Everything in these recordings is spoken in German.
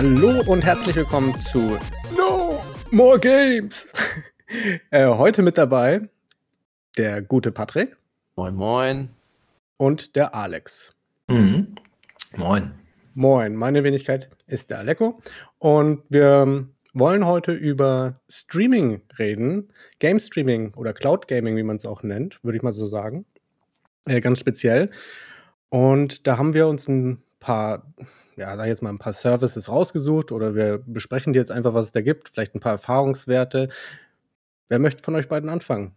Hallo und herzlich willkommen zu No More Games. äh, heute mit dabei der gute Patrick. Moin, moin. Und der Alex. Mhm. Moin. Moin, meine Wenigkeit ist der Aleko. Und wir wollen heute über Streaming reden. Game Streaming oder Cloud Gaming, wie man es auch nennt, würde ich mal so sagen. Äh, ganz speziell. Und da haben wir uns ein paar, ja, sag ich jetzt mal, ein paar Services rausgesucht oder wir besprechen jetzt einfach, was es da gibt, vielleicht ein paar Erfahrungswerte. Wer möchte von euch beiden anfangen?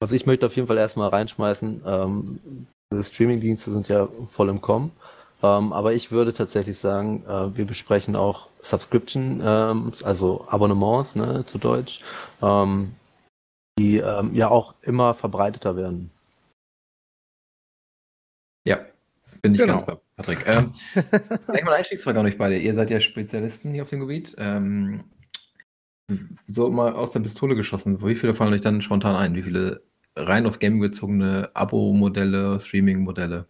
Also ich möchte auf jeden Fall erstmal reinschmeißen, ähm, Streaming-Dienste sind ja voll im Kommen. Ähm, aber ich würde tatsächlich sagen, äh, wir besprechen auch Subscription, ähm, also Abonnements ne, zu Deutsch, ähm, die ähm, ja auch immer verbreiteter werden. Ja, bin ich genau. ganz bei Patrick. Ähm, gleich mal eine Einstiegsfrage an euch beide. Ihr seid ja Spezialisten hier auf dem Gebiet. Ähm, so mal aus der Pistole geschossen. Wie viele fallen euch dann spontan ein? Wie viele rein auf Gaming bezogene Abo-Modelle, Streaming-Modelle?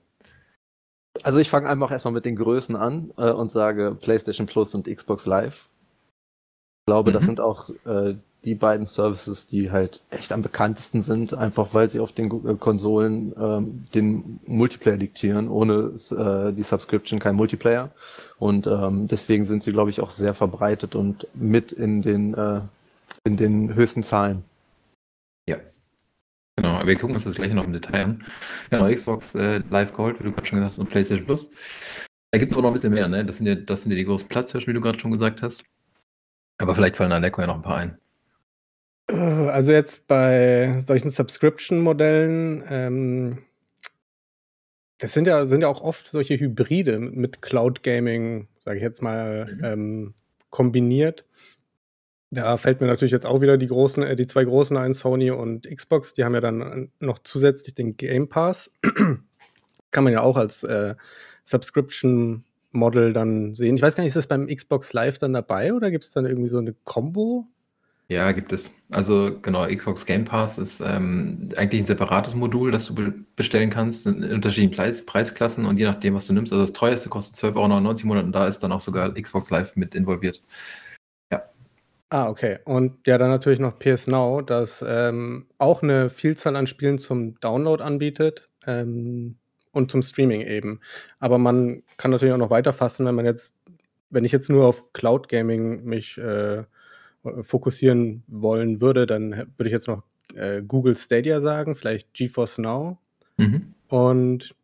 Also ich fange einfach erstmal mit den Größen an äh, und sage PlayStation Plus und Xbox Live. Ich glaube, mhm. das sind auch äh, die beiden Services, die halt echt am bekanntesten sind, einfach weil sie auf den äh, Konsolen ähm, den Multiplayer diktieren, ohne äh, die Subscription kein Multiplayer. Und ähm, deswegen sind sie, glaube ich, auch sehr verbreitet und mit in den, äh, in den höchsten Zahlen. Ja. Genau, aber wir gucken uns das gleich noch im Detail an. Genau, Xbox äh, Live Gold, wie du gerade schon gesagt hast, und PlayStation Plus. Da gibt es auch noch ein bisschen mehr, ne? Das sind ja, das sind ja die großen Platzhirschen, wie du gerade schon gesagt hast. Aber vielleicht fallen Aleko ja noch ein paar ein. Äh, also jetzt bei solchen Subscription-Modellen, ähm, das sind ja, sind ja auch oft solche Hybride mit Cloud Gaming, sage ich jetzt mal, mhm. ähm, kombiniert. Da fällt mir natürlich jetzt auch wieder die großen, äh, die zwei großen ein, Sony und Xbox, die haben ja dann noch zusätzlich den Game Pass. Kann man ja auch als äh, Subscription Model dann sehen. Ich weiß gar nicht, ist das beim Xbox Live dann dabei oder gibt es dann irgendwie so eine Combo? Ja, gibt es. Also genau, Xbox Game Pass ist ähm, eigentlich ein separates Modul, das du be bestellen kannst in unterschiedlichen Preis Preisklassen und je nachdem, was du nimmst. Also das teuerste kostet 12,99 Euro im Monat und da ist dann auch sogar Xbox Live mit involviert. Ja. Ah, okay. Und ja, dann natürlich noch PS Now, das ähm, auch eine Vielzahl an Spielen zum Download anbietet ähm, und zum Streaming eben. Aber man kann natürlich auch noch weiter fassen, wenn man jetzt, wenn ich jetzt nur auf Cloud Gaming mich äh, fokussieren wollen würde, dann würde ich jetzt noch äh, Google Stadia sagen, vielleicht GeForce Now. Mhm. Und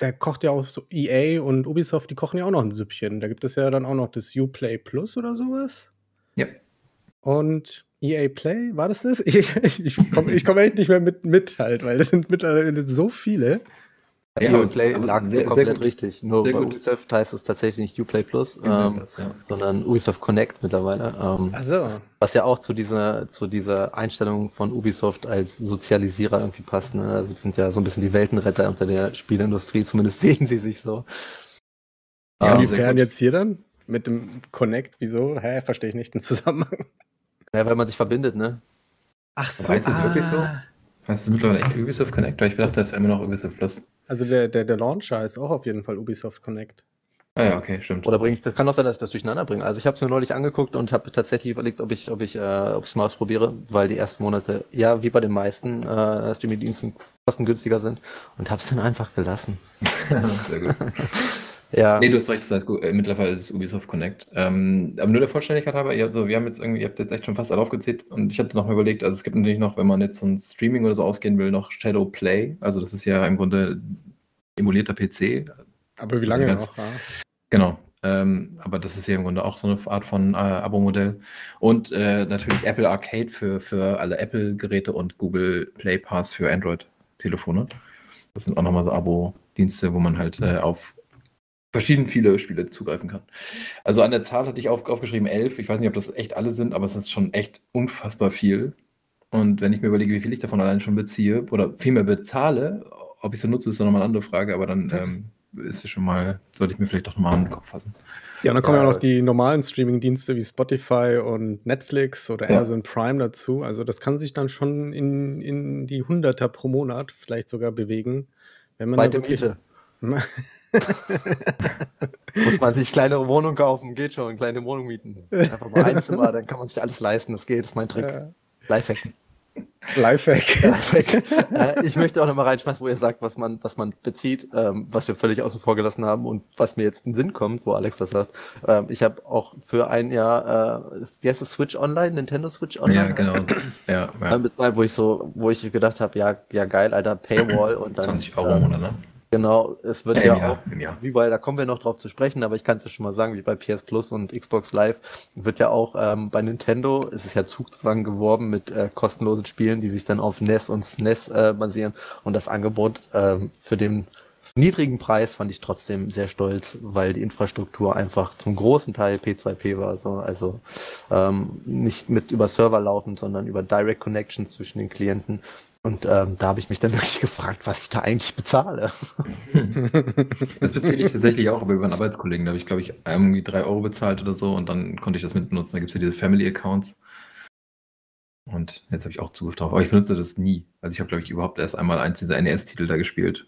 der kocht ja auch so EA und Ubisoft, die kochen ja auch noch ein Süppchen. Da gibt es ja dann auch noch das Uplay Plus oder sowas. Ja. Und EA Play, war das das? Ich, ich, ich komme komm echt nicht mehr mit, mit halt, weil das sind mittlerweile so viele. Ja, Uplay lag sehr, komplett sehr richtig. Nur bei gut. Ubisoft heißt es tatsächlich nicht Uplay Plus, ähm, ja. sondern Ubisoft Connect mittlerweile. Ähm, Ach so. Was ja auch zu dieser, zu dieser Einstellung von Ubisoft als Sozialisierer irgendwie passt. Ne? Also sind ja so ein bisschen die Weltenretter unter der Spielindustrie, zumindest sehen sie sich so. Ja, ähm, inwiefern jetzt hier dann? Mit dem Connect, wieso? Hä, verstehe ich nicht den Zusammenhang. Ja, weil man sich verbindet, ne? Ach so. Weißt du ah. wirklich so? Hast du mittlerweile echt Ubisoft Connect? Ich dachte, das wäre immer noch Ubisoft Plus. Also der, der, der Launcher ist auch auf jeden Fall Ubisoft Connect. Ah ja, okay, stimmt. Oder bringe ich, das kann auch sein, dass ich das durcheinander bringe. Also ich habe es mir neulich angeguckt und habe tatsächlich überlegt, ob ich, ob ich, äh, ob ich mal ausprobiere, weil die ersten Monate, ja, wie bei den meisten äh, Streaming-Diensten kostengünstiger sind und habe es dann einfach gelassen. Sehr gut. Ja. Nee, du hast recht, das heißt gut, äh, mittlerweile ist Ubisoft Connect. Ähm, aber nur der Vollständigkeit halber, ihr, also wir haben jetzt irgendwie, ihr habt jetzt echt schon fast alle aufgezählt und ich hatte noch mal überlegt, also es gibt natürlich noch, wenn man jetzt so ein Streaming oder so ausgehen will, noch Shadow Play. Also das ist ja im Grunde emulierter PC. Aber wie lange ganz, noch? Ja. Genau. Ähm, aber das ist ja im Grunde auch so eine Art von äh, Abo-Modell. Und äh, natürlich Apple Arcade für, für alle Apple-Geräte und Google Play Pass für Android-Telefone. Das sind auch nochmal so Abo-Dienste, wo man halt äh, auf verschieden viele Spiele zugreifen kann. Also an der Zahl hatte ich auf, aufgeschrieben elf. Ich weiß nicht, ob das echt alle sind, aber es ist schon echt unfassbar viel. Und wenn ich mir überlege, wie viel ich davon allein schon beziehe oder vielmehr bezahle, ob ich sie nutze, ist dann nochmal eine andere Frage, aber dann ähm, ist es schon mal, sollte ich mir vielleicht doch nochmal an den Kopf fassen. Ja, und dann kommen ja, ja noch die normalen Streaming-Dienste wie Spotify und Netflix oder ja. Amazon Prime dazu. Also das kann sich dann schon in, in die Hunderter pro Monat vielleicht sogar bewegen. Wenn man Weite Miete. Muss man sich kleinere Wohnung kaufen, geht schon, kleine Wohnung mieten. Einfach mal ein Zimmer, dann kann man sich alles leisten, das geht, das ist mein Trick. Ja. Lifehack. Lifehack. Lifehack. äh, ich möchte auch nochmal reinschmeißen, wo ihr sagt, was man, was man bezieht, ähm, was wir völlig außen vor gelassen haben und was mir jetzt in den Sinn kommt, wo Alex das sagt. Ähm, ich habe auch für ein Jahr, äh, wie heißt das, Switch Online, Nintendo Switch Online? Ja, genau. Ja, ja. Bezahlt, wo ich so, wo ich gedacht habe, ja, ja geil, Alter, Paywall und dann. 20 Euro im Monat, ne? Genau, es wird Äh, ja im Jahr, auch, Jahr. wie bei, da kommen wir noch drauf zu sprechen, aber ich kann es ja schon mal sagen, wie bei PS Plus und Xbox Live wird ja auch ähm, bei Nintendo, es ist ja Zugzwang geworben mit äh, kostenlosen Spielen, die sich dann auf NES und SNES äh, basieren und das Angebot ähm, für den niedrigen Preis fand ich trotzdem sehr stolz, weil die Infrastruktur einfach zum großen Teil P2P war, so, also ähm, nicht mit über Server laufend, sondern über Direct Connections zwischen den Klienten. Und ähm, da habe ich mich dann wirklich gefragt, was ich da eigentlich bezahle. Das bezahle ich tatsächlich auch, aber über einen Arbeitskollegen. Da habe ich, glaube ich, irgendwie 3 Euro bezahlt oder so und dann konnte ich das mitbenutzen. Da gibt es ja diese Family-Accounts. Und jetzt habe ich auch Zugriff drauf. Aber ich benutze das nie. Also ich habe, glaube ich, überhaupt erst einmal eins dieser NES-Titel da gespielt.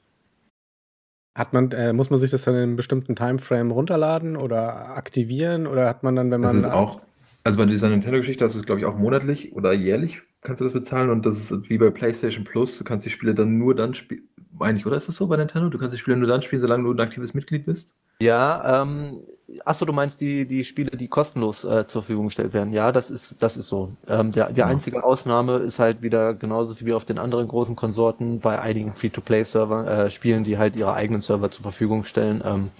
Hat man, äh, muss man sich das dann in einem bestimmten Timeframe runterladen oder aktivieren? Oder hat man dann, wenn Das man. ist auch, also bei dieser Nintendo-Geschichte hast du es, glaube ich, auch monatlich oder jährlich kannst du das bezahlen und das ist wie bei PlayStation Plus. Du kannst die Spiele dann nur dann spielen. Meine ich, oder ist das so bei Nintendo? Du kannst die Spiele nur dann spielen, solange du ein aktives Mitglied bist? Ja, ähm, achso, du meinst die, die Spiele, die kostenlos äh, zur Verfügung gestellt werden. Ja, das ist, das ist so. Ähm, der, die Ja. einzige Ausnahme ist halt wieder genauso wie auf den anderen großen Konsorten bei einigen Free-to-Play-Server, äh, Spielen, die halt ihre eigenen Server zur Verfügung stellen. Ähm,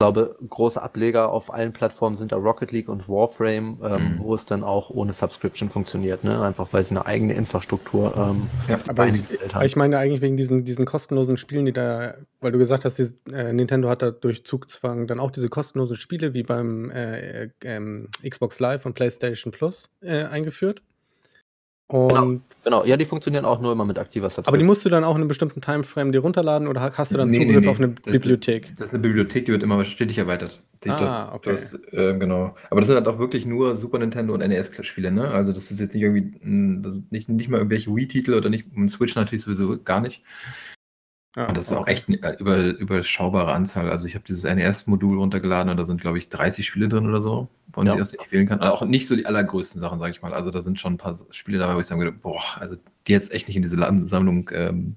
glaube, große Ableger auf allen Plattformen sind da Rocket League und Warframe, ähm, Mhm. wo es dann auch ohne Subscription funktioniert, ne? Einfach weil sie eine eigene Infrastruktur ähm, Ja, Aber ich, haben. ich meine eigentlich wegen diesen, diesen kostenlosen Spielen, die da, weil du gesagt hast, die, äh, Nintendo hat da durch Zugzwang dann auch diese kostenlosen Spiele wie beim äh, ähm, Xbox Live und PlayStation Plus äh, eingeführt. Und, Genau, ja, die funktionieren auch nur immer mit aktiver Subscription. Aber die musst du dann auch in einem bestimmten Timeframe dir runterladen oder hast du dann Nee, nee, Zugriff nee. auf eine Das- Bibliothek? Das ist eine Bibliothek, die wird immer stetig erweitert. Ah, das, okay. Das, äh, genau. Aber das sind halt auch wirklich nur Super Nintendo und NES-Spiele, ne? Also das ist jetzt nicht irgendwie, mh, das ist nicht, nicht mal irgendwelche Wii-Titel oder nicht, und Switch natürlich sowieso gar nicht. Ah, Und das ist auch echt eine über, überschaubare Anzahl. Also ich habe dieses NES-Modul runtergeladen und da sind, glaube ich, 30 Spiele drin oder so, von Ja. denen ich wählen kann. Also auch nicht so die allergrößten Sachen, sage ich mal. Also da sind schon ein paar Spiele dabei, wo ich sagen würde, boah, also die jetzt echt nicht in diese Sammlung ähm,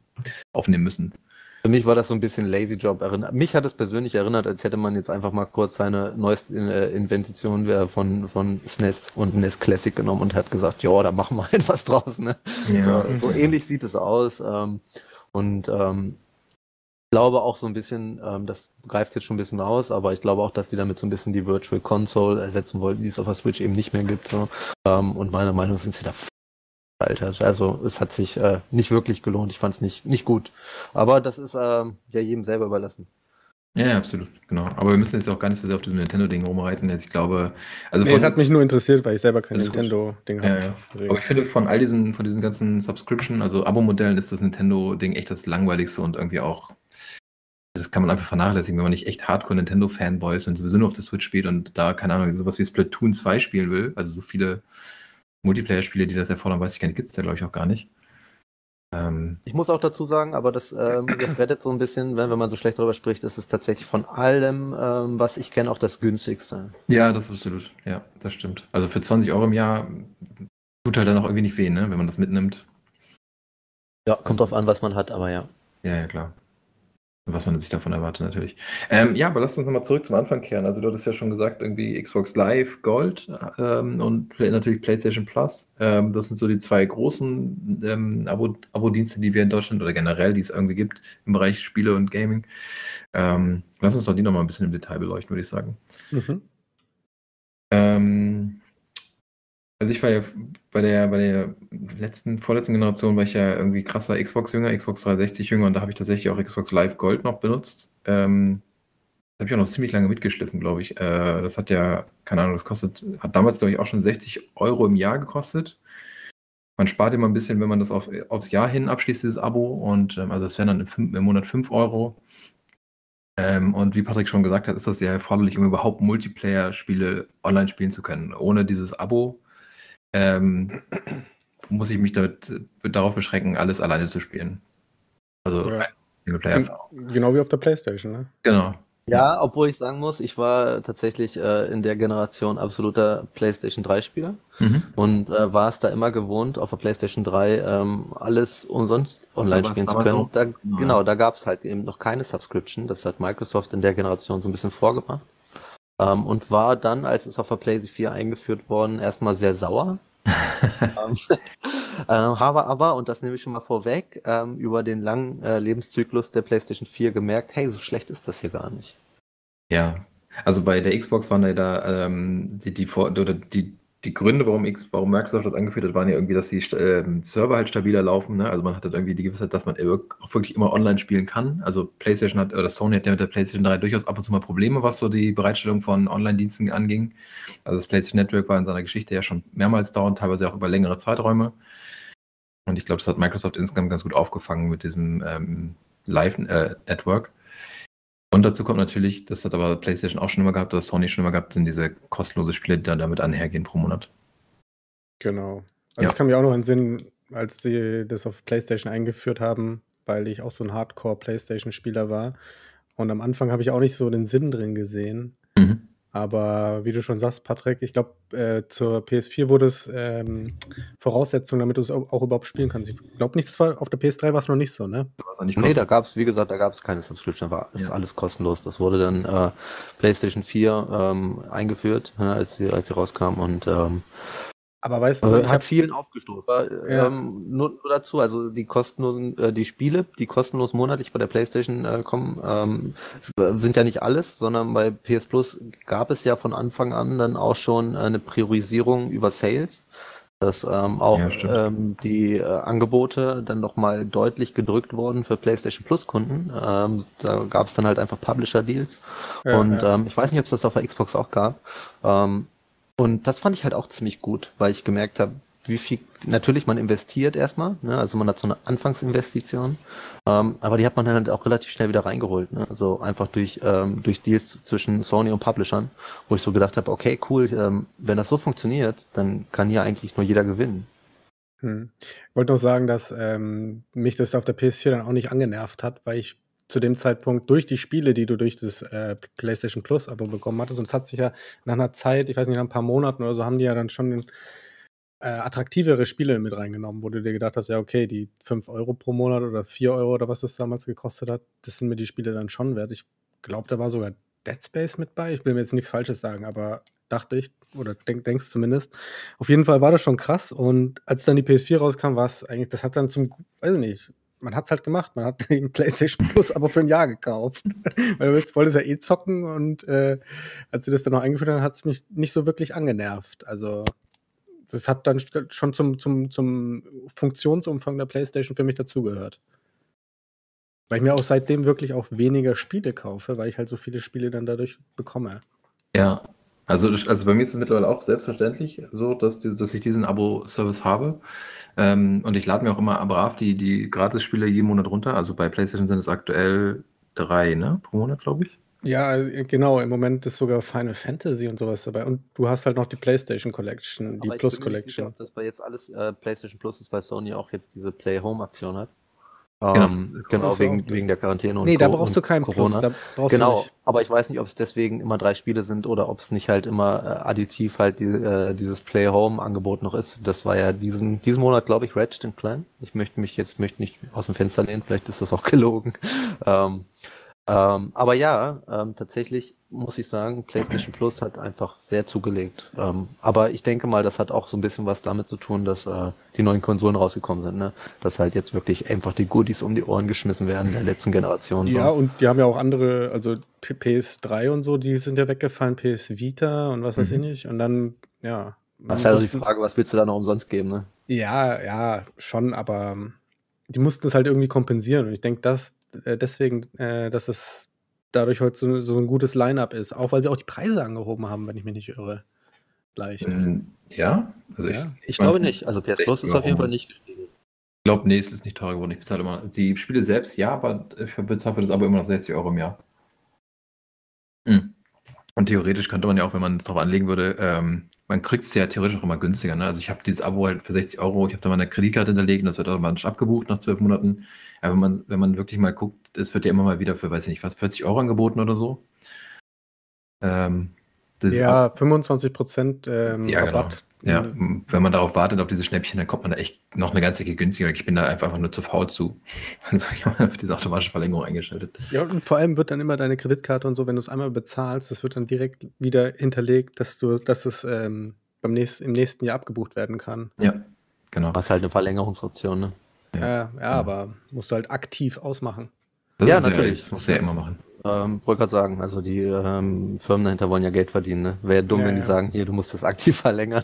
aufnehmen müssen. Für mich war das so ein bisschen Lazy Job erinnert. Mich hat es persönlich erinnert, als hätte man jetzt einfach mal kurz seine neueste äh, Invention äh, von, von SNES und NES Classic genommen und hat gesagt, ja, da machen wir halt was draus. Ne? Ja. So, ähnlich sieht es aus. Ähm, und ähm, glaube auch so ein bisschen, ähm, das greift jetzt schon ein bisschen aus, aber ich glaube auch, dass die damit so ein bisschen die Virtual Console ersetzen wollten, die es auf der Switch eben nicht mehr gibt. So. Ähm, und meiner Meinung nach sind sie da altert. Also es hat sich äh, nicht wirklich gelohnt. Ich fand es nicht, nicht gut. Aber das ist ähm, ja jedem selber überlassen. Ja, ja, absolut, genau. Aber wir müssen jetzt auch gar nicht so sehr auf diesem Nintendo-Ding rumreiten. Jetzt, ich glaube, also Nee, von, es hat mich nur interessiert, weil ich selber kein. Nintendo-Ding ja, habe. ja. Aber ich finde, von all diesen, von diesen ganzen Subscription, also Abo-Modellen, ist das Nintendo-Ding echt das langweiligste und irgendwie auch, das kann man einfach vernachlässigen, wenn man nicht echt hardcore Nintendo-Fanboy ist und sowieso nur auf der Switch spielt und da, keine Ahnung, sowas wie Splatoon 2 spielen will, also so viele Multiplayer-Spiele, die das erfordern, weiß ich gar nicht, gibt es ja, glaube ich, auch gar nicht. Ähm, Ich muss auch dazu sagen, aber das, ähm, das rettet so ein bisschen, wenn, wenn man so schlecht darüber spricht, ist es tatsächlich von allem, ähm, was ich kenne, auch das günstigste. ja, das ist absolut, ja, das stimmt. Also für 20 Euro im Jahr tut halt dann auch irgendwie nicht weh, ne, wenn man das mitnimmt. Ja, kommt drauf an, was man hat, aber ja. Ja, ja, klar. Was man sich davon erwartet, natürlich. Ähm, ja, aber lass uns nochmal zurück zum Anfang kehren. Also, du hattest ja schon gesagt, irgendwie Xbox Live Gold ähm, und natürlich PlayStation Plus. Ähm, das sind so die zwei großen ähm, Abo- Abo-Dienste, die wir in Deutschland oder generell, die es irgendwie gibt im Bereich Spiele und Gaming. Ähm, lass uns doch die nochmal ein bisschen im Detail beleuchten, würde ich sagen. Mhm. Also ich war ja bei der, bei der letzten, vorletzten Generation war ich ja irgendwie krasser Xbox-Jünger, Xbox 360-Jünger und da habe ich tatsächlich auch Xbox Live Gold noch benutzt. Ähm, das habe ich auch noch ziemlich lange mitgeschliffen, glaube ich. Äh, das hat ja, keine Ahnung, das kostet, hat damals, glaube ich, auch schon 60 Euro im Jahr gekostet. Man spart immer ein bisschen, wenn man das auf, aufs Jahr hin abschließt, dieses Abo. Und ähm, also es wären dann im, im Monat 5 Euro. Ähm, und wie Patrick schon gesagt hat, ist das ja erforderlich, um überhaupt Multiplayer-Spiele online spielen zu können. Ohne dieses Abo ähm, muss ich mich damit, darauf beschränken, alles alleine zu spielen. Also Ja. Genau wie auf der Playstation, ne? Genau. Ja, obwohl ich sagen muss, ich war tatsächlich äh, in der Generation absoluter PlayStation 3-Spieler Mhm. und äh, war es da immer gewohnt, auf der PlayStation 3 ähm, alles umsonst online spielen zu können. Da, genau, genau, da gab es halt eben noch keine Subscription. Das hat Microsoft in der Generation so ein bisschen vorgemacht. Ähm, und war dann, als es auf der PlayStation 4 eingeführt worden, erstmal sehr sauer. ähm, äh, habe aber, und das nehme ich schon mal vorweg, ähm, über den langen äh, Lebenszyklus der PlayStation 4 gemerkt, hey, so schlecht ist das hier gar nicht. Ja, also bei der Xbox waren ja da ähm, die, die, Vor oder die, die Gründe, warum, X, warum Microsoft das angeführt hat, waren ja irgendwie, dass die ähm, Server halt stabiler laufen. Ne? Also man hat halt irgendwie die Gewissheit, dass man auch wirklich immer online spielen kann. Also PlayStation hat, oder Sony hat ja mit der PlayStation 3 durchaus ab und zu mal Probleme, was so die Bereitstellung von Online-Diensten anging. Also das PlayStation Network war in seiner Geschichte ja schon mehrmals dauernd, teilweise auch über längere Zeiträume. Und ich glaube, das hat Microsoft insgesamt ganz gut aufgefangen mit diesem ähm, Live-Network. Und dazu kommt natürlich, das hat aber PlayStation auch schon immer gehabt, oder Sony schon immer gehabt, sind diese kostenlose Spiele, die dann damit einhergehen pro Monat. Genau. Also Ja. ich kann mich auch noch entsinnen, als die das auf PlayStation eingeführt haben, weil ich auch so ein Hardcore-PlayStation-Spieler war. Und am Anfang habe ich auch nicht so den Sinn drin gesehen. Mhm. Aber wie du schon sagst, Patrick, ich glaube, äh, zur PS4 wurde es ähm, Voraussetzung, damit du es auch, überhaupt spielen kannst. Ich glaube nicht, das war auf der PS3 war es noch nicht so, ne? Nicht Nee, da kostenlos. gab's, wie gesagt, da gab's keine Subscription, war ist Ja. alles kostenlos. Das wurde dann äh, PlayStation 4 ähm, eingeführt, ja, als sie als sie rauskam und ähm, Aber weißt du, ich hat hab, vielen aufgestoßen. Ja. ähm, nur, nur dazu, also die kostenlosen, äh, die Spiele, die kostenlos monatlich bei der PlayStation äh, kommen, ähm, sind ja nicht alles, sondern bei PS Plus gab es ja von Anfang an dann auch schon eine Priorisierung über Sales. Dass ähm, auch Ja, ähm, die äh, Angebote dann nochmal deutlich gedrückt wurden für PlayStation Plus Kunden. Ähm, da gab es dann halt einfach Publisher Deals. Ja, und ja. Ähm, ich weiß nicht, ob es das auf der Xbox auch gab. Ähm, und das fand ich halt auch ziemlich gut, weil ich gemerkt habe, wie viel, natürlich man investiert erstmal, ne? also man hat so eine Anfangsinvestition, ähm, aber die hat man dann halt auch relativ schnell wieder reingeholt, ne? also einfach durch, ähm, durch Deals zwischen Sony und Publishern, wo ich so gedacht habe, okay, cool, ähm, wenn das so funktioniert, dann kann hier eigentlich nur jeder gewinnen. Hm. Ich wollte noch sagen, dass ähm, mich das auf der PS4 dann auch nicht angenervt hat, weil ich zu dem Zeitpunkt durch die Spiele, die du durch das äh, PlayStation Plus Abo bekommen hattest, und es hat sich ja nach einer Zeit, ich weiß nicht, nach ein paar Monaten oder so, haben die ja dann schon äh, attraktivere Spiele mit reingenommen, wo du dir gedacht hast, ja, okay, die 5 Euro pro Monat oder 4 Euro oder was das damals gekostet hat, das sind mir die Spiele dann schon wert. Ich glaube, da war sogar Dead Space mit bei. Ich will mir jetzt nichts Falsches sagen, aber dachte ich, oder denk, denkst zumindest. Auf jeden Fall war das schon krass. Und als dann die PS4 rauskam, war es eigentlich, das hat dann zum, weiß ich nicht, man hat es halt gemacht. Man hat den PlayStation Plus aber für ein Jahr gekauft. Weil du wolltest ja eh zocken und äh, als sie das dann noch eingeführt haben, hat es mich nicht so wirklich angenervt. Also das hat dann schon zum, zum, zum Funktionsumfang der PlayStation für mich dazugehört. Weil ich mir auch seitdem wirklich auch weniger Spiele kaufe, weil ich halt so viele Spiele dann dadurch bekomme. Ja, also, also bei mir ist es mittlerweile auch selbstverständlich so, dass, diese- dass ich diesen Abo-Service habe. Ähm, und ich lade mir auch immer brav die, die Gratis-Spiele jeden Monat runter. Also bei PlayStation sind es aktuell drei, ne? Pro Monat, glaube ich. Ja, genau. Im Moment ist sogar Final Fantasy und sowas dabei. Und du hast halt noch die PlayStation Collection, die Aber ich Plus bin mir nicht sicher, Collection. ob das bei jetzt alles äh, PlayStation Plus ist, weil Sony auch jetzt diese Play Home Aktion hat. Genau. Ähm, genau, ist wegen, wegen der Quarantäne und Nee, da brauchst du keinen Plus. Da brauchst du Genau, nicht. aber ich weiß nicht, ob es deswegen immer drei Spiele sind oder ob es nicht halt immer äh, additiv halt die, äh, dieses Play Home Angebot noch ist. Das war ja diesen diesen Monat, glaube ich, Ratchet Clan. Ich möchte mich jetzt möchte nicht aus dem Fenster lehnen, vielleicht ist das auch gelogen. ähm, ähm, aber ja, ähm, tatsächlich muss ich sagen, PlayStation Plus hat einfach sehr zugelegt. Ähm, aber ich denke mal, das hat auch so ein bisschen was damit zu tun, dass äh, die neuen Konsolen rausgekommen sind, ne? Dass halt jetzt wirklich einfach die Goodies um die Ohren geschmissen werden der letzten Generation. so. Ja, und die haben ja auch andere, also P- PS3 und so, die sind ja weggefallen, PS Vita und was weiß ich Mhm. nicht. Und dann, ja. Das ist also die Frage, was willst du da noch umsonst geben, ne? Ja, ja, schon, aber die mussten es halt irgendwie kompensieren. Und ich denke, dass äh, deswegen, äh, dass es dadurch heute so, so ein gutes Line-up ist. Auch weil sie auch die Preise angehoben haben, wenn ich mich nicht irre. Leicht. Ähm, Ja, also Ja, Ich weiß glaube nicht. Also PS Plus ist auf jeden Fall nicht gestiegen. Ich glaube, nee, es ist nicht teurer geworden. Ich bezahle immer. Die Spiele selbst, ja, aber ich bezahle für das Abo immer noch 60 Euro im Jahr. Hm. Und theoretisch könnte man ja auch, wenn man es darauf anlegen würde, ähm, man kriegt es ja theoretisch auch immer günstiger. Ne? Also ich habe dieses Abo halt für 60 Euro, ich habe da mal eine Kreditkarte hinterlegt und das wird automatisch abgebucht nach zwölf Monaten. Aber wenn man, wenn man wirklich mal guckt, es wird ja immer mal wieder für, weiß ich nicht, fast 40 Euro angeboten oder so. Ähm, ja, 25 Prozent ähm, ja, genau. Rabatt. Ja, wenn man darauf wartet, auf diese Schnäppchen, dann kommt man da echt noch eine ganze Ecke günstiger. Ich bin da einfach nur zu faul zu. Also ich habe einfach diese automatische Verlängerung eingeschaltet. Ja, und vor allem wird dann immer deine Kreditkarte und so, wenn du es einmal bezahlst, das wird dann direkt wieder hinterlegt, dass du, dass es ähm, beim nächsten, im nächsten Jahr abgebucht werden kann. Ja, genau. Was halt eine Verlängerungsoption, ne? Ja, ja, ja aber musst du halt aktiv ausmachen. Das Ja, natürlich. das musst du ja immer machen. Ähm, wollte gerade sagen, also die ähm, Firmen dahinter wollen ja Geld verdienen, ne? Wäre dumm, Ja, wenn die ja. sagen, hier, du musst das aktiv verlängern.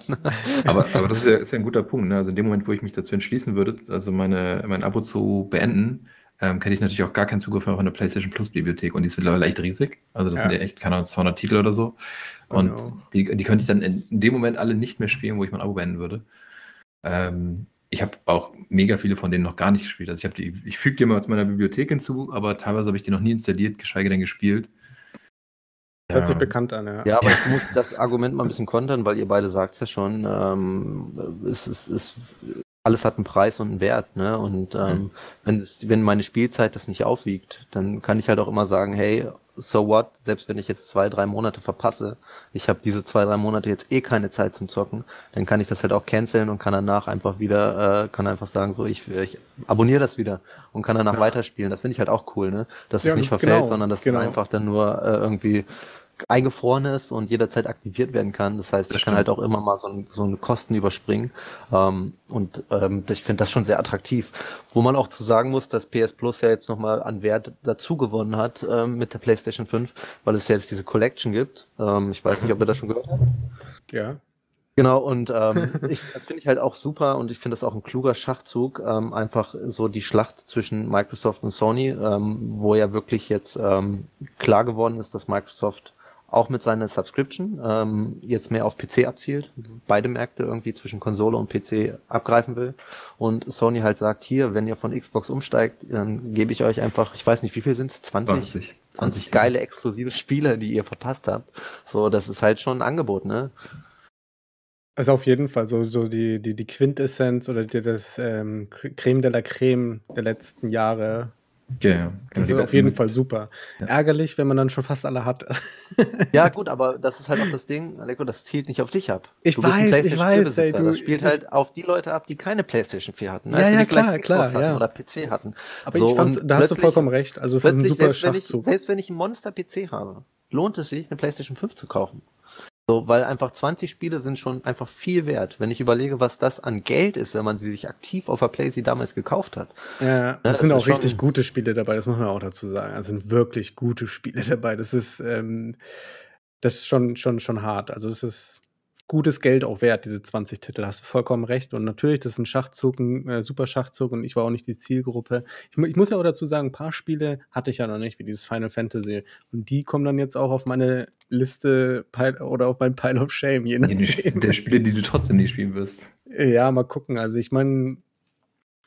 Aber, aber das ist ja, ist ja ein guter Punkt. Ne? Also in dem Moment, wo ich mich dazu entschließen würde, also meine, mein Abo zu beenden, ähm, hätte ich natürlich auch gar keinen Zugriff mehr auf eine PlayStation Plus Bibliothek. Und die ist mittlerweile echt riesig. Also das Ja. sind ja echt, keine Ahnung, 200 Titel oder so. Und Genau. die, die könnte ich dann in, in dem Moment alle nicht mehr spielen, wo ich mein Abo beenden würde. Ähm, ich habe auch mega viele von denen noch gar nicht gespielt. Also ich habe die, ich füge die mal zu meiner Bibliothek hinzu, aber teilweise habe ich die noch nie installiert, geschweige denn gespielt. Das hört sich Ja. bekannt an, ja. Ja, aber ich muss das Argument mal ein bisschen kontern, weil ihr beide sagt es ja schon, ähm, es ist, es, alles hat einen Preis und einen Wert, ne? Und ähm, wenn, es, wenn meine Spielzeit das nicht aufwiegt, dann kann ich halt auch immer sagen, hey, so what, selbst wenn ich jetzt zwei, drei Monate verpasse, ich habe diese zwei, drei Monate jetzt eh keine Zeit zum Zocken, dann kann ich das halt auch canceln und kann danach einfach wieder, äh, kann einfach sagen, so ich, ich abonniere das wieder und kann danach Ja. weiterspielen. Das finde ich halt auch cool, ne? Dass Ja, es nicht verfällt, genau, sondern dass genau. es einfach dann nur äh, irgendwie eingefroren ist und jederzeit aktiviert werden kann. Das heißt, Das ich kann halt auch immer mal so, ein, so eine Kosten überspringen. Ähm, und ähm, ich finde das schon sehr attraktiv. Wo man auch zu sagen muss, dass PS Plus ja jetzt nochmal an Wert dazu gewonnen hat ähm, mit der PlayStation 5, weil es ja jetzt diese Collection gibt. Ähm, ich weiß nicht, ob ihr das schon gehört habt. ja. Genau, und ähm, ich, das finde ich halt auch super und ich finde das auch ein kluger Schachzug, ähm, einfach so die Schlacht zwischen Microsoft und Sony, ähm, wo ja wirklich jetzt ähm, klar geworden ist, dass Microsoft auch mit seiner Subscription ähm, jetzt mehr auf PC abzielt, beide Märkte irgendwie zwischen Konsole und PC abgreifen will und Sony halt sagt, hier, wenn ihr von Xbox umsteigt, dann gebe ich euch einfach, ich weiß nicht, wie viel sind es, 20? 20. 20 geile exklusive Spiele, die ihr verpasst habt. So, das ist halt schon ein Angebot, ne? Also auf jeden Fall so, so die, die, die Quintessenz oder die, das ähm, Creme de la Creme der letzten Jahre. Ja, ja. Das ist auf jeden Fall super. Ja. Ärgerlich, wenn man dann schon fast alle hat. Ja, gut, aber das ist halt auch das Ding, Aleko, das zielt nicht auf dich ab. Ich du bist ein weiß, ich PlayStation weiß, 4 ey, Besitzer. du- Das spielt ich- halt auf die Leute ab, die keine PlayStation 4 hatten. Ja, du, ja, die vielleicht klar, Xbox klar, hatten ja. oder PC hatten. Aber So, ich fand's, da hast du vollkommen recht. Also es ist ein super selbst wenn, ich, Schachzug. selbst wenn ich einen Monster-PC habe, lohnt es sich, eine PlayStation 5 zu kaufen. So, weil einfach 20 Spiele sind schon einfach viel wert. Wenn ich überlege, was das an Geld ist, wenn man sie sich aktiv auf der PlayStation damals gekauft hat. Ja, das es sind auch richtig gute Spiele dabei, das muss man auch dazu sagen. Es sind wirklich gute Spiele dabei. Das ist, ähm, das ist schon, schon, schon hart. Also es ist gutes Geld auch wert, diese 20 Titel. Hast du vollkommen recht. Und natürlich, das ist ein Schachzug, ein äh, super Schachzug und ich war auch nicht die Zielgruppe. Ich, ich muss ja auch dazu sagen, ein paar Spiele hatte ich ja noch nicht, wie dieses Final Fantasy. Und die kommen dann jetzt auch auf meine Liste oder auf mein Pile of Shame, je nachdem. der Spiele, die du trotzdem nicht spielen wirst. Ja, mal gucken. Also ich meine,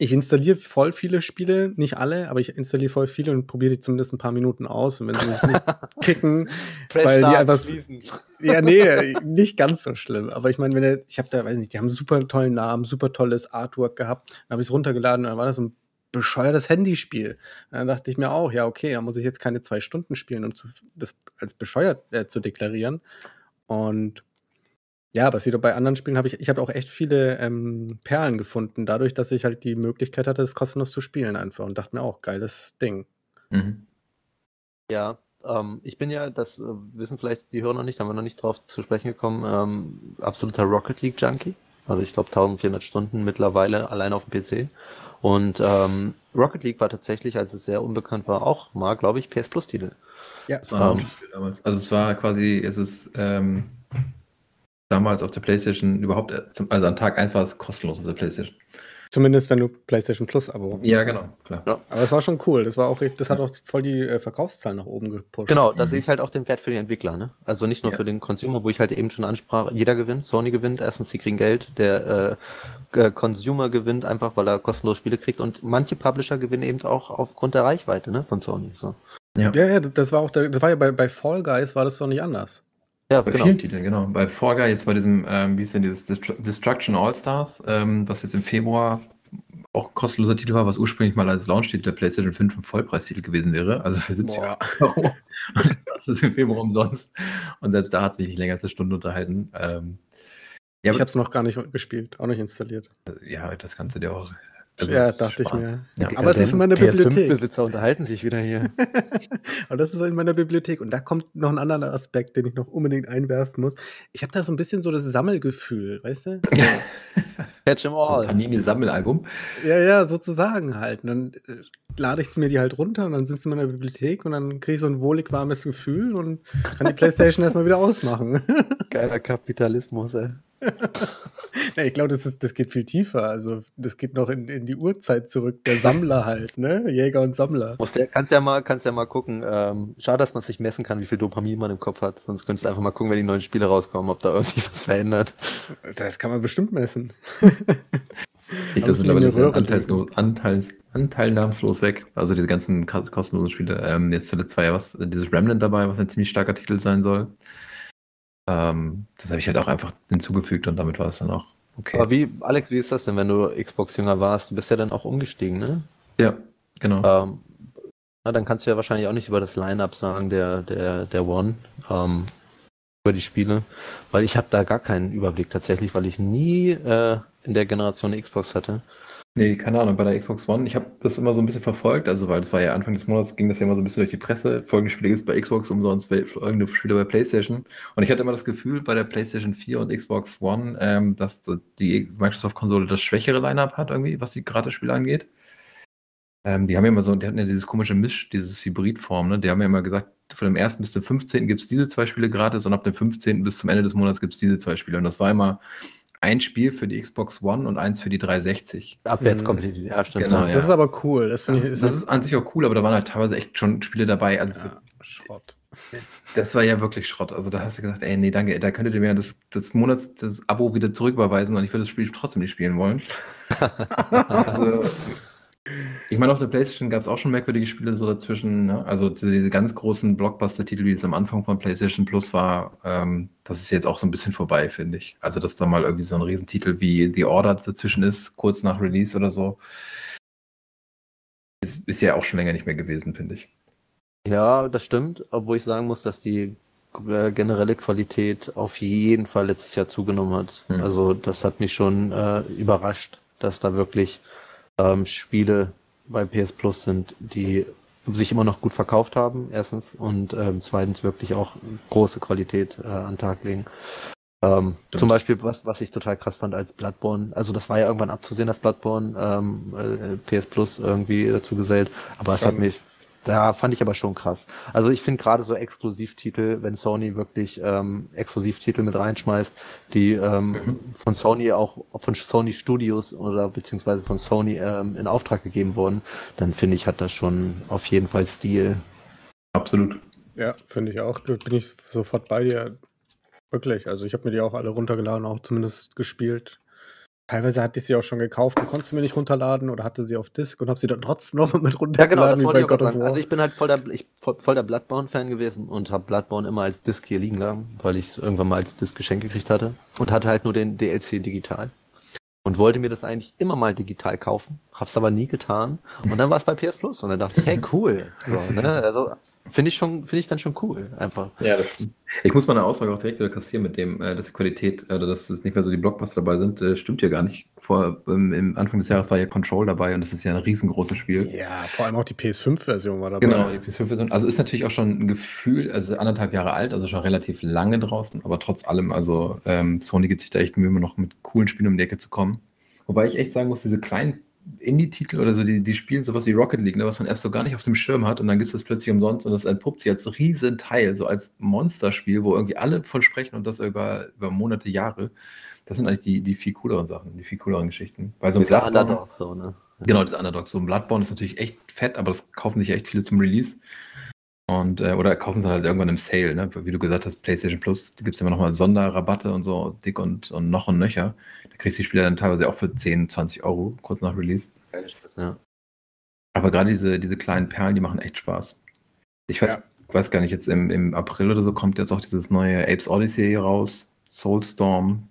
ich installiere voll viele Spiele, nicht alle, aber ich installiere voll viele und probiere die zumindest ein paar Minuten aus. Und wenn sie mich nicht kicken, weil die einfach. Ja, nee, nicht ganz so schlimm. Aber ich meine, wenn der, ich habe da, weiß nicht, die haben super tollen Namen, super tolles Artwork gehabt. Dann habe ich es runtergeladen und dann war das so ein bescheuertes Handyspiel. Und dann dachte ich mir auch, ja, okay, da muss ich jetzt keine zwei Stunden spielen, um zu, das als bescheuert äh, zu deklarieren. Und ja, aber sieht doch bei anderen Spielen habe ich, ich habe auch echt viele ähm, Perlen gefunden, dadurch, dass ich halt die Möglichkeit hatte, es kostenlos zu spielen einfach und dachte mir auch, geiles Ding. Mhm. Ja, ähm, ich bin ja, das äh, wissen vielleicht die Hörer noch nicht, haben wir noch nicht drauf zu sprechen gekommen, ähm, absoluter Rocket League Junkie. Also ich glaube 1400 Stunden mittlerweile allein auf dem PC. Und ähm, Rocket League war tatsächlich, als es sehr unbekannt war, auch mal, glaube ich, PS Plus Titel. Ja, Das war ein Ähm. Spiel damals. Also es war quasi, es ist ähm, damals auf der Playstation überhaupt, äh, zum, also an Tag 1 war es kostenlos auf der Playstation. zumindest wenn du PlayStation Plus Abo. Ja, genau, klar. Aber es war schon cool. Das war auch, das hat auch voll die äh, Verkaufszahlen nach oben gepusht. Genau, da Mhm. sehe ich halt auch den Wert für die Entwickler, ne? Also nicht nur Ja. für den Consumer, wo ich halt eben schon ansprach, jeder gewinnt, Sony gewinnt, erstens, sie kriegen Geld, der äh, Consumer gewinnt einfach, weil er kostenlos Spiele kriegt und manche Publisher gewinnen eben auch aufgrund der Reichweite, ne, von Sony. So. Ja, ja, das war auch, der, das war ja bei, bei Fall Guys war das doch nicht anders. Ja, Bei genau. vielen Titeln, genau. Bei Guy, jetzt bei diesem, ähm, wie ist denn dieses Destru- Destruction All-Stars, ähm, was jetzt im Februar auch kostenloser Titel war, was ursprünglich mal als Launch-Titel der PlayStation 5 ein Vollpreistitel gewesen wäre. Also für 70 Boah. Euro. Und es ist im Februar umsonst. Und selbst da hat es mich nicht länger als eine Stunde unterhalten. Ähm, ja, ich habe es noch gar nicht gespielt, auch nicht installiert. Ja, das kannst du dir auch also, ja, dachte ich mir. Ja. Aber es ist in meiner Bibliothek. besitzer unterhalten sich wieder hier. Aber das ist in meiner Bibliothek. Und da kommt noch ein anderer Aspekt, den ich noch unbedingt einwerfen muss. Ich habe da so ein bisschen so das Sammelgefühl, weißt du? Catch them all. Panini-Sammelalbum. Ja, ja, sozusagen halt. Und dann äh, lade ich mir die halt runter und dann sind sie in meiner Bibliothek und dann kriege ich so ein wohlig warmes Gefühl und kann die Playstation erstmal wieder ausmachen. Geiler Kapitalismus, ey. ja, ich glaube, das, das geht viel tiefer. Also, das geht noch in, in die Urzeit zurück. Der Sammler halt, ne? Jäger und Sammler. Musst kannst ja mal, kannst ja mal gucken. Ähm, schade, dass man sich messen kann, wie viel Dopamin man im Kopf hat. Sonst könntest du einfach mal gucken, wenn die neuen Spiele rauskommen, ob da irgendwie was verändert. Das kann man bestimmt messen. ich glaube, mittlerweile Anteils, Anteils, anteilnahmslos weg. Also diese ganzen kostenlosen Spiele. Ähm, jetzt zuletzt war ja was, dieses Remnant dabei, was ein ziemlich starker Titel sein soll. Ähm, das habe ich halt auch einfach hinzugefügt und damit war es dann auch okay. Aber wie, Alex, wie ist das denn, wenn du Xbox-Jünger warst? Du bist ja dann auch umgestiegen, ne? Ja, genau. Ähm, na, dann kannst du ja wahrscheinlich auch nicht über das Line-Up sagen, der, der, der One, ähm, über die Spiele. Weil ich habe da gar keinen Überblick tatsächlich, weil ich nie äh, in der Generation Xbox hatte. Nee, keine Ahnung, bei der Xbox One, ich habe das immer so ein bisschen verfolgt, also weil das war ja Anfang des Monats, ging das ja immer so ein bisschen durch die Presse, folgende Spiele gibt es bei Xbox umsonst, folgende Spiele bei Playstation. Und ich hatte immer das Gefühl bei der Playstation 4 und Xbox One, ähm, dass die Microsoft-Konsole das schwächere Line-Up hat irgendwie, was die Gratis-Spiele angeht. Ähm, die haben ja immer so, die hatten ja dieses komische Misch, dieses Hybridform, ne? Die haben ja immer gesagt, von dem 1. bis zum 15. gibt es diese zwei Spiele gratis und ab dem 15. bis zum Ende des Monats gibt es diese zwei Spiele. Und das war immer ein Spiel für die Xbox One und eins für die 360. Abwärts komplett, ja, stimmt. Genau, das ja. ist aber cool. Das, das, ich, ist, das ist an sich auch cool, aber da waren halt teilweise echt schon Spiele dabei. Also ja, Schrott. Das war ja wirklich Schrott. Also da hast du gesagt, ey, nee, danke, da könntet ihr mir das, das Monats, das Abo wieder zurücküberweisen und ich würde das Spiel trotzdem nicht spielen wollen. also, ich meine, auf der PlayStation gab es auch schon merkwürdige Spiele so dazwischen. Ne? Also diese, ganz großen Blockbuster-Titel, wie es am Anfang von PlayStation Plus war, ähm, das ist jetzt auch so ein bisschen vorbei, finde ich. Also, dass da mal irgendwie so ein Riesentitel wie The Order dazwischen ist, kurz nach Release oder so, ist, ist ja auch schon länger nicht mehr gewesen, finde ich. Ja, das stimmt, obwohl ich sagen muss, dass die äh, generelle Qualität auf jeden Fall letztes Jahr zugenommen hat. Hm. Also das hat mich schon äh, überrascht, dass da wirklich ähm, Spiele bei PS Plus sind, die sich immer noch gut verkauft haben, erstens, und ähm, zweitens wirklich auch große Qualität äh, an Tag legen. Ähm, zum Beispiel, was, was ich total krass fand als Bloodborne, also das war ja irgendwann abzusehen, dass Bloodborne ähm, äh, PS Plus irgendwie dazu gesellt, aber es hat mich da fand ich aber schon krass. Also ich finde gerade so Exklusivtitel, wenn Sony wirklich ähm, Exklusivtitel mit reinschmeißt, die ähm, mhm. von Sony auch von Sony Studios oder beziehungsweise von Sony ähm, in Auftrag gegeben wurden, dann finde ich, hat das schon auf jeden Fall Stil. Absolut. Ja, finde ich auch. Da bin ich sofort bei dir. Wirklich. Also ich habe mir die auch alle runtergeladen, auch zumindest gespielt. Teilweise hatte ich sie auch schon gekauft und konnte sie mir nicht runterladen oder hatte sie auf Disk und habe sie dann trotzdem noch mit runtergeladen. Ja, genau, das wollte ich auch sagen. Also ich bin halt voll der, ich, voll der Bloodborne-Fan gewesen und habe Bloodborne immer als Disk hier liegen lassen, weil ich es irgendwann mal als Disk geschenkt gekriegt hatte und hatte halt nur den DLC digital und wollte mir das eigentlich immer mal digital kaufen, hab's aber nie getan und dann war es bei PS Plus und dann dachte ich, hey cool, so, ne? also Finde ich schon, finde ich dann schon cool, einfach. Ja, das stimmt. Ich muss meine Aussage auch direkt wieder kassieren mit dem, äh, dass die Qualität, äh, dass es nicht mehr so die Blockbuster dabei sind, äh, stimmt ja gar nicht. Vor, ähm, im Anfang des Jahres war ja Control dabei und das ist ja ein riesengroßes Spiel. Ja, vor allem auch die PS5-Version war dabei. Genau, die PS5-Version. Also ist natürlich auch schon ein Gefühl, also anderthalb Jahre alt, also schon relativ lange draußen, aber trotz allem, also ähm, Sony gibt sich da echt Mühe, immer noch mit coolen Spielen um die Ecke zu kommen. Wobei ich echt sagen muss, diese kleinen Indie-Titel oder so, die, die spielen sowas wie Rocket League, ne, was man erst so gar nicht auf dem Schirm hat und dann gibt es das plötzlich umsonst und das entpuppt sich als riesen Teil, so als Monsterspiel, wo irgendwie alle von sprechen und das über, über Monate, Jahre. Das sind eigentlich die, die viel cooleren Sachen, die viel cooleren Geschichten. Weil so ein Bloodborne, Underdog so, ne? Genau, das Underdog. So ein Bloodborne ist natürlich echt fett, aber das kaufen sich echt viele zum Release. Und, äh, oder kaufen sie halt irgendwann im Sale, ne? Wie du gesagt hast, PlayStation Plus, da gibt es immer nochmal Sonderrabatte und so, dick und, und noch und nöcher kriegst die Spieler dann teilweise auch für 10, 20 Euro, kurz nach Release. Ja. Aber gerade diese, diese kleinen Perlen, die machen echt Spaß. Ich weiß, ja. weiß gar nicht, jetzt im, im April oder so kommt jetzt auch dieses neue Apes Odyssey raus, Soulstorm.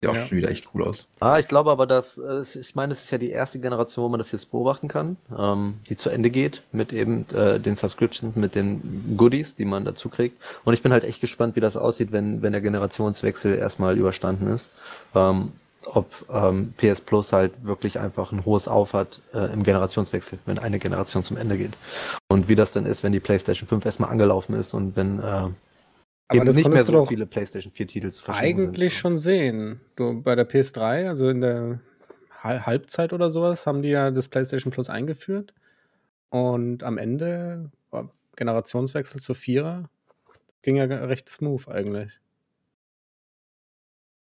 Sieht auch Ja. schon wieder echt cool aus. Ah, ich glaube aber, dass, ich meine, es ist ja die erste Generation, wo man das jetzt beobachten kann, ähm, die zu Ende geht mit eben äh, den Subscriptions, mit den Goodies, die man dazu kriegt. Und ich bin halt echt gespannt, wie das aussieht, wenn, wenn der Generationswechsel erstmal überstanden ist. Ähm, ob ähm, PS Plus halt wirklich einfach ein hohes Auf hat äh, im Generationswechsel, wenn eine Generation zum Ende geht. Und wie das dann ist, wenn die PlayStation 5 erstmal angelaufen ist und wenn äh, Aber eben das nicht mehr so du viele PlayStation 4 Titel zu eigentlich sind. schon sehen. Du, bei der PS3, also in der Hal- Halbzeit oder sowas, haben die ja das PlayStation Plus eingeführt. Und am Ende Generationswechsel zur Vierer. Ging ja recht smooth eigentlich.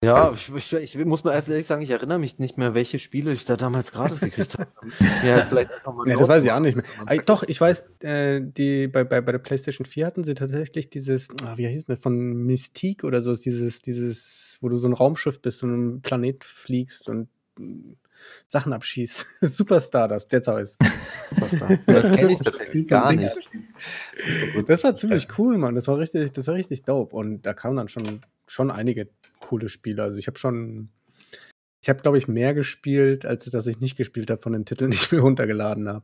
Ja, ich, ich, ich muss mal ehrlich sagen, ich erinnere mich nicht mehr, welche Spiele ich da damals gratis gekriegt habe. Mir halt vielleicht einfach mal Ja, das weiß ich auch nicht mehr. Ah, doch, ich weiß, äh, die, bei, bei, bei der PlayStation 4 hatten sie tatsächlich dieses, ah, wie hieß das, von Mystique oder so, dieses, dieses, wo du so ein Raumschiff bist und einen Planet fliegst und mm, Sachen abschießt. Superstar, das, jetzt habe ich's. Das kenne ich tatsächlich gar nicht. Das war ziemlich cool, Mann. Das war richtig, das war richtig dope. Und da kamen dann schon, schon einige coole Spiele. Also ich habe schon, ich habe, glaube ich, mehr gespielt, als dass ich nicht gespielt habe von den Titeln, die ich mir runtergeladen habe.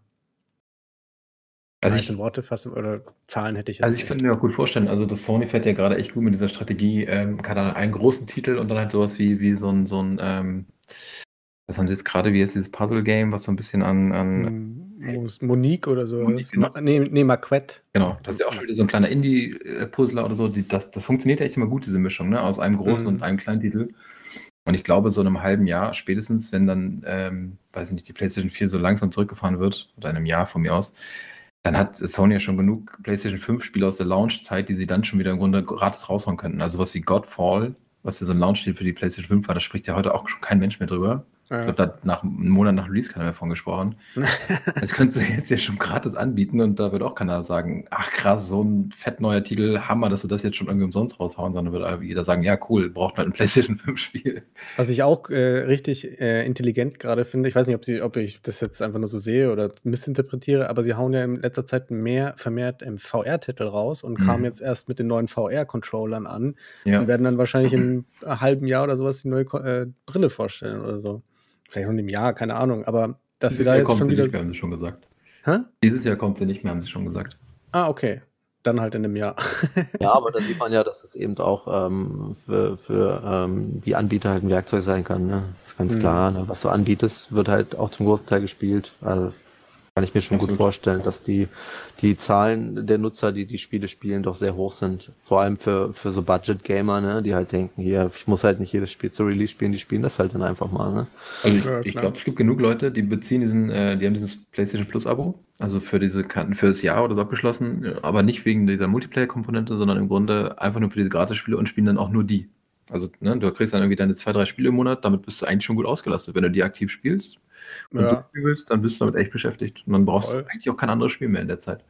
Also ich, Worte fast oder Zahlen hätte ich jetzt also ich könnte mir auch gut vorstellen, also das Sony fährt ja gerade echt gut mit dieser Strategie, ähm, keine Ahnung, einen großen Titel und dann halt sowas wie, wie so ein, so ein ähm, was haben sie jetzt gerade, wie ist dieses Puzzle-Game, was so ein bisschen an, an Hm, Mos- Monique oder so. Monique, genau. Nee, nee, Marquette. Genau, das ist ja auch schon wieder so ein kleiner Indie-Puzzler oder so. Die, das, das funktioniert ja echt immer gut, diese Mischung, ne? Aus einem großen Mhm. und einem kleinen Titel. Und ich glaube, so in einem halben Jahr spätestens, wenn dann, ähm, weiß ich nicht, die PlayStation 4 so langsam zurückgefahren wird, oder in einem Jahr von mir aus, dann hat Sony ja schon genug PlayStation 5 Spiele aus der Launch-Zeit, die sie dann schon wieder im Grunde gratis raushauen könnten. Also was wie Godfall, was ja so ein Launch-Titel für die PlayStation 5 war, da spricht ja heute auch schon kein Mensch mehr drüber. Ich glaube, nach einem Monat nach Release keiner mehr von gesprochen. Das könntest du jetzt ja schon gratis anbieten und da wird auch keiner sagen, ach krass, so ein fett neuer Titel, Hammer, dass sie das jetzt schon irgendwie umsonst raushauen, sondern wird jeder sagen, ja cool, braucht halt ein PlayStation 5 Spiel. Was ich auch äh, richtig äh, intelligent gerade finde, ich weiß nicht, ob, sie, ob ich das jetzt einfach nur so sehe oder missinterpretiere, aber sie hauen ja in letzter Zeit mehr vermehrt im VR-Titel raus und Mhm. kamen jetzt erst mit den neuen VR-Controllern an Ja. und werden dann wahrscheinlich in einem halben Jahr oder sowas die neue äh, Brille vorstellen oder so. Vielleicht noch in einem Jahr, keine Ahnung, aber dass sie Dieses da Jahr jetzt kommt schon sie wieder. nicht mehr, haben sie schon gesagt. Hä? Dieses Jahr kommt sie nicht mehr, haben sie schon gesagt. Ah, okay. Dann halt in einem Jahr. Ja, aber da sieht man ja, dass es eben auch ähm, für, für ähm, die Anbieter halt ein Werkzeug sein kann. Ne? ist ganz Mhm. klar. Ne? Was du anbietest, wird halt auch zum großen Teil gespielt. Also kann ich mir schon gut vorstellen, dass die, die Zahlen der Nutzer, die die Spiele spielen, doch sehr hoch sind. Vor allem für, für so Budget-Gamer, ne? die halt denken, hier, ich muss halt nicht jedes Spiel zu Release spielen, die spielen das halt dann einfach mal. Ne? Also ich, Ja, ich glaube, es gibt genug Leute, die beziehen diesen, äh, die haben dieses PlayStation Plus Abo, also für diese Karten für das Jahr oder so abgeschlossen, aber nicht wegen dieser Multiplayer-Komponente, sondern im Grunde einfach nur für diese Gratis-Spiele und spielen dann auch nur die. Also ne, du kriegst dann irgendwie deine zwei, drei Spiele im Monat, damit bist du eigentlich schon gut ausgelastet. Wenn du die aktiv spielst und Ja. durchspielen willst, dann bist du damit echt beschäftigt. Und dann brauchst Voll. du eigentlich auch kein anderes Spiel mehr in der Zeit.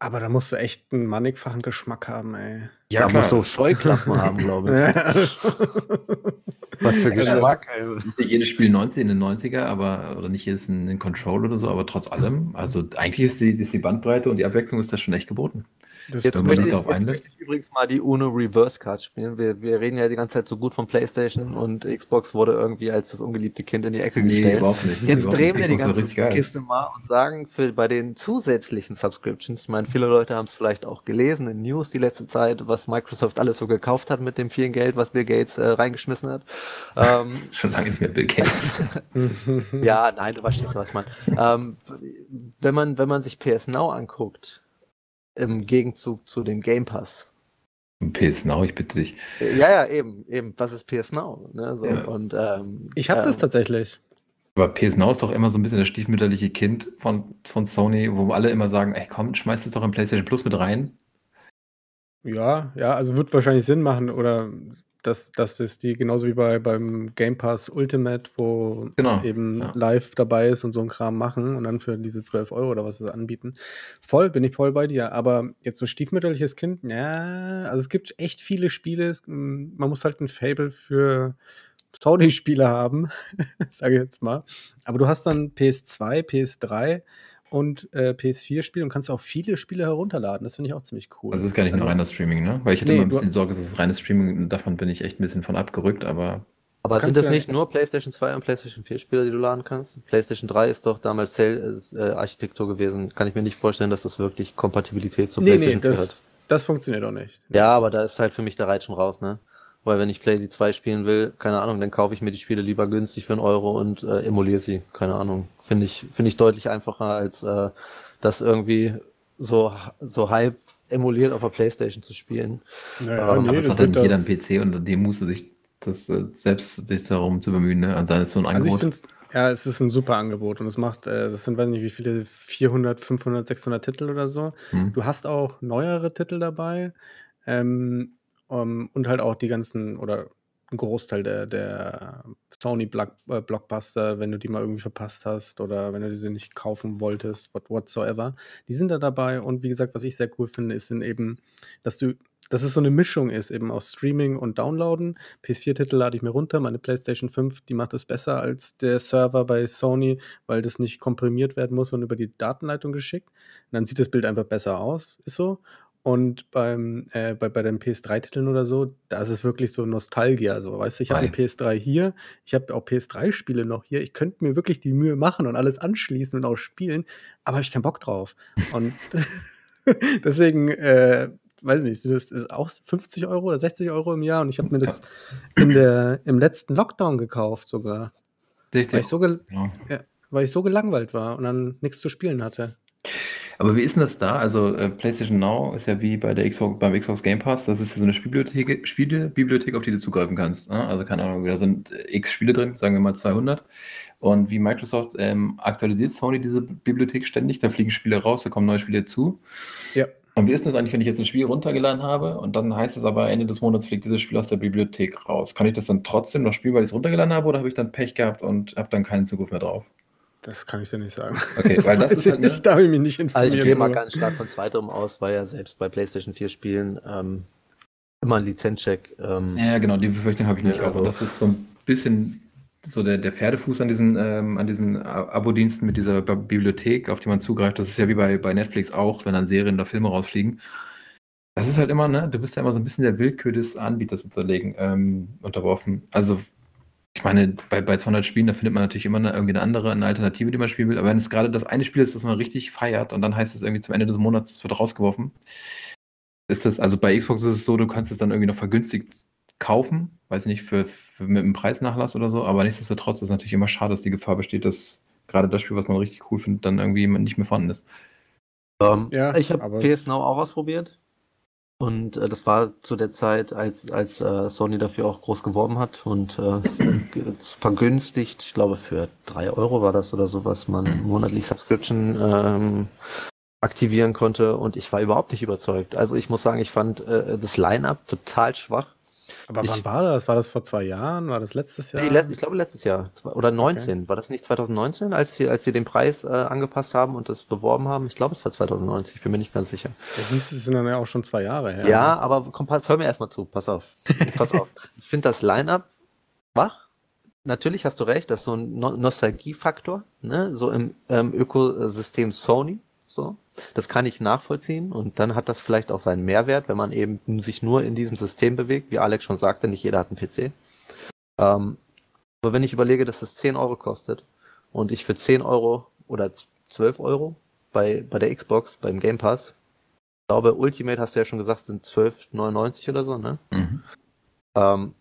Aber da musst du echt einen mannigfachen Geschmack haben, ey. da musst du Scheuklappen haben, glaube ich. Was für Geschmack, ey. Ist nicht jedes Spiel 90 in den 90er, aber oder nicht jedes in den Control oder so, aber trotz allem, also eigentlich ist die, ist die Bandbreite und die Abwechslung ist da schon echt geboten. Das Jetzt möchte, ich, möchte ich übrigens mal die UNO Reverse Card spielen. Wir, wir reden ja die ganze Zeit so gut von PlayStation und Xbox wurde irgendwie als das ungeliebte Kind in die Ecke gestellt. überhaupt nicht. Jetzt Überhaupt drehen nicht. wir die ganze. Kiste mal und sagen für bei den zusätzlichen Subscriptions, ich meine, viele Leute haben es vielleicht auch gelesen in News die letzte Zeit, was Microsoft alles so gekauft hat mit dem vielen Geld, was Bill Gates äh, reingeschmissen hat. Ähm, Schon lange nicht mehr Bill Gates. ja, nein, du verstehst, was man. Ähm, wenn man, wenn man sich PS Now anguckt, im Gegenzug zu dem Game Pass. PS Now, ich bitte dich. Ja, ja, eben, eben. Was ist PS Now? Ne, so, Ja. Und ähm, ich habe das ähm, tatsächlich. Aber PS Now ist doch immer so ein bisschen das stiefmütterliche Kind von, von Sony, wo alle immer sagen, ey komm, schmeiß es doch in PlayStation Plus mit rein. Ja, ja, also wird wahrscheinlich Sinn machen oder dass, dass das die genauso wie bei beim Game Pass Ultimate, wo Genau, eben ja. live dabei ist und so ein Kram machen und dann für diese 12 Euro oder was sie anbieten. Voll, bin ich voll bei dir. Aber jetzt so stiefmütterliches Kind, ja, also es gibt echt viele Spiele. Man muss halt ein Fable für Sony-Spiele haben, sage ich jetzt mal. Aber du hast dann PS2, PS3 und äh, PS4-Spiele und kannst auch viele Spiele herunterladen. Das finde ich auch ziemlich cool. Also es ist gar nicht Also- nur reines Streaming, ne? Weil ich hatte Nee, immer ein bisschen Sorge, dass es reines Streaming und davon bin ich echt ein bisschen von abgerückt, aber Aber sind das ja- nicht nur PlayStation 2 und PlayStation 4 Spiele, die du laden kannst? PlayStation 3 ist doch damals Cell-Architektur gewesen. Kann ich mir nicht vorstellen, dass das wirklich Kompatibilität zur Nee, nee, PlayStation 4 hat. das, das funktioniert auch nicht. Ja, aber da ist halt für mich der Reiz schon raus, ne? Weil wenn ich PlayStation 2 spielen will, keine Ahnung, dann kaufe ich mir die Spiele lieber günstig für einen Euro und äh, emuliere sie. Keine Ahnung. Finde ich, finde ich deutlich einfacher, als äh, das irgendwie so, so halb emuliert auf der Playstation zu spielen. Naja, Aber aber nee, es das hat dann wird jeder einen PC und dem musst du sich das äh, selbst sich darum zu bemühen. Ne? Also dann ist so ein also ich Angebot. finde ja, es ist ein super Angebot und es macht, äh, das sind, weiß nicht wie viele, 400, 500, 600 Titel oder so. hm. Du hast auch neuere Titel dabei ähm, um, und halt auch die ganzen oder ein Großteil der, der Sony Block, äh, Blockbuster, wenn du die mal irgendwie verpasst hast oder wenn du diese nicht kaufen wolltest, what, whatsoever, die sind da dabei und wie gesagt, was ich sehr cool finde, ist dann eben, dass du, dass es so eine Mischung ist, eben aus Streaming und Downloaden. PS4-Titel lade ich mir runter, meine PlayStation 5, die macht es besser als der Server bei Sony, weil das nicht komprimiert werden muss und über die Datenleitung geschickt. Und dann sieht das Bild einfach besser aus, ist so. Und beim, äh, bei, bei den PS3-Titeln oder so, da ist es wirklich so Nostalgia. Also, weißt du, ich habe eine Ei. PS3 hier, ich habe auch PS3-Spiele noch hier. Ich könnte mir wirklich die Mühe machen und alles anschließen und auch spielen, aber habe ich keinen Bock drauf. Und deswegen, äh, weiß nicht, das ist auch 50 Euro oder 60 Euro im Jahr und ich habe mir das in der, im letzten Lockdown gekauft sogar, weil Richtig. ich so, gel Ja. ja, weil ich so gelangweilt war und dann nichts zu spielen hatte. Aber wie ist denn das da? Also äh, PlayStation Now ist ja wie bei der Xbox, beim Xbox Game Pass, das ist ja so eine Spielbibliothek, Spielebibliothek, auf die du zugreifen kannst. Ne? Also keine Ahnung, da sind äh, x Spiele drin, sagen wir mal 200. Und wie Microsoft ähm, aktualisiert Sony diese Bibliothek ständig, da fliegen Spiele raus, da kommen neue Spiele zu. Ja. Und wie ist das eigentlich, wenn ich jetzt ein Spiel runtergeladen habe und dann heißt es aber Ende des Monats fliegt dieses Spiel aus der Bibliothek raus? Kann ich das dann trotzdem noch spielen, weil ich es runtergeladen habe oder habe ich dann Pech gehabt und habe dann keinen Zugriff mehr drauf? Das kann ich dir nicht sagen. Okay, weil das Weiß ist ich halt, ne? nicht, da habe ich mich nicht Also informiert. ich gehe mal ganz stark von zweiterem aus, weil ja selbst bei PlayStation 4 Spielen ähm, immer ein Lizenzcheck. Ähm, Ja, genau, die Befürchtung habe ich nicht Ja, auch. Und also- das ist so ein bisschen so der, der Pferdefuß an diesen, ähm, an diesen Abo-Diensten mit dieser Bi- Bibliothek, auf die man zugreift. Das ist ja wie bei, bei Netflix auch, wenn dann Serien oder Filme rausfliegen. Das ist halt immer, ne, du bist ja immer so ein bisschen der Willkür des Anbieters unterlegen, ähm, unterworfen. Also, ich meine, bei, bei 200 Spielen, da findet man natürlich immer eine, irgendwie eine andere, eine Alternative, die man spielen will. Aber wenn es gerade das eine Spiel ist, das man richtig feiert und dann heißt es irgendwie zum Ende des Monats, es wird rausgeworfen, ist das, also bei Xbox ist es so, du kannst es dann irgendwie noch vergünstigt kaufen, weiß nicht, für, für mit einem Preisnachlass oder so, aber nichtsdestotrotz ist es natürlich immer schade, dass die Gefahr besteht, dass gerade das Spiel, was man richtig cool findet, dann irgendwie nicht mehr vorhanden ist. Ähm, Ja, ich habe PS Now auch ausprobiert. Und äh, das war zu der Zeit, als, als äh, Sony dafür auch groß geworben hat und äh, vergünstigt, ich glaube für drei Euro war das oder so, was man monatlich Subscription ähm, aktivieren konnte und ich war überhaupt nicht überzeugt. Also ich muss sagen, ich fand äh, das Line-Up total schwach. Aber Ich- wann war das? War das vor zwei Jahren? War das letztes Jahr? Nee, ich glaube letztes Jahr oder 19. War das nicht 2019, als sie, als sie den Preis äh, angepasst haben und das beworben haben? Ich glaube, es war 2019, ich bin mir nicht ganz sicher. Ja, siehst du, es sind dann ja auch schon zwei Jahre her. Ja, aber komm, hör mir erstmal zu, pass auf. pass auf. Ich finde das Line-Up schwach. Natürlich hast du recht, das ist so ein no Nostalgiefaktor, ne? so im ähm, Ökosystem Sony. So. Das kann ich nachvollziehen und dann hat das vielleicht auch seinen Mehrwert, wenn man eben sich nur in diesem System bewegt. Wie Alex schon sagte, nicht jeder hat einen PC. Ähm, aber wenn ich überlege, dass das 10 Euro kostet und ich für 10 Euro oder 12 Euro bei, bei der Xbox, beim Game Pass, ich glaube, Ultimate hast du ja schon gesagt, sind 12,99 oder so, ne? Mhm. Ähm,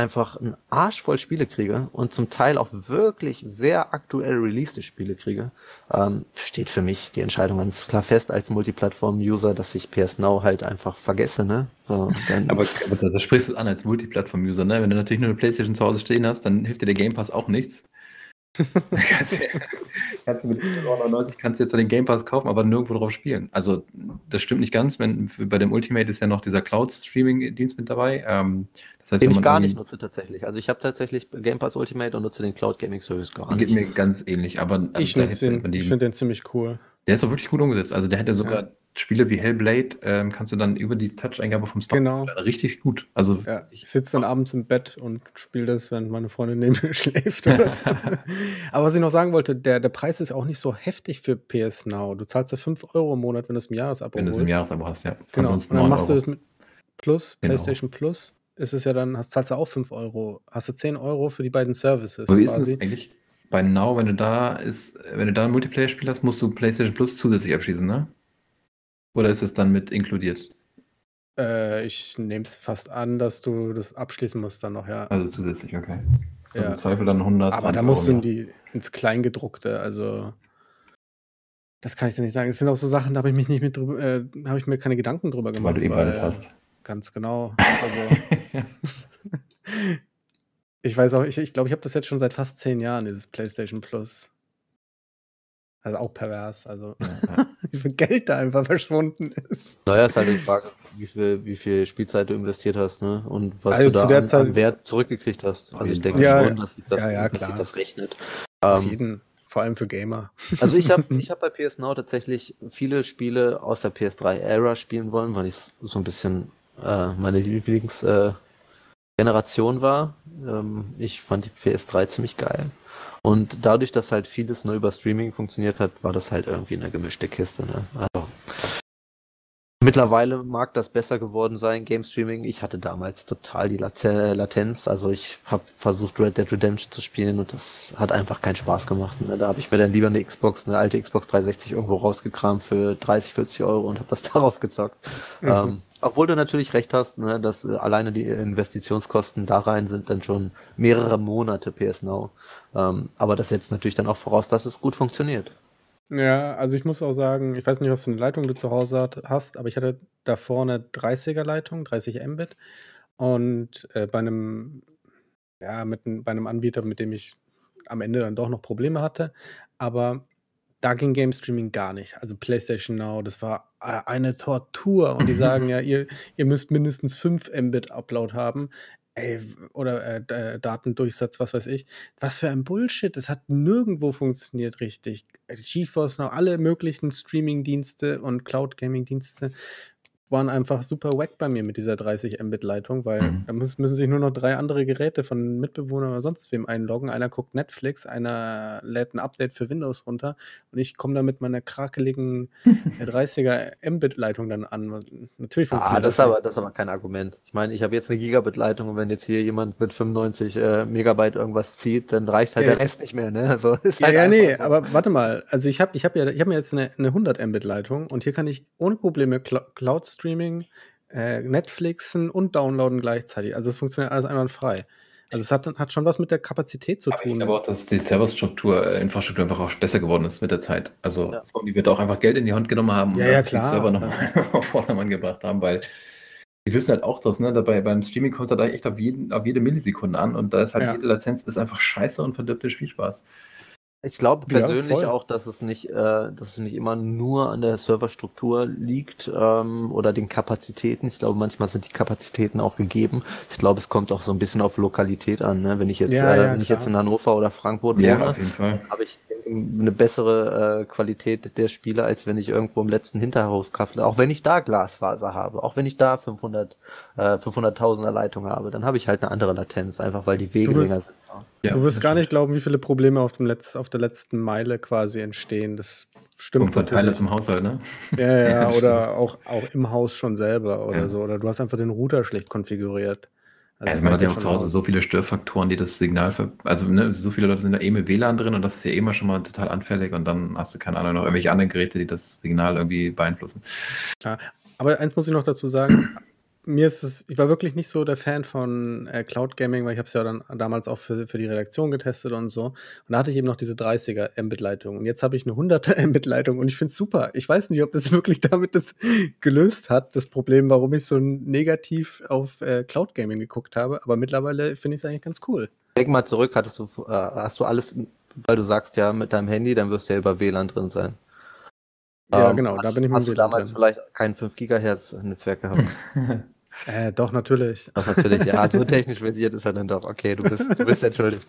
einfach einen Arsch voll Spiele kriege und zum Teil auch wirklich sehr aktuell released Spiele kriege, ähm, steht für mich die Entscheidung ganz klar fest als Multiplattform-User, dass ich PS Now halt einfach vergesse, ne? So, Aber, aber da, da sprichst du es an als Multiplattform-User, ne? Wenn du natürlich nur eine Playstation zu Hause stehen hast, dann hilft dir der Game Pass auch nichts. Kannst, du, kannst mit 4,99 kannst du jetzt den Game Pass kaufen, aber nirgendwo drauf spielen. Also das stimmt nicht ganz. Wenn, bei dem Ultimate ist ja noch dieser Cloud-Streaming-Dienst mit dabei. Ähm, das heißt, den ich gar nicht nutze tatsächlich. Also ich habe tatsächlich Game Pass Ultimate und nutze den Cloud Gaming Service gar Geht nicht. mir ganz ähnlich, aber also Ich ich finde den ziemlich cool. der ist auch wirklich gut umgesetzt. Also der hätte sogar Spiele wie Hellblade, ähm, kannst du dann über die Touch-Eingabe vom Smart Genau. richtig gut. Also Ja, ich sitze dann abends im Bett und spiele das, wenn meine Freundin neben mir schläft. Oder so. Aber was ich noch sagen wollte, der, der Preis ist auch nicht so heftig für PS Now. Du zahlst ja 5 Euro im Monat, wenn du es im Jahresabo wenn du es im. Jahresabo hast, ja. Genau. Und dann 9 machst du Euro. das mit Plus, Genau. PlayStation Plus. ist es ja dann, hast, zahlst du auch 5 Euro. Hast du 10 Euro für die beiden Services. Aber wie ist denn das eigentlich? Bei Now, wenn du da ist, wenn du da ein Multiplayer-Spiel hast, musst du PlayStation Plus zusätzlich abschließen, ne? Oder ist es dann mit inkludiert? Äh, ich nehme es fast an, dass du das abschließen musst dann noch, ja. Also zusätzlich, okay. Ja. Also im Zweifel dann 100. Aber da musst du in die, ins Kleingedruckte, also das kann ich dir nicht sagen. Es sind auch so Sachen, da habe ich mich nicht mit drüber, äh, habe ich mir keine Gedanken drüber gemacht. Weil du eben alles hast. Ganz genau. Also, ich weiß auch, ich glaube, ich, glaub, ich habe das jetzt schon seit fast zehn Jahren, dieses PlayStation Plus. Also auch pervers, also ja, wie viel Geld da einfach verschwunden ist. Naja, ist halt die Frage, wie viel, wie viel Spielzeit du investiert hast, ne? Und was also du da an, Zeit, an, Wert zurückgekriegt hast. Also ich denke ja, schon, dass sich das, ja, ja, dass sich das rechnet. Auf ähm, jeden, vor allem für Gamer. Also ich habe ich hab bei PS Now tatsächlich viele Spiele aus der PS3-Ära spielen wollen, weil ich so ein bisschen äh, meine Lieblingsgeneration äh, war. Ähm, ich fand die PS3 ziemlich geil. Und dadurch, dass halt vieles nur über Streaming funktioniert hat, war das halt irgendwie eine gemischte Kiste. Ne? Also, mittlerweile mag das besser geworden sein, Game Streaming. Ich hatte damals total die Latenz. Also ich habe versucht, Red Dead Redemption zu spielen und das hat einfach keinen Spaß gemacht. Ne? Da habe ich mir dann lieber eine Xbox, eine alte Xbox 360 irgendwo rausgekramt für 30, 40 Euro und habe das darauf gezockt. Mhm. Ähm, obwohl du natürlich recht hast, ne, dass äh, alleine die Investitionskosten da rein sind dann schon mehrere Monate PS Now. Ähm, aber das setzt natürlich dann auch voraus, dass es gut funktioniert. Ja, also ich muss auch sagen, ich weiß nicht, was für eine Leitung du zu Hause hast, aber ich hatte davor eine 30er Leitung, 30 Mbit. Und äh, bei einem, ja, mit, bei einem Anbieter, mit dem ich am Ende dann doch noch Probleme hatte. Aber da ging Game Streaming gar nicht. Also PlayStation Now, das war äh, eine Tortur. Und die sagen ja, ihr, ihr müsst mindestens 5 Mbit Upload haben. Ey, oder äh, äh, Datendurchsatz, was weiß ich. Was für ein Bullshit. Das hat nirgendwo funktioniert richtig. GeForce Now, alle möglichen Streaming-Dienste und Cloud-Gaming-Dienste waren einfach super wack bei mir mit dieser 30 Mbit-Leitung, weil mhm. da müssen, müssen sich nur noch drei andere Geräte von Mitbewohnern oder sonst wem einloggen. Einer guckt Netflix, einer lädt ein Update für Windows runter und ich komme da mit meiner krakeligen 30er Mbit-Leitung dann an. Natürlich funktioniert ah, das. Das, aber, das ist aber kein Argument. Ich meine, ich habe jetzt eine Gigabit-Leitung und wenn jetzt hier jemand mit 95 äh, Megabyte irgendwas zieht, dann reicht halt ja. der Rest nicht mehr. Ne? Also, ist halt ja, nee, so. aber warte mal. Also ich habe ich hab ja, ich hab mir jetzt eine, eine 100 Mbit-Leitung und hier kann ich ohne Probleme Cloud Streaming, äh, Netflixen und Downloaden gleichzeitig. Also es funktioniert alles einwandfrei. Also es hat, hat schon was mit der Kapazität zu aber tun. Ich glaube auch, dass die Serverstruktur, äh, Infrastruktur einfach auch besser geworden ist mit der Zeit. Also ja. Sony wird auch einfach Geld in die Hand genommen haben ja, und ja, klar. die Server noch auf Vordermann gebracht haben, weil die wissen halt auch das, ne? Dabei beim Streaming kommt da echt auf, jeden, auf jede Millisekunde an und da ist halt ja. jede Latenz ist einfach scheiße und verdirbt den Spielspaß. Ich glaube persönlich ja, auch, dass es nicht, äh, dass es nicht immer nur an der Serverstruktur liegt ähm, oder den Kapazitäten. Ich glaube, manchmal sind die Kapazitäten auch gegeben. Ich glaube, es kommt auch so ein bisschen auf Lokalität an. Ne? Wenn ich jetzt, ja, äh, ja, wenn ich jetzt in Hannover oder Frankfurt wohne, habe ich eine bessere äh, Qualität der Spiele, als wenn ich irgendwo im letzten Hinterhof kaffle. Auch wenn ich da Glasfaser habe, auch wenn ich da 500 äh, 500.000er Leitung habe, dann habe ich halt eine andere Latenz, einfach weil die Wege länger sind. Ja, du wirst gar nicht glauben, wie viele Probleme auf, dem Letz-, auf der letzten Meile quasi entstehen. Das stimmt. Und Verteiler zum Haushalt, ne? Ja, ja, ja oder auch, auch im Haus schon selber oder ja. so. Oder du hast einfach den Router schlecht konfiguriert. Also, also man hat ja auch zu Hause aus. so viele Störfaktoren, die das Signal, ver also ne, so viele Leute sind da eh mit WLAN drin und das ist ja immer schon mal total anfällig und dann hast du keine Ahnung noch irgendwelche anderen Geräte, die das Signal irgendwie beeinflussen. Klar, aber eins muss ich noch dazu sagen, mir ist es, ich war wirklich nicht so der Fan von äh, Cloud Gaming, weil ich habe es ja dann damals auch für, für die Redaktion getestet und so. Und da hatte ich eben noch diese 30er Mbit-Leitung. Und jetzt habe ich eine 100er Mbit-Leitung und ich finde es super. Ich weiß nicht, ob das wirklich damit das gelöst hat, das Problem, warum ich so negativ auf äh, Cloud Gaming geguckt habe. Aber mittlerweile finde ich es eigentlich ganz cool. Denk mal zurück, hattest du, äh, hast du alles, weil du sagst ja mit deinem Handy, dann wirst du ja über WLAN drin sein. Ja, ähm, genau, hast, da bin ich mit Hast du damals drin. vielleicht kein 5 Gigahertz Netzwerk gehabt? Äh, doch, natürlich. Doch, natürlich, ja. So technisch versiert ist er dann doch. Okay, du bist, du bist entschuldigt.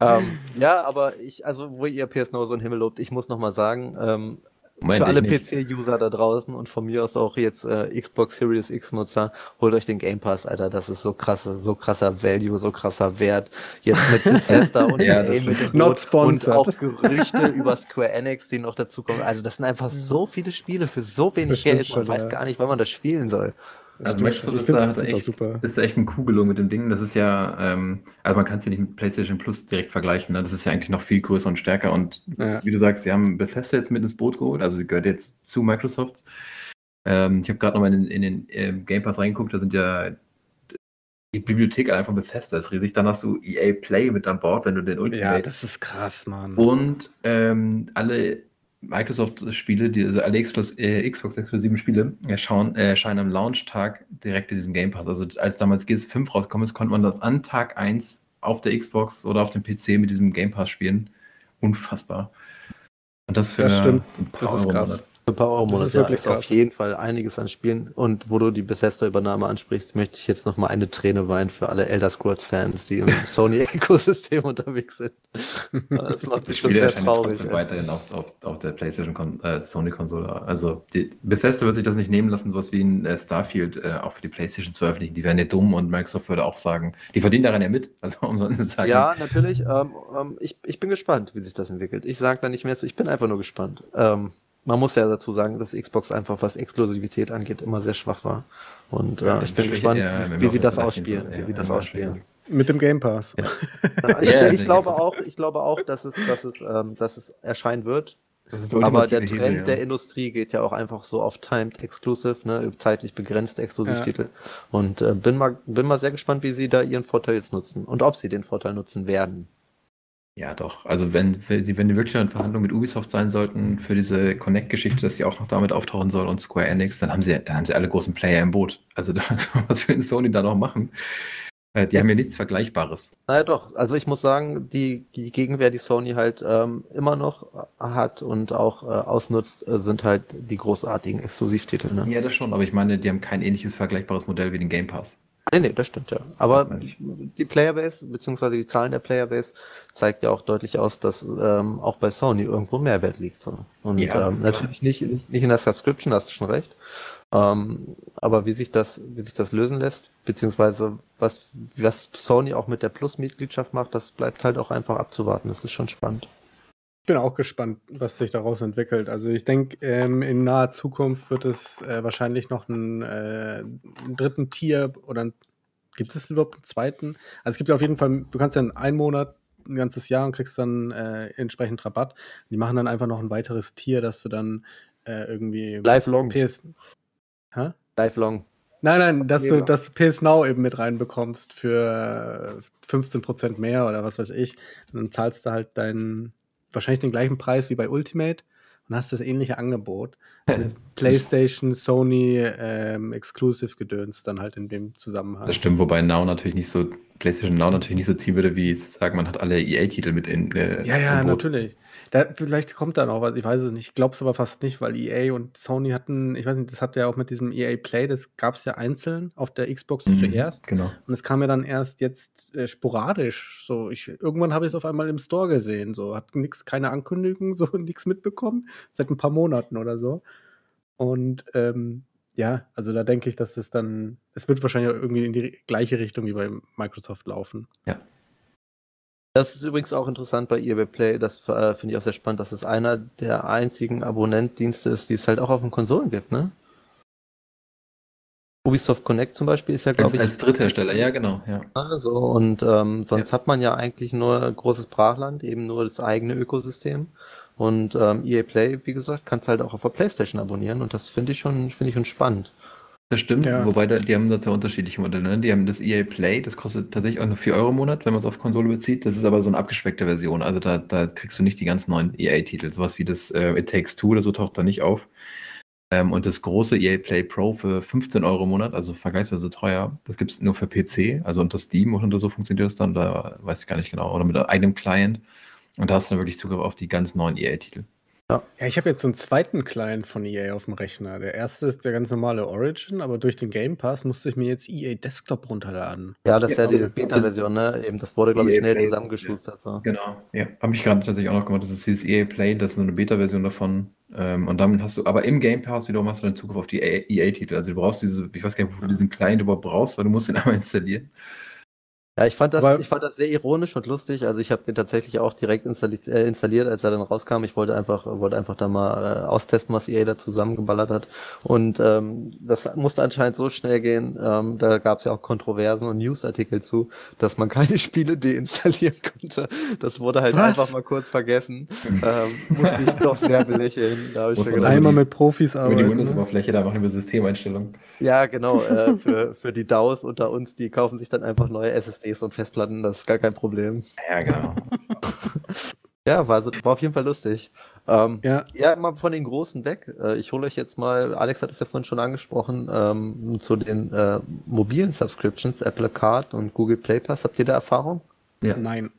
ähm, ja, aber ich, also, wo ihr PS Now so einen Himmel lobt, ich muss noch mal sagen, ähm, für alle PC-User da draußen und von mir aus auch jetzt äh, Xbox Series X-Nutzer, holt euch den Game Pass, Alter. Das ist so krasser, so krasser Value, so krasser Wert. Jetzt mit Bethesda und ja, EA mit dem Not und auch Gerüchte über Square Enix, die noch dazu kommen. Also das sind einfach so viele Spiele für so wenig Geld. Man weiß gar nicht, wann man das spielen soll. Also Microsoft ist, da, echt, super. ist echt ein Kugelung mit dem Ding. Das ist ja, ähm, also man kann es ja nicht mit PlayStation Plus direkt vergleichen. Ne? Das ist ja eigentlich noch viel größer und stärker. Und ja. wie du sagst, sie haben Bethesda jetzt mit ins Boot geholt. Also sie gehört jetzt zu Microsoft. Ähm, ich habe gerade nochmal in, in den äh, Game Pass reingeguckt. Da sind ja die Bibliothek allein von Bethesda ist riesig. Dann hast du EA Play mit an Bord, wenn du den Ultimate. Ja, das ist krass, Mann. Und ähm, alle Microsoft-Spiele, die, also alle äh, Xbox-exklusiven Spiele, erscheinen, erscheinen am Launch-Tag direkt in diesem Game Pass. Also als damals GS5 rausgekommen ist, konnte man das an Tag 1 auf der Xbox oder auf dem PC mit diesem Game Pass spielen. Unfassbar. Und das für das stimmt. das ist krass. Für ein paar Euro Monat, ist, ja, ist auf jeden Fall einiges an Spielen. Und wo du die Bethesda-Übernahme ansprichst, möchte ich jetzt noch mal eine Träne weinen für alle Elder Scrolls-Fans, die im Sony-Ökosystem unterwegs sind. Das macht mich schon sehr traurig. Weiterhin auf, auf, auf der PlayStation äh, Sony-Konsole. Also die, Bethesda wird sich das nicht nehmen lassen, sowas wie ein äh, Starfield äh, auch für die PlayStation zu veröffentlichen. Die wären ja dumm und Microsoft würde auch sagen, die verdienen daran ja mit. Also um so zu sagen. Ja, natürlich. Ähm, ähm, ich, ich bin gespannt, wie sich das entwickelt. Ich sage da nicht mehr zu. Ich bin einfach nur gespannt. Ähm, man muss ja dazu sagen, dass Xbox einfach, was Exklusivität angeht, immer sehr schwach war. Und äh, ich bin gespannt, ja, wie sie das ausspielen, wie sie das ausspielen. Mit dem Game Pass. Ja. ich, ja, ich glaube auch, ich glaube auch, dass es, dass es, ähm, dass es erscheinen wird. Aber der Trend Hebel, der Industrie geht ja auch einfach so auf Timed Exclusive, ne, zeitlich begrenzte Exklusivtitel. Und äh, bin mal, bin mal sehr gespannt, wie sie da ihren Vorteil jetzt nutzen und ob sie den Vorteil nutzen werden. Ja, doch. Also wenn, wenn die, wenn die wirklich in Verhandlungen mit Ubisoft sein sollten für diese Connect-Geschichte, dass die auch noch damit auftauchen soll und Square Enix, dann haben sie, dann haben sie alle großen Player im Boot. Also was will Sony da noch machen? Äh, die haben ja nichts Vergleichbares. Naja doch, also ich muss sagen, die, die Gegenwehr, die Sony halt ähm, immer noch hat und auch äh, ausnutzt, äh, sind halt die großartigen Exklusivtitel. Ne? Ja, das schon, aber ich meine, die haben kein ähnliches vergleichbares Modell wie den Game Pass. Nee, nee, das stimmt ja. Aber die Playerbase, beziehungsweise die Zahlen der Playerbase, zeigt ja auch deutlich aus, dass ähm, auch bei Sony irgendwo Mehrwert liegt. So. Und ja, ähm, natürlich nicht, nicht in der Subscription, hast du schon recht. Ähm, aber wie sich das, wie sich das lösen lässt, beziehungsweise was, was Sony auch mit der Plus-Mitgliedschaft macht, das bleibt halt auch einfach abzuwarten. Das ist schon spannend. Ich bin auch gespannt, was sich daraus entwickelt. Also ich denke, ähm, in naher Zukunft wird es äh, wahrscheinlich noch einen, äh, einen, dritten Tier oder ein, gibt es überhaupt einen zweiten? Also es gibt ja auf jeden Fall, du kannst ja in einem Monat ein ganzes Jahr und kriegst dann äh, entsprechend Rabatt. Die machen dann einfach noch ein weiteres Tier, dass du dann äh, irgendwie Lifelong. PS. Hä? Lifelong. Nein, nein, dass du das PS Now eben mit reinbekommst für 15% mehr oder was weiß ich. Und dann zahlst du halt deinen wahrscheinlich den gleichen Preis wie bei Ultimate und hast das ähnliche Angebot. PlayStation, Sony, ähm, Exclusive Gedöns dann halt in dem Zusammenhang. Das stimmt, wobei Now natürlich nicht so, PlayStation Now natürlich nicht so ziehen würde, wie zu sagen, man hat alle EA-Titel mit in. Äh, ja, ja, natürlich. Da, vielleicht kommt da noch was, ich weiß es nicht. Ich glaube es aber fast nicht, weil EA und Sony hatten, ich weiß nicht, das hat ja auch mit diesem EA Play, das gab es ja einzeln auf der Xbox mhm, zuerst. Genau. Und es kam ja dann erst jetzt äh, sporadisch. So, ich, irgendwann habe ich es auf einmal im Store gesehen. So, hat nichts, keine Ankündigung, so nichts mitbekommen. Seit ein paar Monaten oder so. Und ähm, ja, also da denke ich, dass es dann, es wird wahrscheinlich irgendwie in die gleiche Richtung wie bei Microsoft laufen. Ja. Das ist übrigens auch interessant bei eBay Play, das äh, finde ich auch sehr spannend, dass es einer der einzigen Abonnentdienste ist, die es halt auch auf den Konsolen gibt, ne? Ubisoft Connect zum Beispiel ist ja, glaube ich. Als Dritthersteller, ja, genau, ja. Also, und ähm, sonst ja. hat man ja eigentlich nur großes Brachland, eben nur das eigene Ökosystem. Und ähm, EA Play, wie gesagt, kannst halt auch auf der Playstation abonnieren und das finde ich schon, finde ich schon spannend. Das stimmt, ja. wobei da, die haben da zwei unterschiedliche Modelle. Ne? Die haben das EA Play, das kostet tatsächlich auch nur 4 Euro im Monat, wenn man es auf Konsole bezieht. Das ist aber so eine abgespeckte Version. Also da, da kriegst du nicht die ganz neuen EA-Titel. Sowas wie das äh, It Takes Two oder so taucht da nicht auf. Ähm, und das große EA Play Pro für 15 Euro im Monat, also vergleichsweise teuer, das gibt es nur für PC, also unter Steam oder so funktioniert das dann, da weiß ich gar nicht genau, oder mit eigenem Client. Und da hast du dann wirklich Zugriff auf die ganz neuen EA-Titel. Ja. ja, ich habe jetzt so einen zweiten Client von EA auf dem Rechner. Der erste ist der ganz normale Origin, aber durch den Game Pass musste ich mir jetzt EA Desktop runterladen. Ja, das ist ja, ja diese Beta-Version, ne? Eben, das wurde, glaube ich, e schnell Play, zusammengeschustert. So. Genau, ja. Habe ich gerade tatsächlich auch noch gemacht. Das ist dieses EA Play, das ist nur eine Beta-Version davon. Ähm, und dann hast du, aber im Game Pass wiederum hast du dann Zugriff auf die EA-Titel. Also du brauchst diese, ich weiß gar nicht, wofür du diesen Client überhaupt brauchst, aber du musst ihn einmal installieren. Ja, ich fand das, Aber- ich fand das sehr ironisch und lustig. Also ich habe den tatsächlich auch direkt installiert, äh, installiert, als er dann rauskam. Ich wollte einfach, wollte einfach da mal äh, austesten, was EA da zusammengeballert hat. Und ähm, das musste anscheinend so schnell gehen. Ähm, da gab es ja auch Kontroversen und Newsartikel zu, dass man keine Spiele deinstallieren konnte. Das wurde halt Was? einfach mal kurz vergessen. ähm, musste ich doch sehr belächeln. Da hab ich Muss so man gedacht, Einmal mit Profis Über die arbeiten. ne? Windows-Oberfläche, da machen wir Systemeinstellungen. ja, genau. Äh, für, für die DAOs unter uns, die kaufen sich dann einfach neue SSDs und Festplatten. Das ist gar kein Problem. Ja, genau. Ja, war, so- war auf jeden Fall lustig. Ähm, Ja, ja, mal von den Großen weg. Äh, ich hole euch jetzt mal, Alex hat es ja vorhin schon angesprochen, ähm, zu den äh, mobilen Subscriptions, Apple Card und Google Play Pass. Habt ihr da Erfahrung? Ja. nein.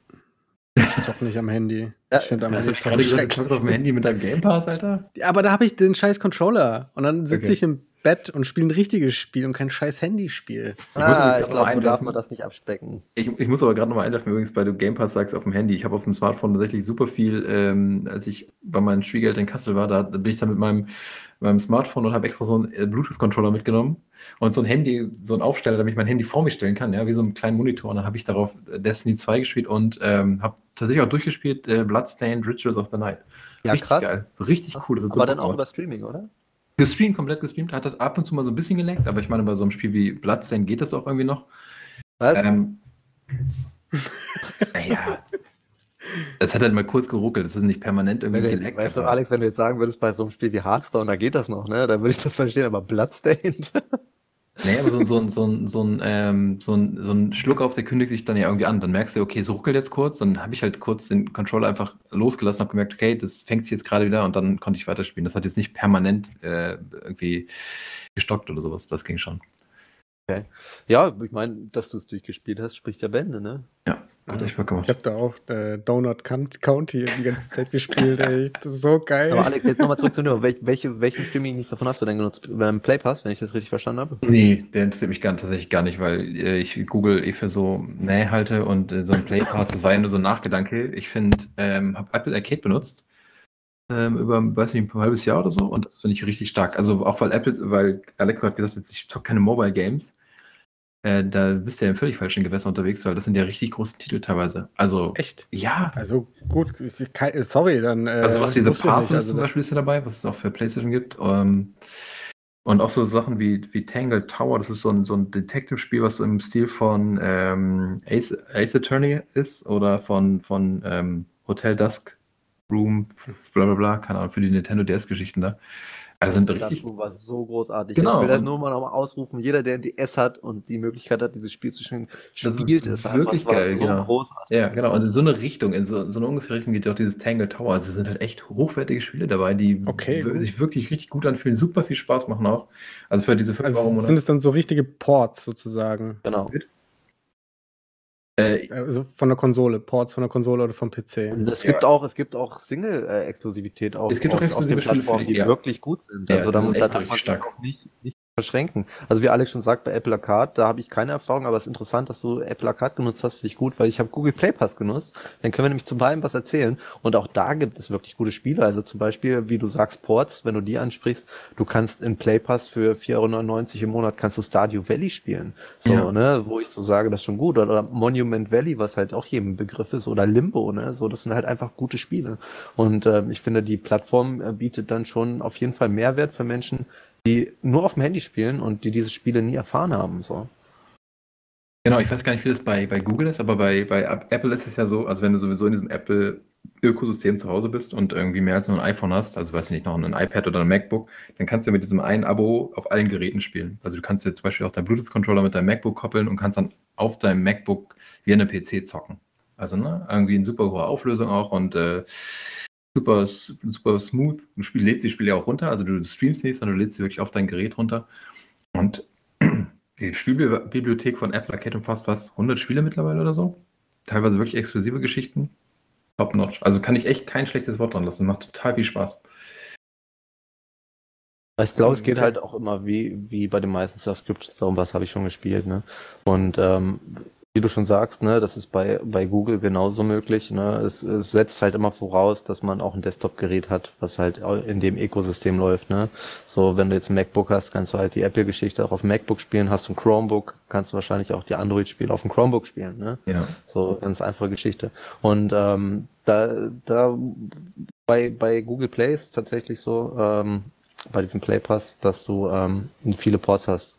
Ich zock nicht am Handy. Ja, Ich finde am Handy zocken du auf dem Handy mit deinem Game Pass, Alter? Ja, Aber da habe ich den scheiß Controller. Und dann sitze Okay. ich im Bett und spiele ein richtiges Spiel und kein scheiß Handyspiel. nämlich Ah, ich glaube, so darf man das nicht abspecken. Ich, ich muss aber gerade nochmal einwerfen, übrigens, weil du Game Pass sagst auf dem Handy. Ich habe auf dem Smartphone tatsächlich super viel, ähm, als ich bei meinen Schwiegereltern in Kassel war, da, da bin ich dann mit meinem, meinem Smartphone und habe extra so einen äh, Bluetooth-Controller mitgenommen und so ein Handy, so ein Aufsteller, damit ich mein Handy vor mich stellen kann, ja, wie so einen kleinen Monitor. Und dann habe ich darauf Destiny 2 gespielt und ähm, habe tatsächlich auch durchgespielt äh, Bloodstained Rituals of the Night. Ja, Richtig krass. geil. Richtig cool. Aber dann auch über Streaming, oder? Gestreamt, komplett gestreamt. Hat das ab und zu mal so ein bisschen geleckt, aber ich meine, bei so einem Spiel wie Bloodstained geht das auch irgendwie noch. Was? Ähm, naja. Es hat halt mal kurz geruckelt, das ist nicht permanent irgendwie Wenn geleckt. weißt du, Alex, wenn du jetzt sagen würdest, bei so einem Spiel wie Hearthstone, da geht das noch, ne? Dann würde ich das verstehen, aber Bloodstained. Nee, aber so, so, ein- so, ein- so, ein, ähm, so, ein, so ein Schluck auf, der kündigt sich dann ja irgendwie an. Dann merkst du, okay, es ruckelt jetzt kurz. Dann habe ich halt kurz den Controller einfach losgelassen, habe gemerkt, okay, das fängt sich jetzt gerade wieder und dann konnte ich weiterspielen. Das hat jetzt nicht permanent äh, irgendwie gestockt oder sowas. Das ging schon. Ja, ich meine, dass du es durchgespielt hast, spricht ja Bände, ne? Ja, hat echt Bock Ich gemacht. habe da auch äh, Donut Count- County die ganze Zeit gespielt, ey. Das ist so geil. Aber Alex, jetzt nochmal zurück zu dir. Wel welche, welchen Streaming-Dienst davon hast du denn genutzt? Beim Play Pass, wenn ich das richtig verstanden habe? Nee, der interessiert mich gar, tatsächlich gar nicht, weil äh, ich Google eh für so Nähe halte und äh, so ein Play Pass, das war ja nur so ein Nachgedanke. Ich finde, ähm, habe Apple Arcade benutzt ähm, über, weiß nicht, ein halbes Jahr oder so und das finde ich richtig stark. Also auch weil Apple, weil Alex hat gesagt, jetzt, ich zocke keine Mobile Games. Äh, da bist du ja im völlig falschen Gewässer unterwegs, weil das sind ja richtig große Titel teilweise. Also, Echt? ja. Also gut, sorry, dann. Äh, Also was wie The. Path Also, zum Beispiel ist ja dabei, was es auch für PlayStation gibt. Ähm, und auch so Sachen wie, wie Tangled Tower, das ist so ein, so ein Detective-Spiel, was im Stil von ähm, Ace, Ace Attorney ist oder von, von ähm, Hotel Dusk Room, bla bla bla, keine Ahnung, für die Nintendo DS-Geschichten da. Also sind Das richtig. Room war so großartig. Genau. Ich will das nur mal nochmal ausrufen. Jeder, der ein DS hat und die Möglichkeit hat, dieses Spiel zu spielen, Das spielt ist es wirklich war geil, so genau. großartig. Ja, genau. Und in so eine Richtung, in so, so eine ungefähre Richtung geht ja auch dieses Tangled Tower. Also es sind halt echt hochwertige Spiele dabei, die Okay, sich wirklich richtig gut anfühlen, super viel Spaß machen auch. Also für diese 5 Euro im also Monat. sind es dann so richtige Ports sozusagen. Genau. Äh, Also von der Konsole, Ports von der Konsole oder vom PC. Es gibt auch, es gibt auch Single-Exklusivität auf, Es gibt auch auf, auf den Plattformen, die- ja. wirklich gut sind. Ja, also da, darf richtig man auch nicht, nicht verschränken. Also wie Alex schon sagt, bei Apple Arcade, da habe ich keine Erfahrung, aber es ist interessant, dass du Apple Arcade genutzt hast, finde ich gut, weil ich habe Google Play Pass genutzt. Dann können wir nämlich zum beiden was erzählen. Und auch da gibt es wirklich gute Spiele. Also zum Beispiel, wie du sagst, Ports, wenn du die ansprichst, du kannst in Play Pass für 4,99 Euro im Monat kannst du Stardew Valley spielen. So, Ja. ne, wo ich so sage, das ist schon gut. Oder Monument Valley, was halt auch jedem ein Begriff ist, oder Limbo, ne? So, das sind halt einfach gute Spiele. Und ähm, ich finde, die Plattform äh, bietet dann schon auf jeden Fall Mehrwert für Menschen, die nur auf dem Handy spielen und die diese Spiele nie erfahren haben. So. Genau, ich weiß gar nicht, wie das bei, bei Google ist, aber bei, bei App- Apple ist es ja so, also wenn du sowieso in diesem Apple-Ökosystem zu Hause bist und irgendwie mehr als nur ein iPhone hast, also weiß ich nicht, noch ein iPad oder ein MacBook, dann kannst du mit diesem einen Abo auf allen Geräten spielen. Also du kannst dir zum Beispiel auch deinen Bluetooth-Controller mit deinem MacBook koppeln und kannst dann auf deinem MacBook wie eine PC zocken. Also ne, irgendwie in super hoher Auflösung auch und äh, super, super smooth. Du spiel, lädst die Spiele ja auch runter, also du streamst nicht, sondern du lädst sie wirklich auf dein Gerät runter. Und die Spielbibliothek von Apple Arcade umfasst was? 100 Spiele mittlerweile oder so? Teilweise wirklich exklusive Geschichten. Top notch. Also kann ich echt kein schlechtes Wort dran lassen. Macht total viel Spaß. Ich glaube, es geht Okay. halt auch immer wie, wie bei den meisten Subscriptions darum, was habe ich schon gespielt, ne? Und ähm, wie du schon sagst, ne, das ist bei, bei Google genauso möglich. Ne? Es, es setzt halt immer voraus, dass man auch ein Desktop-Gerät hat, was halt in dem Ökosystem läuft. Ne? So, wenn du jetzt ein MacBook hast, kannst du halt die Apple-Geschichte auch auf dem MacBook spielen. Hast du ein Chromebook, kannst du wahrscheinlich auch die Android-Spiele auf dem Chromebook spielen. Ne? Ja. So, ganz einfache Geschichte. Und ähm, da, da bei, bei Google Play ist tatsächlich so, ähm, bei diesem Play Pass, dass du ähm, viele Ports hast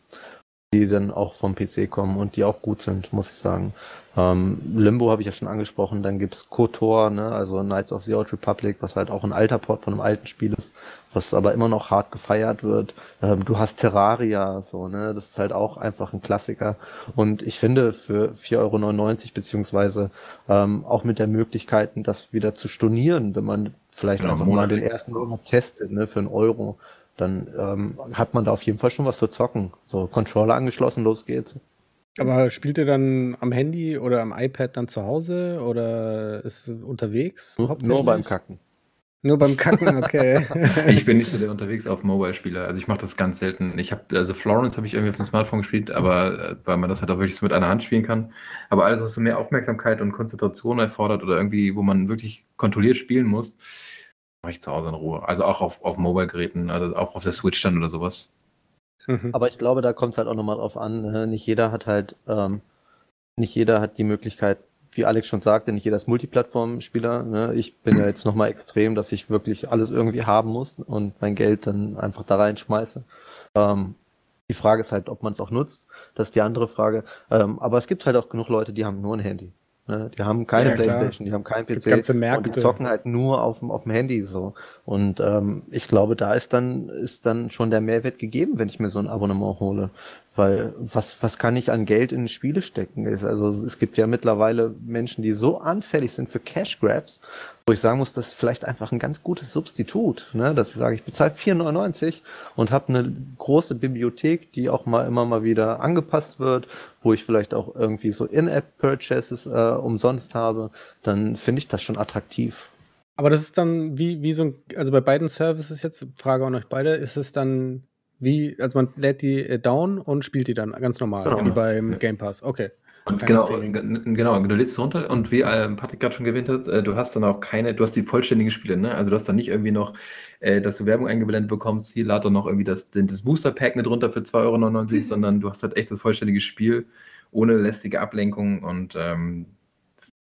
die dann auch vom PC kommen und die auch gut sind, muss ich sagen. Ähm, Limbo habe ich ja schon angesprochen, dann gibt's KOTOR, ne, also Knights of the Old Republic, was halt auch ein alter Port von einem alten Spiel ist, was aber immer noch hart gefeiert wird. Ähm, du hast Terraria, so, ne, das ist halt auch einfach ein Klassiker. Und ich finde, für 4,99 Euro, beziehungsweise ähm, auch mit der Möglichkeit, das wieder zu stornieren, wenn man vielleicht Genau, einfach mal den ersten Monat testet, ne, für einen Euro, dann ähm, hat man da auf jeden Fall schon was zu zocken. So, Controller angeschlossen, los geht's. Aber spielt ihr dann am Handy oder am iPad dann zu Hause oder ist es unterwegs? Nur beim Kacken. Nur beim Kacken, okay. Ich bin nicht so der unterwegs auf Mobile-Spieler. Also ich mache das ganz selten. Ich habe, also Florence habe ich irgendwie auf dem Smartphone gespielt, aber äh, weil man das halt auch wirklich so mit einer Hand spielen kann. Aber alles, was so mehr Aufmerksamkeit und Konzentration erfordert oder irgendwie, wo man wirklich kontrolliert spielen muss, mache ich zu Hause in Ruhe. Also auch auf, auf Mobile-Geräten, also auch auf der Switch dann oder sowas. Mhm. Aber ich glaube, da kommt es halt auch nochmal drauf an. Ne? Nicht jeder hat halt, ähm, nicht jeder hat die Möglichkeit, wie Alex schon sagte, nicht jeder ist Multiplattform-Spieler. Ne? Ich bin ja jetzt nochmal extrem, dass ich wirklich alles irgendwie haben muss und mein Geld dann einfach da reinschmeiße. Ähm, die Frage ist halt, ob man es auch nutzt. Das ist die andere Frage. Ähm, aber es gibt halt auch genug Leute, die haben nur ein Handy. Ne? Die haben keine Ja. Playstation, die haben keinen PC ganze und Märkte. die zocken halt nur auf dem, auf dem Handy so. Und ähm, ich glaube, da ist dann, ist dann schon der Mehrwert gegeben, wenn ich mir so ein Abonnement hole. Weil was, was kann ich an Geld in Spiele stecken? Also es gibt ja mittlerweile Menschen, die so anfällig sind für Cash Grabs, wo ich sagen muss, das ist vielleicht einfach ein ganz gutes Substitut, ne? dass ich sage, ich bezahle 4,99 und habe eine große Bibliothek, die auch mal immer mal wieder angepasst wird, wo ich vielleicht auch irgendwie so In-App-Purchases äh, umsonst habe, dann finde ich das schon attraktiv. Aber das ist dann wie, wie so ein, also bei beiden Services jetzt, Frage an euch beide, ist es dann wie, also man lädt die äh, down und spielt die dann ganz normal, Genau. wie beim. Game Pass. Okay. Und Kein genau, Streaming. genau, du lädst es runter und wie ähm, Patrick gerade schon erwähnt hat, äh, du hast dann auch keine, du hast die vollständigen Spiele, ne? Also du hast dann nicht irgendwie noch, äh, dass du Werbung eingeblendet bekommst, hier lad doch noch irgendwie das, das Booster Pack mit runter für 2,99 Euro, sondern du hast halt echt das vollständige Spiel ohne lästige Ablenkung und ähm,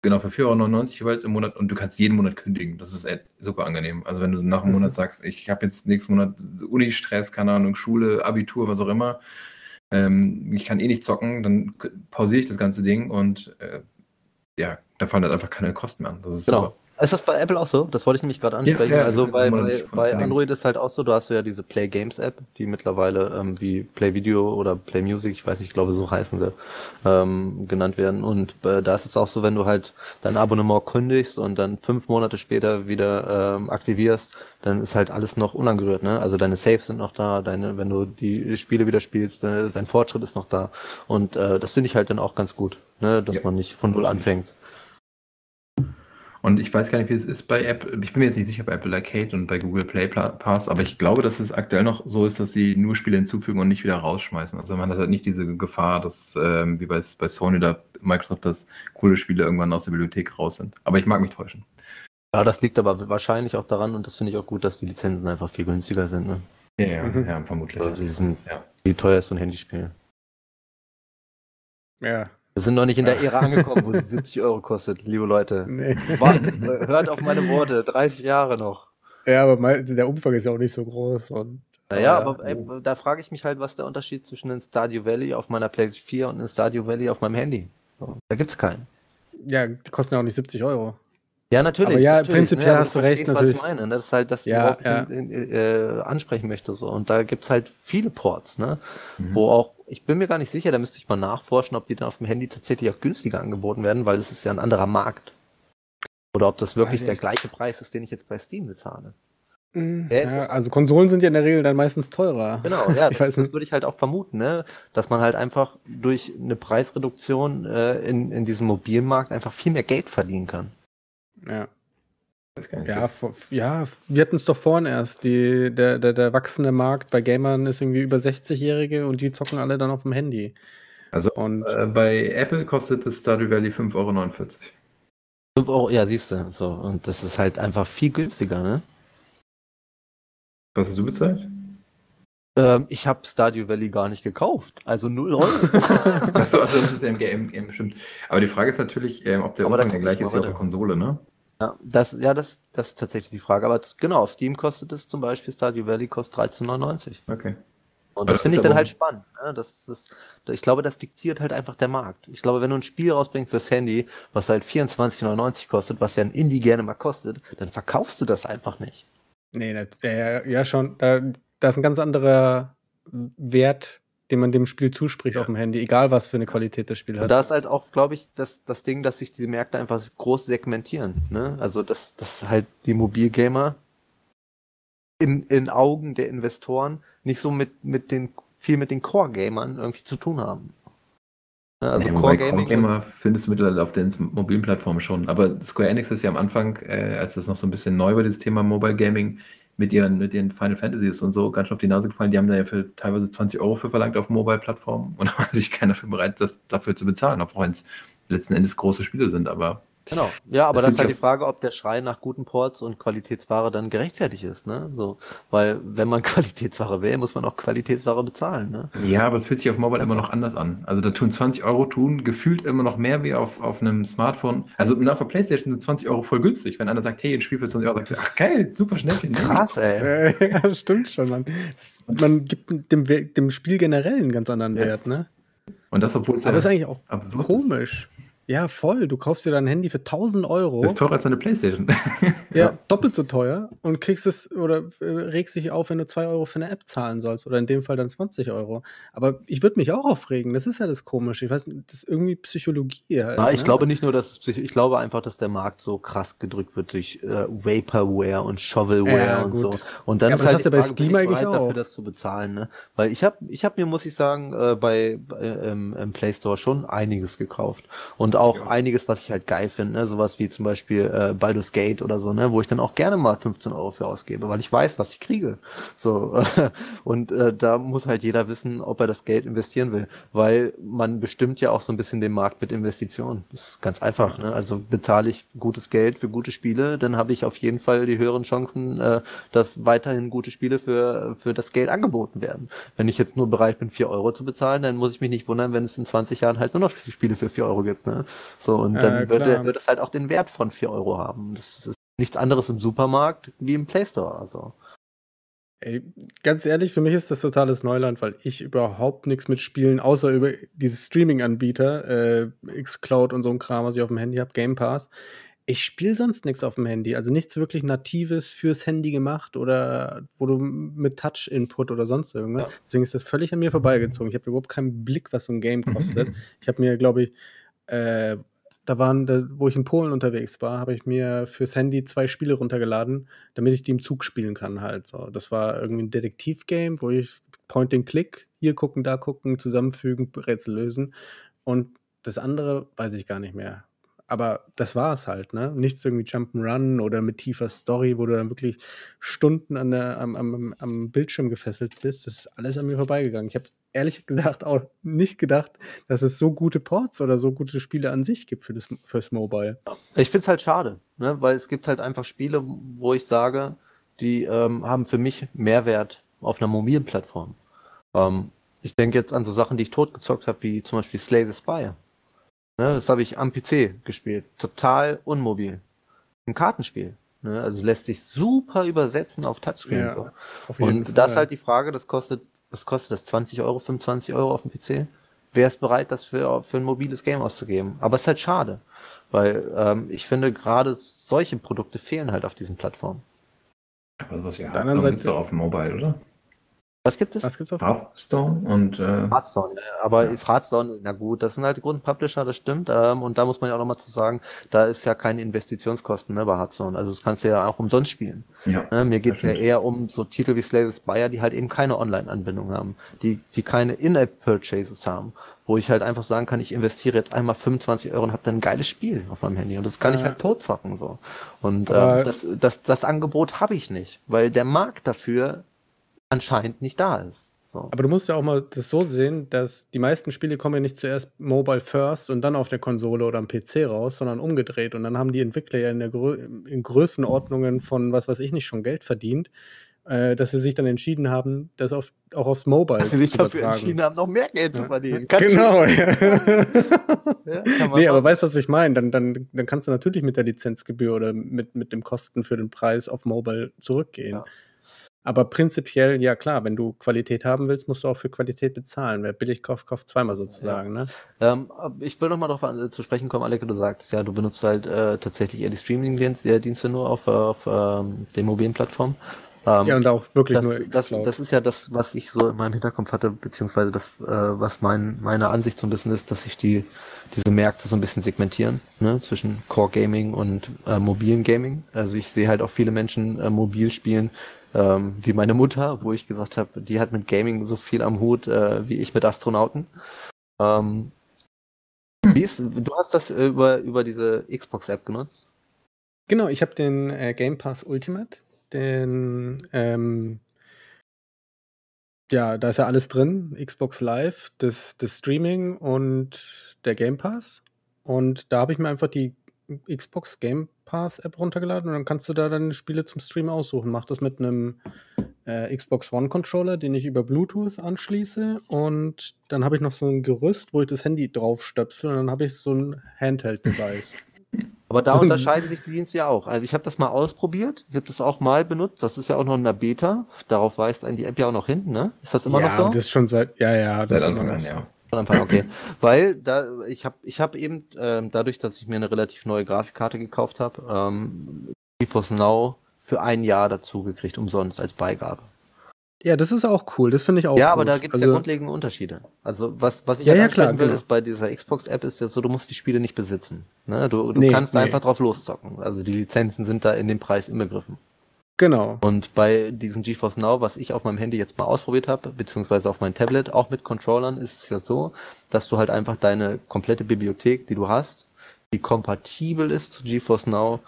genau für 4,99 Euro jeweils im Monat und du kannst jeden Monat kündigen. Das ist super angenehm. Also wenn du nach einem Mhm. Monat sagst, ich habe jetzt nächsten Monat Uni-Stress, keine Ahnung, Schule, Abitur, was auch immer, ähm, ich kann eh nicht zocken, dann pausiere ich das ganze Ding und äh, ja, da fallen halt einfach keine Kosten an. Das ist Genau. super. Ist das bei Apple auch so? Das wollte ich nämlich gerade ansprechen. Ja, ja, also bei, bei, bei Android ist halt auch so, du hast ja diese Play Games App, die mittlerweile ähm, wie Play Video oder Play Music, ich weiß nicht, ich glaube so heißen sie, ähm, genannt werden. Und äh, da ist es auch so, wenn du halt dein Abonnement kündigst und dann fünf Monate später wieder ähm, aktivierst, dann ist halt alles noch unangerührt. Ne? Also deine Saves sind noch da, deine, wenn du die Spiele wieder spielst, äh, dein Fortschritt ist noch da. Und äh, das finde ich halt dann auch ganz gut, ne? dass Ja. man nicht von null anfängt. Und ich weiß gar nicht, wie es ist bei Apple. Ich bin mir jetzt nicht sicher bei Apple Arcade und bei Google Play Pla- Pass, aber ich glaube, dass es aktuell noch so ist, dass sie nur Spiele hinzufügen und nicht wieder rausschmeißen. Also man hat halt nicht diese Gefahr, dass ähm, wie bei, bei Sony oder Microsoft, dass coole Spiele irgendwann aus der Bibliothek raus sind. Aber ich mag mich täuschen. Ja, das liegt aber wahrscheinlich auch daran, und das finde ich auch gut, dass die Lizenzen einfach viel günstiger sind. Ne? Ja, ja, Mhm. ja vermutlich. Also die sind, Ja. wie teuer ist so ein Handyspiel? Ja. Wir sind noch nicht in der Ära angekommen, wo es 70 Euro kostet, liebe Leute. Nee. Wart, äh, hört auf meine Worte, 30 Jahre noch. Ja, aber mein, der Umfang ist ja auch nicht so groß. Und, Naja, Ja. aber ey, da frage ich mich halt, was der Unterschied zwischen einem Stardew Valley auf meiner PlayStation 4 und einem Stardew Valley auf meinem Handy. So, da gibt's keinen. ja, die kosten ja auch nicht 70 Euro. Ja, natürlich. Aber ja, natürlich, prinzipiell aber hast du recht, natürlich. Was ich meine. ne? Das ist halt das, Ja, worauf ja. ich in, in, äh, ansprechen möchte. So. Und da gibt's halt viele Ports, ne? Mhm. Wo auch, ich bin mir gar nicht sicher, da müsste ich mal nachforschen, ob die dann auf dem Handy tatsächlich auch günstiger angeboten werden, weil es ist ja ein anderer Markt. Oder ob das wirklich der ich. gleiche Preis ist, den ich jetzt bei Steam bezahle. Mhm. Ja, Ja, also Konsolen sind ja in der Regel dann meistens teurer. Genau, ja, Ich das, weiß das würde ich halt auch vermuten, ne? Dass man halt einfach durch eine Preisreduktion äh, in, in diesem Mobilmarkt einfach viel mehr Geld verdienen kann. Ja. Ja, vor, ja, wir hatten es doch vorhin erst. Die, der, der, der wachsende Markt bei Gamern ist irgendwie über 60-Jährige und die zocken alle dann auf dem Handy. Also Und äh, bei Apple kostet das Stardew Valley 5,49 Euro. 5 Euro, ja, siehst du. So, und das ist halt einfach viel günstiger, ne? Was hast du bezahlt? Ähm, ich habe Stardew Valley gar nicht gekauft. Also 0 Euro. Achso, also das ist ja im Game, bestimmt. Aber die Frage ist natürlich, ähm, ob der Aber Umfang der gleiche ist wie auf der Konsole, ne? Ja, das, ja das, das ist tatsächlich die Frage. Aber genau, auf Steam kostet es zum Beispiel Stardew Valley kostet 13,99. Okay. Und Das das finde ich dann halt spannend. Ne? Das, das, ich glaube, das diktiert halt einfach der Markt. Ich glaube, wenn du ein Spiel rausbringst fürs Handy, was halt 24,99 kostet, was ja ein Indie gerne mal kostet, dann verkaufst du das einfach nicht. nee, ne, der, ja schon, da, da ist ein ganz anderer Wert, den man dem Spiel zuspricht auf dem Handy, egal was für eine Qualität das Spiel Und hat. da ist halt auch, glaube ich, das, das Ding, dass sich diese Märkte einfach groß segmentieren. Ne? Also, dass, dass halt die Mobilgamer in, in Augen der Investoren nicht so mit, mit den, viel mit den Core-Gamern irgendwie zu tun haben. Ne? Also, ja, wobei Core-Gaming. Core-Gamer findest du mittlerweile auf den mobilen Plattformen schon. Aber Square Enix ist ja am Anfang, äh, als das noch so ein bisschen neu war, dieses Thema Mobile Gaming, mit ihren, mit ihren Final Fantasies und so ganz schön auf die Nase gefallen. Die haben da ja für teilweise 20 Euro für verlangt auf Mobile-Plattformen und da war natürlich keiner für bereit, das dafür zu bezahlen, auch wenn es letzten Endes große Spiele sind. Aber Genau. Ja, aber Das das ist halt die Frage, ob der Schrei nach guten Ports und Qualitätsware dann gerechtfertigt ist, ne? So, weil wenn man Qualitätsware will, muss man auch Qualitätsware bezahlen, ne? ja, aber es fühlt sich auf Mobile immer noch anders an. Also da tun 20 Euro tun gefühlt immer noch mehr wie auf, auf einem Smartphone. Also auf der Playstation sind 20 Euro voll günstig. Wenn einer sagt, hey, ein Spiel für 20 Euro, sagst du, ach geil, super schnell. Krass, ey. Ja, stimmt schon, Mann. Das, man gibt dem, dem Spiel generell einen ganz anderen Ja. Wert, ne? Und das, obwohl es Aber ist eigentlich auch komisch. Ja, voll. Du kaufst dir dein Handy für 1000 Euro. ist. Das ist teurer als eine Playstation. Ja, doppelt so teuer und kriegst es oder äh, regst dich auf, wenn du 2 Euro für eine App zahlen sollst oder in dem Fall dann 20 Euro. Aber ich würde mich auch aufregen. Das ist ja das Komische. Ich weiß nicht, das ist irgendwie Psychologie. Halt, Ja, ich ne? glaube nicht nur, dass ich glaube einfach, dass der Markt so krass gedrückt wird durch äh, Vaporware und Shovelware Ja, und gut. so. Und dann Ja, ist halt hast du bei Steam eigentlich bereit, auch. dafür das zu bezahlen, ne? Weil ich habe ich hab mir, muss ich sagen, äh, bei, bei ähm, im Play Store schon einiges gekauft. Und auch Ja. einiges, was ich halt geil finde, ne? Sowas wie zum Beispiel äh, Baldur's Gate oder so, ne? Wo ich dann auch gerne mal 15 Euro für ausgebe, weil ich weiß, was ich kriege. So, und äh, da muss halt jeder wissen, ob er das Geld investieren will. Weil man bestimmt ja auch so ein bisschen den Markt mit Investitionen. Das ist ganz einfach, ne? Also bezahle ich gutes Geld für gute Spiele, dann habe ich auf jeden Fall die höheren Chancen, äh, dass weiterhin gute Spiele für, für das Geld angeboten werden. Wenn ich jetzt nur bereit bin, 4 Euro zu bezahlen, dann muss ich mich nicht wundern, wenn es in 20 Jahren halt nur noch Spiele für 4 Euro gibt. Ne? So, und Ja, dann wird, klar. wird es halt auch den Wert von 4 Euro haben. Das ist nichts anderes im Supermarkt wie im Play Store. Also. Ey, ganz ehrlich, für mich ist das totales Neuland, weil ich überhaupt nichts mit Spielen, außer über diese Streaming-Anbieter, äh, Xcloud und so ein Kram, was ich auf dem Handy habe, Game Pass. Ich spiele sonst nichts auf dem Handy, also nichts wirklich Natives fürs Handy gemacht oder wo du mit Touch-Input oder sonst irgendwas. Ja. Deswegen ist das völlig an mir vorbeigezogen. Ich habe überhaupt keinen Blick, was so ein Game kostet. Ich habe mir, glaube ich, äh, da waren, da, wo ich in Polen unterwegs war, habe ich mir fürs Handy zwei Spiele runtergeladen, damit ich die im Zug spielen kann halt. So. Das war irgendwie ein Detektiv-Game, wo ich Point-and-Click, hier gucken, da gucken, zusammenfügen, Rätsel lösen. Und das andere weiß ich gar nicht mehr. Aber das war es halt, ne? Nichts irgendwie Jump'n'Run oder mit tiefer Story, wo du dann wirklich Stunden an der, am, am, am Bildschirm gefesselt bist. Das ist alles an mir vorbeigegangen. Ich habe ehrlich gesagt auch nicht gedacht, dass es so gute Ports oder so gute Spiele an sich gibt für das, fürs Mobile. Ich find's halt schade, ne? weil es gibt halt einfach Spiele, wo ich sage, die ähm, haben für mich Mehrwert auf einer mobilen Plattform. Ähm, ich denke jetzt an so Sachen, die ich totgezockt habe, wie zum Beispiel Slay the Spire. Ne? Das habe ich am PC gespielt. Total unmobil. Ein Kartenspiel. Ne? Also lässt sich super übersetzen auf Touchscreen. Ja, so. Auf Und da ist Fall. halt die Frage, das kostet, was kostet das? 20 Euro, 25 Euro auf dem PC? Wer ist bereit, das für, für ein mobiles Game auszugeben? Aber es ist halt schade, weil ähm, ich finde, gerade solche Produkte fehlen halt auf diesen Plattformen. Wie der anderen Hearthstone gibt's Seite- doch auf dem Mobile, oder? Was gibt es? Was gibt's auf? Hearthstone und äh, Hearthstone, ja, aber Ja. ist Hearthstone, na gut, das sind halt die Grundpublisher, das stimmt. Ähm, und da muss man ja auch nochmal zu sagen, da ist ja keine Investitionskosten ne, bei Hearthstone. Also das kannst du ja auch umsonst spielen. ja. Ne, mir geht es ja eher um so Titel wie Slay the Spire, die halt eben keine Online-Anbindung haben, die, die keine In-App-Purchases haben, wo ich halt einfach sagen kann, ich investiere jetzt einmal 25 Euro und habe dann ein geiles Spiel auf meinem Handy und das kann ich Ja. halt totzocken so. Und ähm, das, das, das Angebot habe ich nicht, weil der Markt dafür anscheinend nicht da ist. So. Aber du musst ja auch mal das so sehen, dass die meisten Spiele kommen ja nicht zuerst mobile first und dann auf der Konsole oder am PC raus, sondern umgedreht. Und dann haben die Entwickler ja in, der Grö in Größenordnungen von was weiß ich nicht schon Geld verdient, äh, dass sie sich dann entschieden haben, das auf, auch aufs Mobile Dass sie sich zu dafür übertragen. entschieden haben, noch mehr Geld zu Ja. verdienen. Genau, ja. Ja, kann nee, aber weißt du, was ich meine? Dann, dann, dann kannst du natürlich mit der Lizenzgebühr oder mit, mit dem Kosten für den Preis auf Mobile zurückgehen. Ja. Aber prinzipiell, ja klar, wenn du Qualität haben willst, musst du auch für Qualität bezahlen. Wer billig kauft, kauft zweimal sozusagen. Ne? Ähm, ich will noch mal darauf an- zu sprechen kommen, Alec, du sagst, ja, du benutzt halt äh, tatsächlich eher die Streaming-Dienste nur auf, äh, auf ähm, den mobilen Plattformen. Ähm, Ja, und auch wirklich das, nur das, das ist ja das, was ich so in meinem Hinterkopf hatte, beziehungsweise das, äh, was mein, meine Ansicht so ein bisschen ist, dass sich die, diese Märkte so ein bisschen segmentieren, ne, zwischen Core Gaming und äh, mobilen Gaming. Also ich sehe halt auch viele Menschen äh, mobil spielen, ähm, wie meine Mutter, wo ich gesagt habe, die hat mit Gaming so viel am Hut äh, wie ich mit Astronauten. Ähm, wie ist, du hast das über, über diese Xbox-App genutzt? Genau, ich habe den äh, Game Pass Ultimate. Den, ähm, ja, da ist ja alles drin. Xbox Live, das, das Streaming und der Game Pass. Und da habe ich mir einfach die Xbox Game Pass App runtergeladen und dann kannst du da deine Spiele zum Stream aussuchen. Mach das mit einem äh, Xbox One Controller, den ich über Bluetooth anschließe. Und dann habe ich noch so ein Gerüst, wo ich das Handy drauf stöpsel und dann habe ich so ein Handheld-Device. Aber da unterscheiden sich die Dienste ja auch. Also ich habe das mal ausprobiert, ich habe das auch mal benutzt. Das ist ja auch noch in der Beta. Darauf weist einen die App ja auch noch hin, ne? Ist das immer ja, noch so? das ist schon seit, ja, ja, das Seit ist immer Anfang noch an, ja. Von Anfang, an, okay. Weil da ich habe ich habe eben ähm, dadurch, dass ich mir eine relativ neue Grafikkarte gekauft habe, ähm, GeForce Now für ein Jahr dazu gekriegt, umsonst als Beigabe. Ja, das ist auch cool. Das finde ich auch ja, gut. aber da gibt es ja Also, grundlegende Unterschiede. Also was, was ich Ja, halt ja, klar, will, genau. ist bei dieser Xbox-App ist ja so, du musst die Spiele nicht besitzen. Ne? Du, du Nee, kannst nee. einfach drauf loszocken. Also die Lizenzen sind da in dem Preis inbegriffen. Genau. Und bei diesem GeForce Now, was ich auf meinem Handy jetzt mal ausprobiert habe, beziehungsweise auf meinem Tablet, auch mit Controllern, ist es ja so, dass du halt einfach deine komplette Bibliothek, die du hast, die kompatibel ist zu GeForce Now,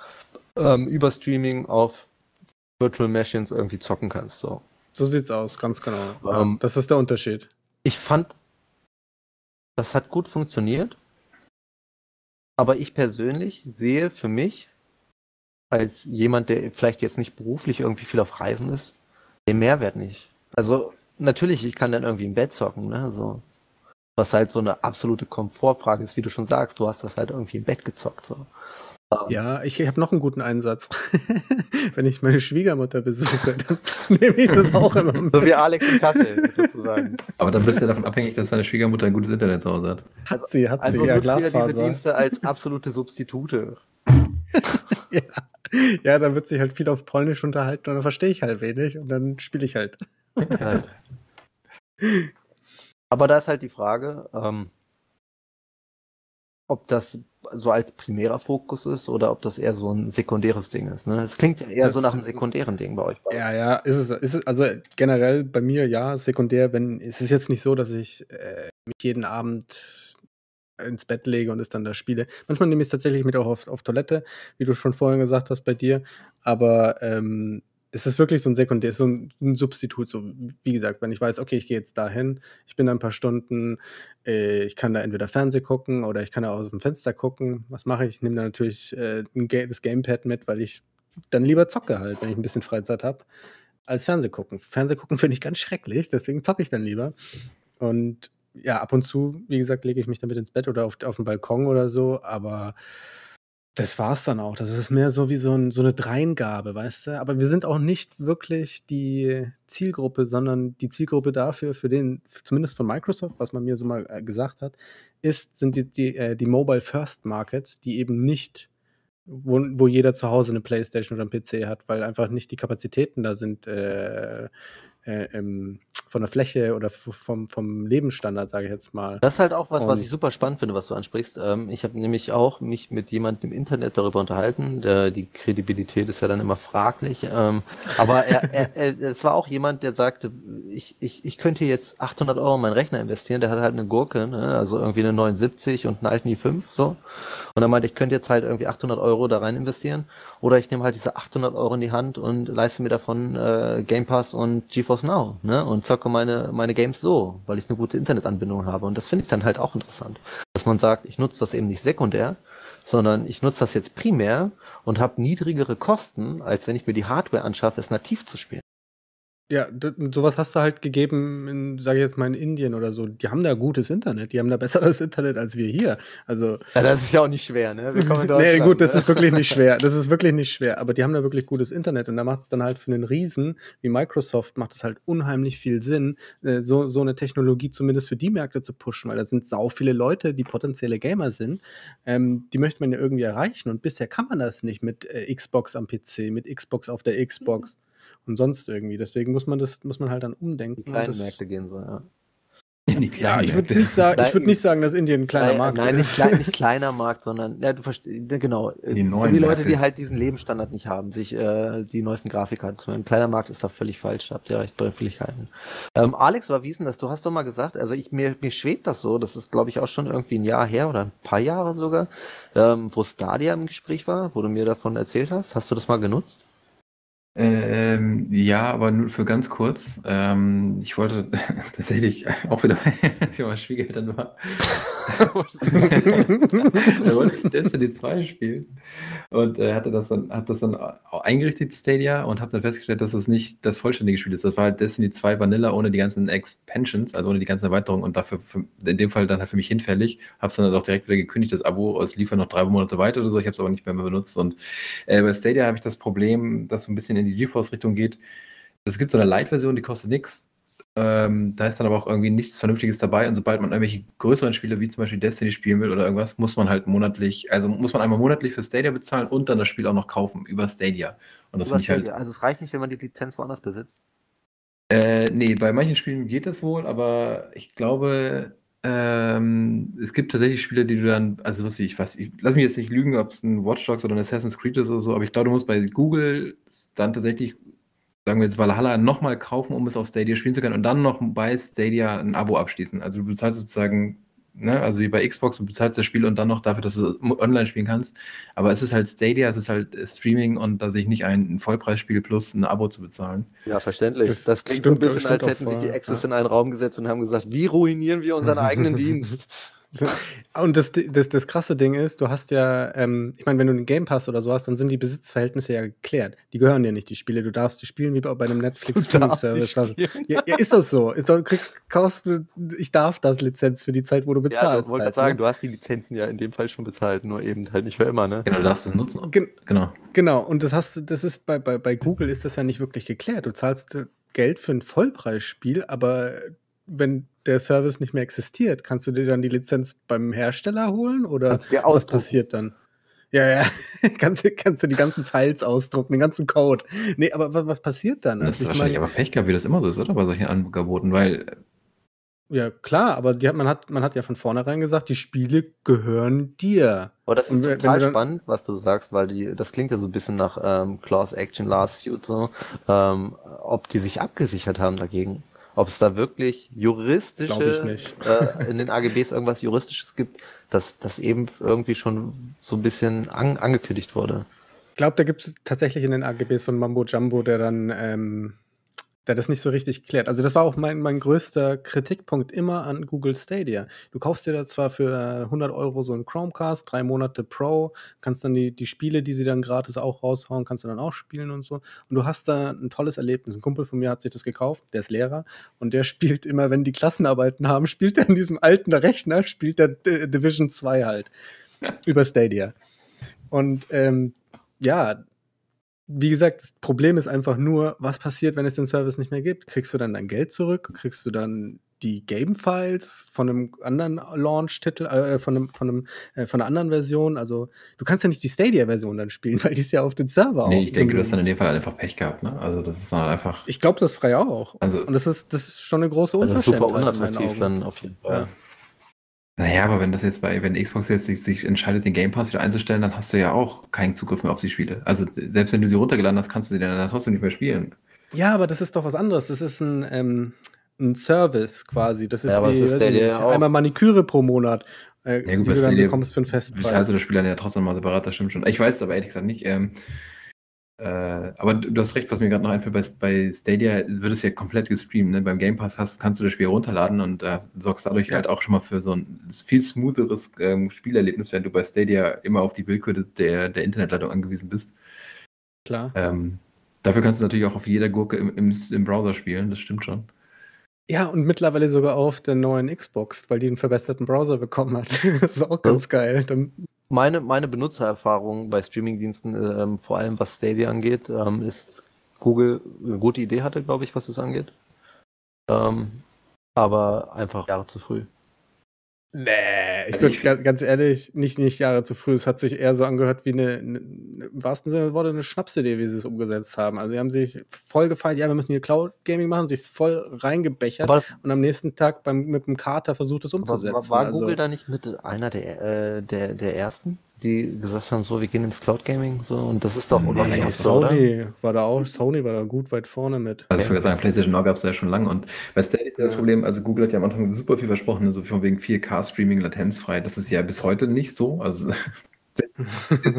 ähm, über Streaming auf Virtual Machines irgendwie zocken kannst. So. So sieht's aus, ganz genau. Ähm, das ist der Unterschied. Ich fand, das hat gut funktioniert, aber ich persönlich sehe für mich, als jemand, der vielleicht jetzt nicht beruflich irgendwie viel auf Reisen ist, den Mehrwert nicht. Also natürlich, ich kann dann irgendwie im Bett zocken, ne? So. Was halt so eine absolute Komfortfrage ist, wie du schon sagst, du hast das halt irgendwie im Bett gezockt. So. Ähm, Ja, ich habe noch einen guten Einsatz. Wenn ich meine Schwiegermutter besuche, dann nehme ich das auch immer mit. So wie Alex in Kassel, sozusagen. Aber dann bist du davon abhängig, dass deine Schwiegermutter ein gutes Internet zu Hause hat. Hat sie, hat Also sie, ja, nutzt ihr diese Glasfaser. Dienste als absolute Substitute. Ja. ja, dann wird sich halt viel auf Polnisch unterhalten und dann verstehe ich halt wenig und dann spiele ich halt. halt. Aber da ist halt die Frage, ähm, ob das so als primärer Fokus ist oder ob das eher so ein sekundäres Ding ist. Ne? Es klingt ja eher so Das- nach einem sekundären Ding bei euch. Ja, ja, ist es, ist es, also generell bei mir ja, sekundär, wenn, es ist jetzt nicht so, dass ich äh, mich jeden Abend ins Bett lege und es dann da spiele. Manchmal nehme ich es tatsächlich mit auch auf, auf Toilette, wie du schon vorhin gesagt hast bei dir, aber ähm, es ist wirklich so ein Sekundär, so ein, Substitut, so wie gesagt, wenn ich weiß, okay, ich gehe jetzt dahin, ich bin da ein paar Stunden, äh, ich kann da entweder Fernseh gucken oder ich kann da aus dem Fenster gucken. Was mache ich? Ich nehme da natürlich äh, ein Ga das Gamepad mit, weil ich dann lieber zocke halt, wenn ich ein bisschen Freizeit habe, als Fernseh gucken. Fernseh gucken finde ich ganz schrecklich, deswegen zocke ich dann lieber. Und ja, ab und zu, wie gesagt, lege ich mich damit ins Bett oder auf, auf den Balkon oder so, aber das war's dann auch. Das ist mehr so wie so, ein, so eine Dreingabe, weißt du? Aber wir sind auch nicht wirklich die Zielgruppe, sondern die Zielgruppe dafür, für den, zumindest von Microsoft, was man mir so mal äh, gesagt hat, ist, sind die, die, äh, die Mobile First Markets, die eben nicht, wo, wo jeder zu Hause eine Playstation oder einen PC hat, weil einfach nicht die Kapazitäten da sind, äh, äh, ähm, von der Fläche oder vom, vom Lebensstandard, sage ich jetzt mal. Das ist halt auch was, was Und- ich super spannend finde, was du ansprichst. Ähm, ich habe nämlich auch mich mit jemandem im Internet darüber unterhalten. Der, die Kredibilität ist ja dann immer fraglich. Ähm, aber er, er, er, es war auch jemand, der sagte, ich, ich, ich könnte jetzt 800 Euro in meinen Rechner investieren. Der hat halt eine Gurke, ne? also irgendwie eine 79 und einen alten i5 so. Und er meinte, ich könnte jetzt halt irgendwie 800 Euro da rein investieren. Oder ich nehme halt diese 800 Euro in die Hand und leiste mir davon äh, Game Pass und GeForce Now ne? und zocke zocke meine, meine Games so, weil ich eine gute Internetanbindung habe. Und das finde ich dann halt auch interessant. Dass man sagt, ich nutze das eben nicht sekundär, sondern ich nutze das jetzt primär und habe niedrigere Kosten, als wenn ich mir die Hardware anschaffe, es nativ zu spielen. Ja, sowas hast du halt gegeben in, sage ich jetzt mal, in Indien oder so. Die haben da gutes Internet. Die haben da besseres Internet als wir hier. Also. Ja, das ist ja auch nicht schwer, ne? Wir kommen in nee, gut, das ne? ist wirklich nicht schwer. Das ist wirklich nicht schwer. Aber die haben da wirklich gutes Internet. Und da macht es dann halt für einen Riesen wie Microsoft, macht es halt unheimlich viel Sinn, äh, so, so eine Technologie zumindest für die Märkte zu pushen, weil da sind sau viele Leute, die potenzielle Gamer sind. Ähm, die möchte man ja irgendwie erreichen. Und bisher kann man das nicht mit äh, Xbox am PC, mit Xbox auf der Xbox und sonst irgendwie. Deswegen muss man das, muss man halt dann umdenken. Die kleinen Märkte gehen so, ja. Ja, ich würde nicht, sagen, ich würd nicht sagen, dass Indien ein kleiner nein, Markt nein, ist. Nein, nicht, nicht kleiner Markt, sondern, ja, du verstehst, genau, die für die Leute, die halt diesen Lebensstandard nicht haben, sich äh, die neuesten Grafikkarten Ein kleiner Markt ist da völlig falsch, habt ihr recht bei Fähigkeiten. Ähm, Alex, war wie ist denn das? Du hast doch mal gesagt, also ich, mir, mir schwebt das so, das ist glaube ich auch schon irgendwie ein Jahr her oder ein paar Jahre sogar, ähm, wo Stadia im Gespräch war, wo du mir davon erzählt hast. Hast du das mal genutzt? Ähm, ja, aber nur für ganz kurz. Ähm, ich wollte tatsächlich auch wieder, als ich bei Schwiegereltern war, da wollte ich Destiny 2 spielen und äh, hatte das dann, hat das dann eingerichtet, Stadia, und habe dann festgestellt, dass es nicht das vollständige Spiel ist. Das war halt Destiny 2 Vanilla ohne die ganzen Expansions, also ohne die ganzen Erweiterungen und dafür für, in dem Fall dann halt für mich hinfällig. Habe es dann halt auch direkt wieder gekündigt, das Abo, es liefert noch drei Monate weiter oder so, ich habe es aber nicht mehr, mehr benutzt. Und äh, bei Stadia habe ich das Problem, dass so ein bisschen in die GeForce-Richtung geht. Es gibt so eine Light-Version, die kostet nichts ähm, da ist dann aber auch irgendwie nichts Vernünftiges dabei. Und sobald man irgendwelche größeren Spiele wie zum Beispiel Destiny spielen will oder irgendwas, muss man halt monatlich, also muss man einmal monatlich für Stadia bezahlen und dann das Spiel auch noch kaufen über Stadia. Und das über ich halt. Also es reicht nicht, wenn man die Lizenz woanders besitzt. Äh, nee, bei manchen Spielen geht das wohl, aber ich glaube, ähm, es gibt tatsächlich Spiele, die du dann, also was ich, was ich, lass mich jetzt nicht lügen, ob es ein Watch Dogs oder ein Assassin's Creed ist oder so, aber ich glaube, du musst bei Google dann tatsächlich sagen wir jetzt Valhalla, nochmal kaufen, um es auf Stadia spielen zu können und dann noch bei Stadia ein Abo abschließen. Also du bezahlst sozusagen, ne, also wie bei Xbox, du bezahlst das Spiel und dann noch dafür, dass du online spielen kannst. Aber es ist halt Stadia, es ist halt Streaming und da sehe ich nicht ein, ein Vollpreisspiel plus ein Abo zu bezahlen. Ja, verständlich. Das, das klingt stimmt, so ein bisschen, als hätten sich die Access ja. in einen Raum gesetzt und haben gesagt, wie ruinieren wir unseren eigenen Dienst? Und das, das, das krasse Ding ist, du hast ja, ähm, ich meine, wenn du einen Game Pass oder so hast, dann sind die Besitzverhältnisse ja geklärt. Die gehören dir nicht, die Spiele. Du darfst die spielen wie bei einem Netflix Streaming Service. Ja, ja, ist das so? Ist doch, kriegst, kaufst du, ich darf das Lizenz für die Zeit, wo du bezahlst. Ja, wollte halt, sagen, ne? du hast die Lizenzen ja in dem Fall schon bezahlt, nur eben halt nicht für immer, ne? Genau, du darfst es nutzen. Gen genau. Genau, und das hast du, das ist bei, bei, bei Google ist das ja nicht wirklich geklärt. Du zahlst Geld für ein Vollpreisspiel, aber wenn der Service nicht mehr existiert, kannst du dir dann die Lizenz beim Hersteller holen oder was passiert dann? Ja, ja, kannst, kannst du die ganzen Files ausdrucken, den ganzen Code. Nee, aber was, passiert dann? Das also ist wahrscheinlich mein, aber Pech gehabt, wie das immer so ist, oder? Bei solchen Angeboten, weil. Ja, klar, aber die hat, man, hat, man hat ja von vornherein gesagt, die Spiele gehören dir. Aber das ist total spannend, was du sagst, weil die, das klingt ja so ein bisschen nach ähm, Class Action Last Suit, so, ähm, ob die sich abgesichert haben dagegen ob es da wirklich juristische, äh, in den AGBs irgendwas Juristisches gibt, dass das eben irgendwie schon so ein bisschen an, angekündigt wurde. Ich glaube, da gibt es tatsächlich in den AGBs so ein Mambo Jumbo, der dann ähm, der das nicht so richtig klärt. Also das war auch mein, mein größter Kritikpunkt immer an Google Stadia. Du kaufst dir da zwar für 100 Euro so einen Chromecast, drei Monate Pro, kannst dann die, die Spiele, die sie dann gratis auch raushauen, kannst du dann auch spielen und so. Und du hast da ein tolles Erlebnis. Ein Kumpel von mir hat sich das gekauft, der ist Lehrer und der spielt immer, wenn die Klassenarbeiten haben, spielt er in diesem alten Rechner, spielt der Division 2 halt über Stadia. Und ähm, ja, wie gesagt, das Problem ist einfach nur, was passiert, wenn es den Service nicht mehr gibt? Kriegst du dann dein Geld zurück? Kriegst du dann die Game-Files von einem anderen Launch-Titel, äh, von, einem, von, einem, äh, von einer anderen Version? Also, du kannst ja nicht die Stadia-Version dann spielen, weil die ist ja auf den Server Nee, ich denke, du hast dann in dem Fall einfach Pech gehabt, ne? Also, das ist dann einfach. Ich glaube das frei auch. Also, Und das ist, das ist schon eine große Unverschämtheit. Das ist super unattraktiv dann auf jeden Fall. Ja. Naja, aber wenn das jetzt bei, wenn Xbox jetzt sich, sich, entscheidet, den Game Pass wieder einzustellen, dann hast du ja auch keinen Zugriff mehr auf die Spiele. Also selbst wenn du sie runtergeladen hast, kannst du sie dann trotzdem nicht mehr spielen. Ja, aber das ist doch was anderes. Das ist ein, ähm, ein Service quasi. Das ist ja, wie ist nicht, einmal Maniküre pro Monat, äh, ja, gut, die du dann bekommst für einen Festpreis. Also das Spiel dann ja trotzdem mal separat, das stimmt schon. Ich weiß es aber ehrlich gesagt nicht. Ähm, Äh, aber du, du hast recht, was mir gerade noch einfällt, bei, bei Stadia wird es ja komplett gestreamt. Ne? Beim Game Pass hast, kannst du das Spiel runterladen und äh, sorgst dadurch ja. halt auch schon mal für so ein viel smootheres ähm, Spielerlebnis, während du bei Stadia immer auf die Willkür der, der Internetleitung angewiesen bist. Klar. Ähm, dafür kannst du natürlich auch auf jeder Gurke im, im, im Browser spielen, das stimmt schon. Ja, und mittlerweile sogar auf der neuen Xbox, weil die einen verbesserten Browser bekommen hat. das ist auch ganz geil. Dann meine, meine Benutzererfahrung bei Streamingdiensten, ähm, vor allem was Stadia angeht, ähm, ist Google eine gute Idee hatte, glaube ich, was das angeht. Ähm, aber einfach Jahre zu früh. Nee, ich würde ganz ehrlich, nicht, nicht Jahre zu früh. Es hat sich eher so angehört wie eine, eine im wahrsten Sinne des Wortes, eine Schnapsidee, wie sie es umgesetzt haben. Also, sie haben sich voll gefallen, ja, wir müssen hier Cloud Gaming machen, sich voll reingebechert aber, und am nächsten Tag beim, mit dem Kater versucht, es umzusetzen. War, war also, Google da nicht mit einer der, äh, der, der ersten? Die gesagt haben, so, wir gehen ins Cloud Gaming, so, und das ist doch nee, so, Sony oder? war da auch, Sony war da gut weit vorne mit. Also ich würde sagen, PlayStation Now gab es ja schon lange und bei Stadia ist ja. das Problem, also Google hat ja am Anfang super viel versprochen, so von wegen 4K-Streaming latenzfrei, das ist ja bis heute nicht so, also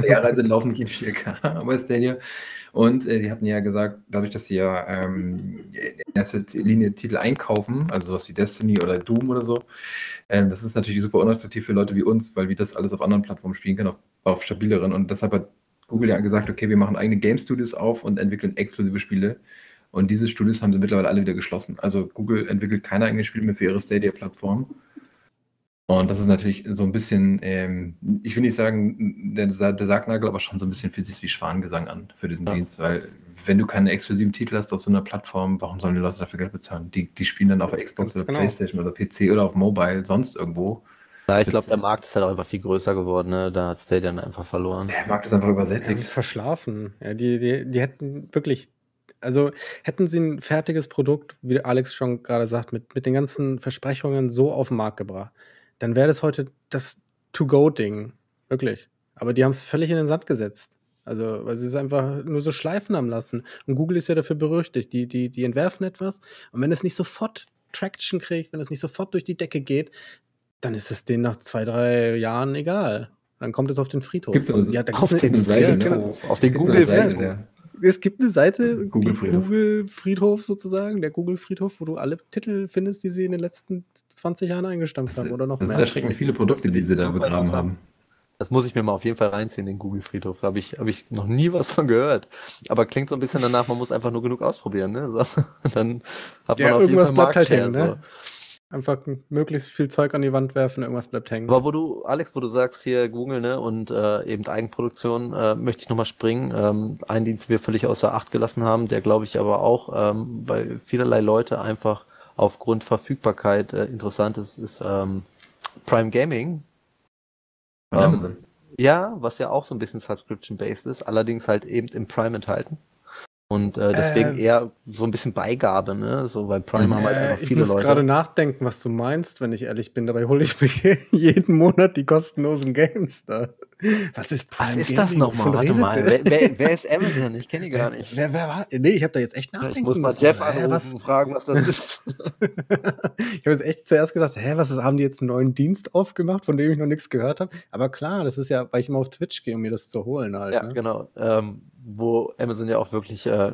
Jahre laufen nicht in 4K bei Stadia und äh, die hatten ja gesagt, dadurch, dass sie ja ähm, in erster Linie Titel einkaufen, also sowas wie Destiny oder Doom oder so, ähm, das ist natürlich super unattraktiv für Leute wie uns, weil wir das alles auf anderen Plattformen spielen können, auf, auf stabileren. Und deshalb hat Google ja gesagt, okay, wir machen eigene Game Studios auf und entwickeln exklusive Spiele. Und diese Studios haben sie mittlerweile alle wieder geschlossen. Also Google entwickelt keine eigenen Spiele mehr für ihre Stadia-Plattform. Und das ist natürlich so ein bisschen, ähm, ich will nicht sagen, der, der Sargnagel, aber schon so ein bisschen fühlt sich wie Schwangesang an für diesen ja. Dienst, weil wenn du keine exklusiven Titel hast auf so einer Plattform, warum sollen die Leute dafür Geld bezahlen? Die, die spielen dann auf Xbox oder genau. Playstation oder PC oder auf Mobile, sonst irgendwo. Ja, ich glaube, der Markt ist halt auch einfach viel größer geworden, ne? Da hat Stadia dann einfach verloren. Der Markt ist einfach übersättigt. Ja, verschlafen. Ja, die, die, die hätten wirklich also hätten sie ein fertiges Produkt, wie Alex schon gerade sagt, mit, mit den ganzen Versprechungen so auf den Markt gebracht, dann wäre das heute das To-Go-Ding. Wirklich. Aber die haben es völlig in den Sand gesetzt. Also, weil sie es einfach nur so schleifen haben lassen. Und Google ist ja dafür berüchtigt. Die, die, die entwerfen etwas und wenn es nicht sofort Traction kriegt, wenn es nicht sofort durch die Decke geht, dann ist es denen nach zwei, drei Jahren egal. Dann kommt es auf den Friedhof. Gibt es, ja, auf, den Seite, genau. auf den Google-Friedhof. Es gibt eine Seite, Google Friedhof. Google Friedhof sozusagen, der Google Friedhof, wo du alle Titel findest, die sie in den letzten 20 Jahren eingestampft haben oder noch das mehr. Das ist erschreckend viele Produkte, die sie da begraben haben. Das muss ich mir mal auf jeden Fall reinziehen, den Google Friedhof. Da habe ich, hab ich noch nie was von gehört. Aber klingt so ein bisschen danach, man muss einfach nur genug ausprobieren. Ne? So, dann hat man ja, auf jeden Fall bleibt halt hängen, ne? Einfach möglichst viel Zeug an die Wand werfen, irgendwas bleibt hängen. Aber wo du, Alex, wo du sagst hier Google, ne, und äh, eben Eigenproduktion, äh, möchte ich nochmal springen. Ähm, einen Dienst, den wir völlig außer Acht gelassen haben, der glaube ich aber auch ähm, bei vielerlei Leute einfach aufgrund Verfügbarkeit äh, interessant ist, ist ähm, Prime Gaming. Ähm, ja, was ja auch so ein bisschen Subscription-based ist, allerdings halt eben im Prime enthalten. Und äh, deswegen äh, eher so ein bisschen Beigabe, ne? So, weil Prime haben halt einfach viele Leute. Ich muss gerade nachdenken, was du meinst, wenn ich ehrlich bin. Dabei hole ich mir jeden Monat die kostenlosen Games da. Was ist Prime Was ist Gaming? das nochmal? Warte mal. Wer, wer, wer, ist Amazon? Ich kenne die gar nicht. Wer, wer war? Nee, ich habe da jetzt echt nachdenken Ich muss mal Jeff anrufen was? und fragen, was das ist. ich habe jetzt echt zuerst gedacht, hä, was ist, haben die jetzt einen neuen Dienst aufgemacht, von dem ich noch nichts gehört habe? Aber klar, das ist ja, weil ich immer auf Twitch gehe, um mir das zu holen halt. Ja, ne? genau. Ähm, wo Amazon ja auch wirklich äh,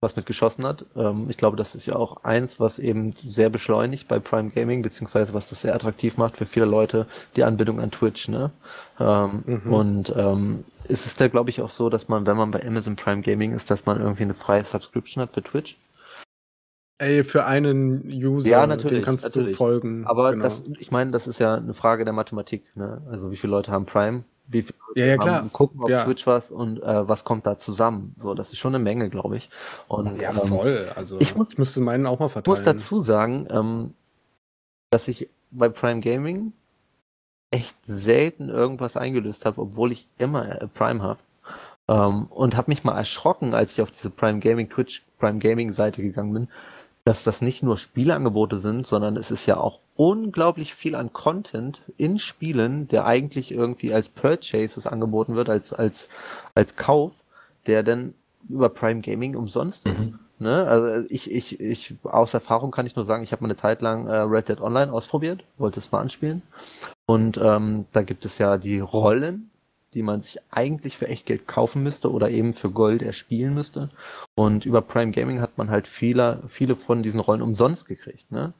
was mit geschossen hat. Ähm, ich glaube, das ist ja auch eins, was eben sehr beschleunigt bei Prime Gaming, beziehungsweise was das sehr attraktiv macht für viele Leute, die Anbindung an Twitch. Ne? Ähm, mhm. Und ähm, ist es da, glaube ich, auch so, dass man, wenn man bei Amazon Prime Gaming ist, dass man irgendwie eine freie Subscription hat für Twitch? Ey, für einen User, ja, natürlich, den kannst natürlich. du folgen. Aber genau. das, ich meine, das ist ja eine Frage der Mathematik. Ne? Also wie viele Leute haben Prime? Wie viel ja, ja, klar. gucken auf ja. Twitch was und äh, was kommt da zusammen. So, das ist schon eine Menge, glaube ich. Und, ja, ähm, voll. Also ich, muss, müsste meinen auch mal verteilen. Ich muss dazu sagen, ähm, dass ich bei Prime Gaming echt selten irgendwas eingelöst habe, obwohl ich immer äh, Prime habe. Ähm, und habe mich mal erschrocken, als ich auf diese Prime Gaming Twitch Prime Gaming Seite gegangen bin, dass das nicht nur Spieleangebote sind, sondern es ist ja auch unglaublich viel an Content in Spielen, der eigentlich irgendwie als Purchases angeboten wird, als, als, als Kauf, der dann über Prime Gaming umsonst ist. Mhm. Ne? Also ich, ich, ich, aus Erfahrung kann ich nur sagen, ich habe mal eine Zeit lang äh, Red Dead Online ausprobiert, wollte es mal anspielen. Und ähm, da gibt es ja die Rollen, die man sich eigentlich für echt Geld kaufen müsste oder eben für Gold erspielen müsste. Und über Prime Gaming hat man halt viele, viele von diesen Rollen umsonst gekriegt. Ne?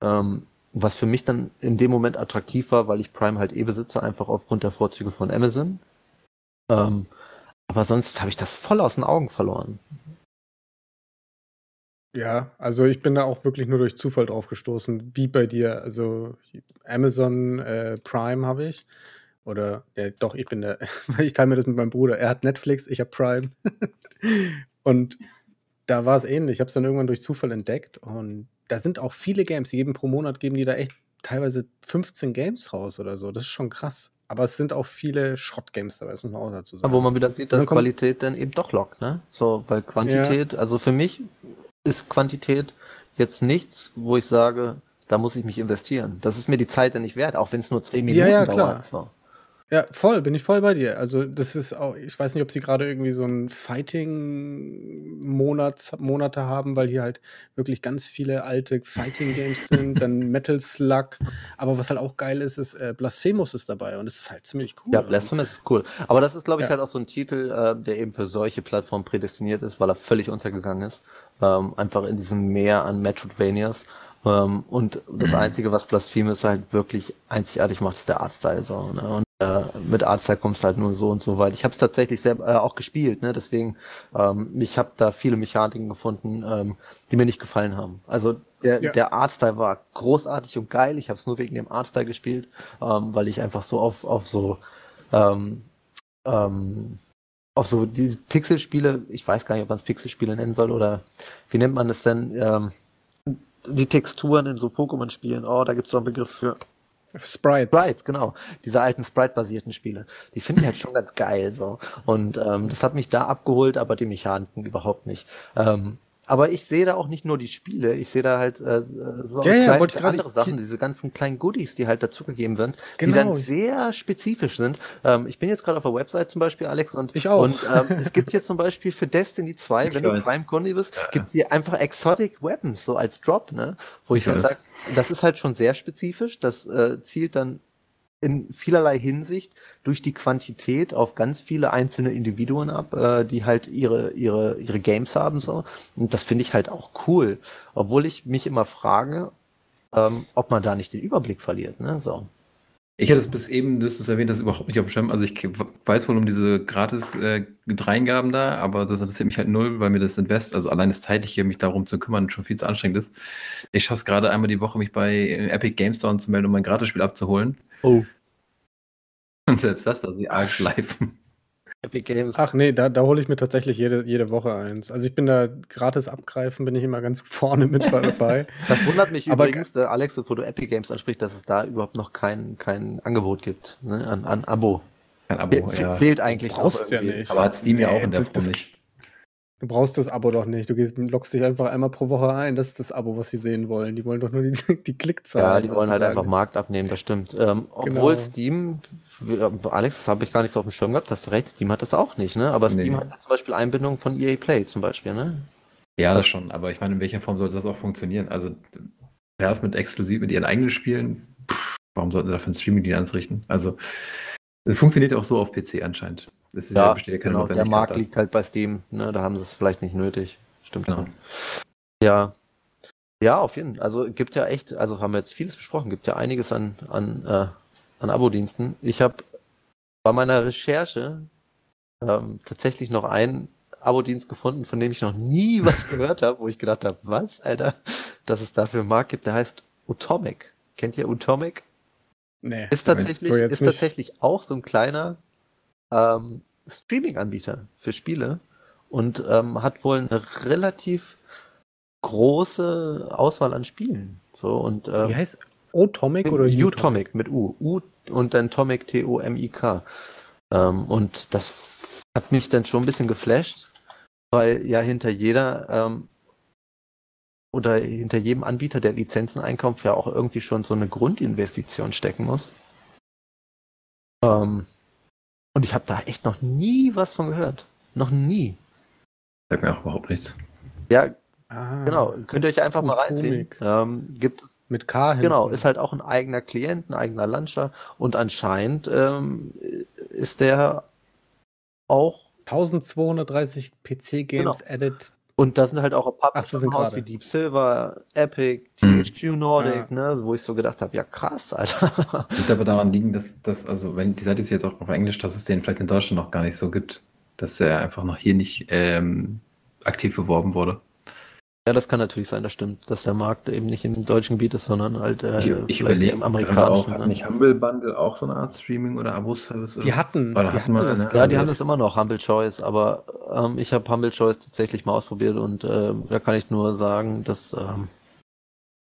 Ähm, was für mich dann in dem Moment attraktiv war, weil ich Prime halt eh besitze, einfach aufgrund der Vorzüge von Amazon. Ähm, aber sonst habe ich das voll aus den Augen verloren. Ja, also ich bin da auch wirklich nur durch Zufall drauf gestoßen, wie bei dir. Also Amazon äh, Prime habe ich. Oder äh, doch, ich bin der, ich teile mir das mit meinem Bruder. Er hat Netflix, ich habe Prime. und da war es ähnlich. Ich habe es dann irgendwann durch Zufall entdeckt. Und da sind auch viele Games. Geben pro Monat geben die da echt teilweise 15 Games raus oder so. Das ist schon krass. Aber es sind auch viele Schrott-Games dabei, das muss man auch dazu sagen. Wo man wieder sieht, dass Qualität dann eben doch lockt, ne? So, weil Quantität, ja. also für mich ist Quantität jetzt nichts, wo ich sage, da muss ich mich investieren. Das ist mir die Zeit ja nicht wert, auch wenn es nur zehn Minuten ja, ja, dauert. So. Ja, voll, bin ich voll bei dir. Also, das ist auch, ich weiß nicht, ob sie gerade irgendwie so ein Fighting-Monat, Monate haben, weil hier halt wirklich ganz viele alte Fighting-Games sind, dann Metal Slug. Aber was halt auch geil ist, ist, äh, Blasphemous ist dabei und das ist halt ziemlich cool. Ja, Blasphemous ist cool. Aber das ist, glaube ich, ja. halt auch so ein Titel, äh, der eben für solche Plattformen prädestiniert ist, weil er völlig untergegangen ist. Ähm, einfach in diesem Meer an Metroidvanias. Ähm, und das Einzige, was Blasphemous halt wirklich einzigartig macht, ist der Artstyle. So, ne? Äh, mit Artstyle kommst du halt nur so und so weit. Ich habe es tatsächlich selber äh, auch gespielt, ne? deswegen ähm, ich habe da viele Mechaniken gefunden, ähm, die mir nicht gefallen haben. Also der, ja. der Artstyle war großartig und geil. Ich habe es nur wegen dem Artstyle gespielt, ähm, weil ich einfach so auf auf so ähm, ähm, auf so die Pixelspiele, ich weiß gar nicht, ob man es Pixelspiele nennen soll oder wie nennt man es denn? Ähm, die Texturen in so Pokémon-Spielen. Oh, da gibt es doch einen Begriff für. Sprites. Sprites, genau. Diese alten Sprite-basierten Spiele. Die finde ich halt schon ganz geil so. Und ähm, das hat mich da abgeholt, aber die Mechaniken überhaupt nicht. Ähm, aber ich sehe da auch nicht nur die Spiele, ich sehe da halt äh, so ja, kleine, ja, andere Sachen, diese ganzen kleinen Goodies, die halt dazugegeben werden, genau. die dann sehr spezifisch sind. Ähm, ich bin jetzt gerade auf der Website zum Beispiel, Alex, und, ich auch. und ähm, es gibt hier zum Beispiel für Destiny 2, ich wenn weiß. du Prime-Kunde bist, ja. gibt hier einfach Exotic Weapons, so als Drop, ne? Wo ich, ich dann sage, das ist halt schon sehr spezifisch, das äh, zielt dann in vielerlei Hinsicht durch die Quantität auf ganz viele einzelne Individuen ab, äh, die halt ihre, ihre, ihre Games haben, so. Und das finde ich halt auch cool. Obwohl ich mich immer frage, ähm, ob man da nicht den Überblick verliert, ne, so. Ich hatte es bis eben, du hast es erwähnt, das überhaupt nicht auf dem Schirm. Also ich weiß wohl um diese gratis äh, Dreingaben da, aber das interessiert mich halt null, weil mir das Invest, also allein das Zeitliche, mich darum zu kümmern, schon viel zu anstrengend ist. Ich schaffe es gerade einmal die Woche, mich bei Epic Game Store anzumelden, um mein Gratisspiel abzuholen. Oh. Und selbst das, dass sie arg schleifen. Epic Games. Ach nee, da, da hole ich mir tatsächlich jede, jede Woche eins. Also ich bin da gratis abgreifen, bin ich immer ganz vorne mit dabei. Das wundert mich Aber übrigens, der Alex, bevor du Epic Games ansprichst, dass es da überhaupt noch kein, kein Angebot gibt, ne? an, an Abo. Kein Abo, Fe ja. Fehlt eigentlich Brauchst ja nicht. Aber hat Steam ja auch in der Form nicht. Du brauchst das Abo doch nicht. Du gehst, loggst dich einfach einmal pro Woche ein. Das ist das Abo, was sie sehen wollen. Die wollen doch nur die, die Klickzahlen. Ja, die wollen halt einfach Markt abnehmen, das stimmt. Ähm, obwohl genau. Steam, Alex, das habe ich gar nicht so auf dem Schirm gehabt, hast du recht, Steam hat das auch nicht, ne? Aber Steam nee. hat zum Beispiel Einbindung von EA Play zum Beispiel, ne? Ja, das schon. Aber ich meine, in welcher Form sollte das auch funktionieren? Also, Valve mit exklusiv mit ihren eigenen Spielen, pff, warum sollten sie dafür ein Streaming-Dienst richten? Also, es funktioniert auch so auf PC anscheinend. Das ist ja, ja genau, Der Markt liegt halt bei Steam, ne? da haben sie es vielleicht nicht nötig. Stimmt. Genau. Ja. Ja, auf jeden Fall. Also gibt ja echt, also haben wir jetzt vieles besprochen, gibt ja einiges an, an, äh, an Abo-Diensten. Ich habe bei meiner Recherche ähm, tatsächlich noch einen Abo-Dienst gefunden, von dem ich noch nie was gehört habe, wo ich gedacht habe, was, Alter, dass es dafür einen Markt gibt, der heißt Utomic. Kennt ihr Utomic? Nee. Ist tatsächlich, ist tatsächlich auch so ein kleiner ähm, Streaming-Anbieter für Spiele und ähm, hat wohl eine relativ große Auswahl an Spielen. So und ähm, wie heißt Otomic oder Utomic mit U, U und dann Tomic T O M I K. Ähm, und das hat mich dann schon ein bisschen geflasht, weil ja hinter jeder ähm, oder hinter jedem Anbieter, der Lizenzen einkauft, ja auch irgendwie schon so eine Grundinvestition stecken muss. Ähm, und ich habe da echt noch nie was von gehört. Noch nie. Sagt mir auch überhaupt nichts. Ja, ah, genau. Könnt ihr euch einfach mal reinziehen. Ähm, gibt mit K hinten. Genau, ist halt auch ein eigener Klient, ein eigener Launcher und anscheinend ähm, ist der auch 1230 PC Games Genau. added. Und da sind halt auch Ach, Publisher so sind im Haus gerade. wie Deep Silver, Epic, Mhm. THQ Nordic, ne, wo ich so gedacht habe, ja krass, Alter. Wird aber daran liegen, dass, dass, also wenn die Seite ist jetzt auch auf Englisch, dass es den vielleicht in Deutschland noch gar nicht so gibt. Dass er einfach noch hier nicht ähm, aktiv beworben wurde. Ja, das kann natürlich sein, das stimmt, dass der Markt eben nicht im deutschen Gebiet ist, sondern halt äh, ich ich überlege im auch, amerikanischen. hat Ne? nicht Humble Bundle auch so eine Art Streaming oder Abo-Service? Die hatten, Oder die hatten hatten das. eine? Ja, die haben das immer noch, Humble Choice, aber ähm, ich habe Humble Choice tatsächlich mal ausprobiert und ähm, da kann ich nur sagen, dass ähm,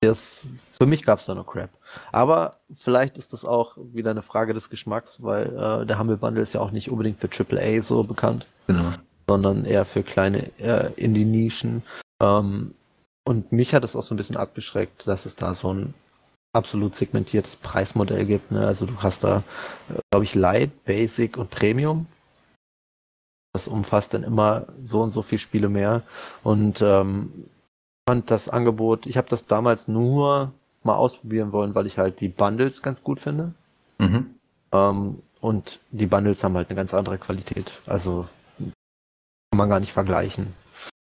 das, für mich gab es da noch Crap. Aber vielleicht ist das auch wieder eine Frage des Geschmacks, weil äh, der Humble Bundle ist ja auch nicht unbedingt für AAA so bekannt. Genau. sondern eher für kleine äh, Indie-Nischen. Ähm, und mich hat es auch so ein bisschen abgeschreckt, dass es da so ein absolut segmentiertes Preismodell gibt. Ne? Also du hast da, glaube ich, Light, Basic und Premium. Das umfasst dann immer so und so viele Spiele mehr. Und ähm, fand das Angebot, ich habe das damals nur mal ausprobieren wollen, weil ich halt die Bundles ganz gut finde. Mhm. Ähm, und die Bundles haben halt eine ganz andere Qualität. Also kann man gar nicht vergleichen.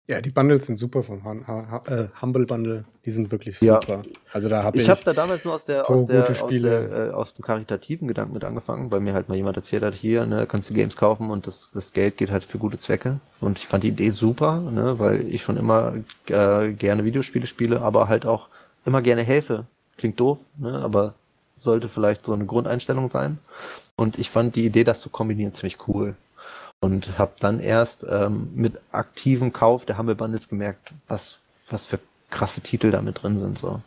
Ja, die Bundles sind super vom äh, Humble Bundle. Die sind wirklich Ja. super. Also da habe ich. Ich habe da damals nur aus der, so aus, der, aus, der äh, aus dem karitativen Gedanken mit angefangen, weil mir halt mal jemand erzählt hat, hier, ne, kannst du Games kaufen und das, das Geld geht halt für gute Zwecke. Und ich fand die Idee super, ne, weil ich schon immer äh, gerne Videospiele spiele, aber halt auch immer gerne helfe. Klingt doof, ne, aber sollte vielleicht so eine Grundeinstellung sein. Und ich fand die Idee, das zu kombinieren, ziemlich cool. Und habe dann erst ähm, mit aktivem Kauf der Humble Bundles gemerkt, was, was für krasse Titel da mit drin sind. So.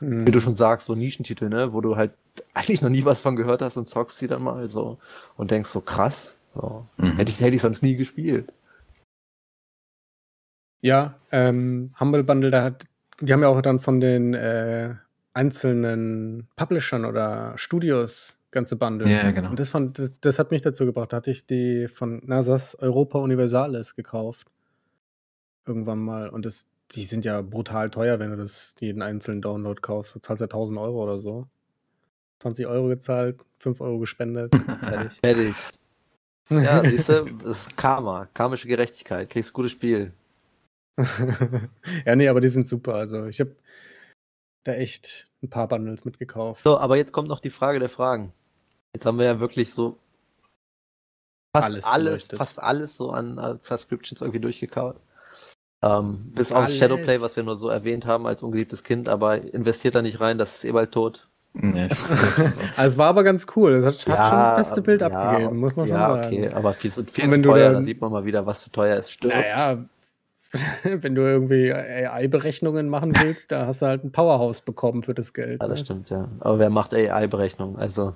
Hm. Wie du schon sagst, so Nischentitel, ne, wo du halt eigentlich noch nie was von gehört hast und zockst sie dann mal so und denkst so krass, so Mhm. hätte ich hätte ich sonst nie gespielt. Ja, ähm, Humble Bundle, da hat, die haben ja auch dann von den äh, einzelnen Publishern oder Studios ganze Bundles. Ja, genau. Und das, fand, das, das hat mich dazu gebracht. Da hatte ich die von NASA's Europa Universalis gekauft. Irgendwann mal. Und das, die sind ja brutal teuer, wenn du das jeden einzelnen Download kaufst. Du zahlst ja 1000 Euro oder so. 20 Euro gezahlt, 5 Euro gespendet, fertig. Fertig. Ja, siehst du, das ist Karma, karmische Gerechtigkeit, kriegst gutes Spiel. ja, nee, aber die sind super. Also ich habe da echt ein paar Bundles mitgekauft. So, aber jetzt kommt noch die Frage der Fragen. Jetzt haben wir ja wirklich so fast Alles alles, fast alles so an Subscriptions irgendwie durchgekaut. Ähm, bis auf Alles. Shadowplay, was wir nur so erwähnt haben als ungeliebtes Kind, aber investiert da nicht rein, das ist eh bald tot. Nee. Also es war aber ganz cool. Es hat, hat schon das beste Bild ja, abgegeben, muss man ja, schon sagen. okay, aber viel, zu- viel Und zu teuer, da dann- sieht man mal wieder, was zu teuer ist. Stirbt. Naja, wenn du irgendwie AI-Berechnungen machen willst, da hast du halt ein Powerhouse bekommen für das Geld. Ja, das ne? stimmt, ja. Aber wer macht AI-Berechnungen? Also,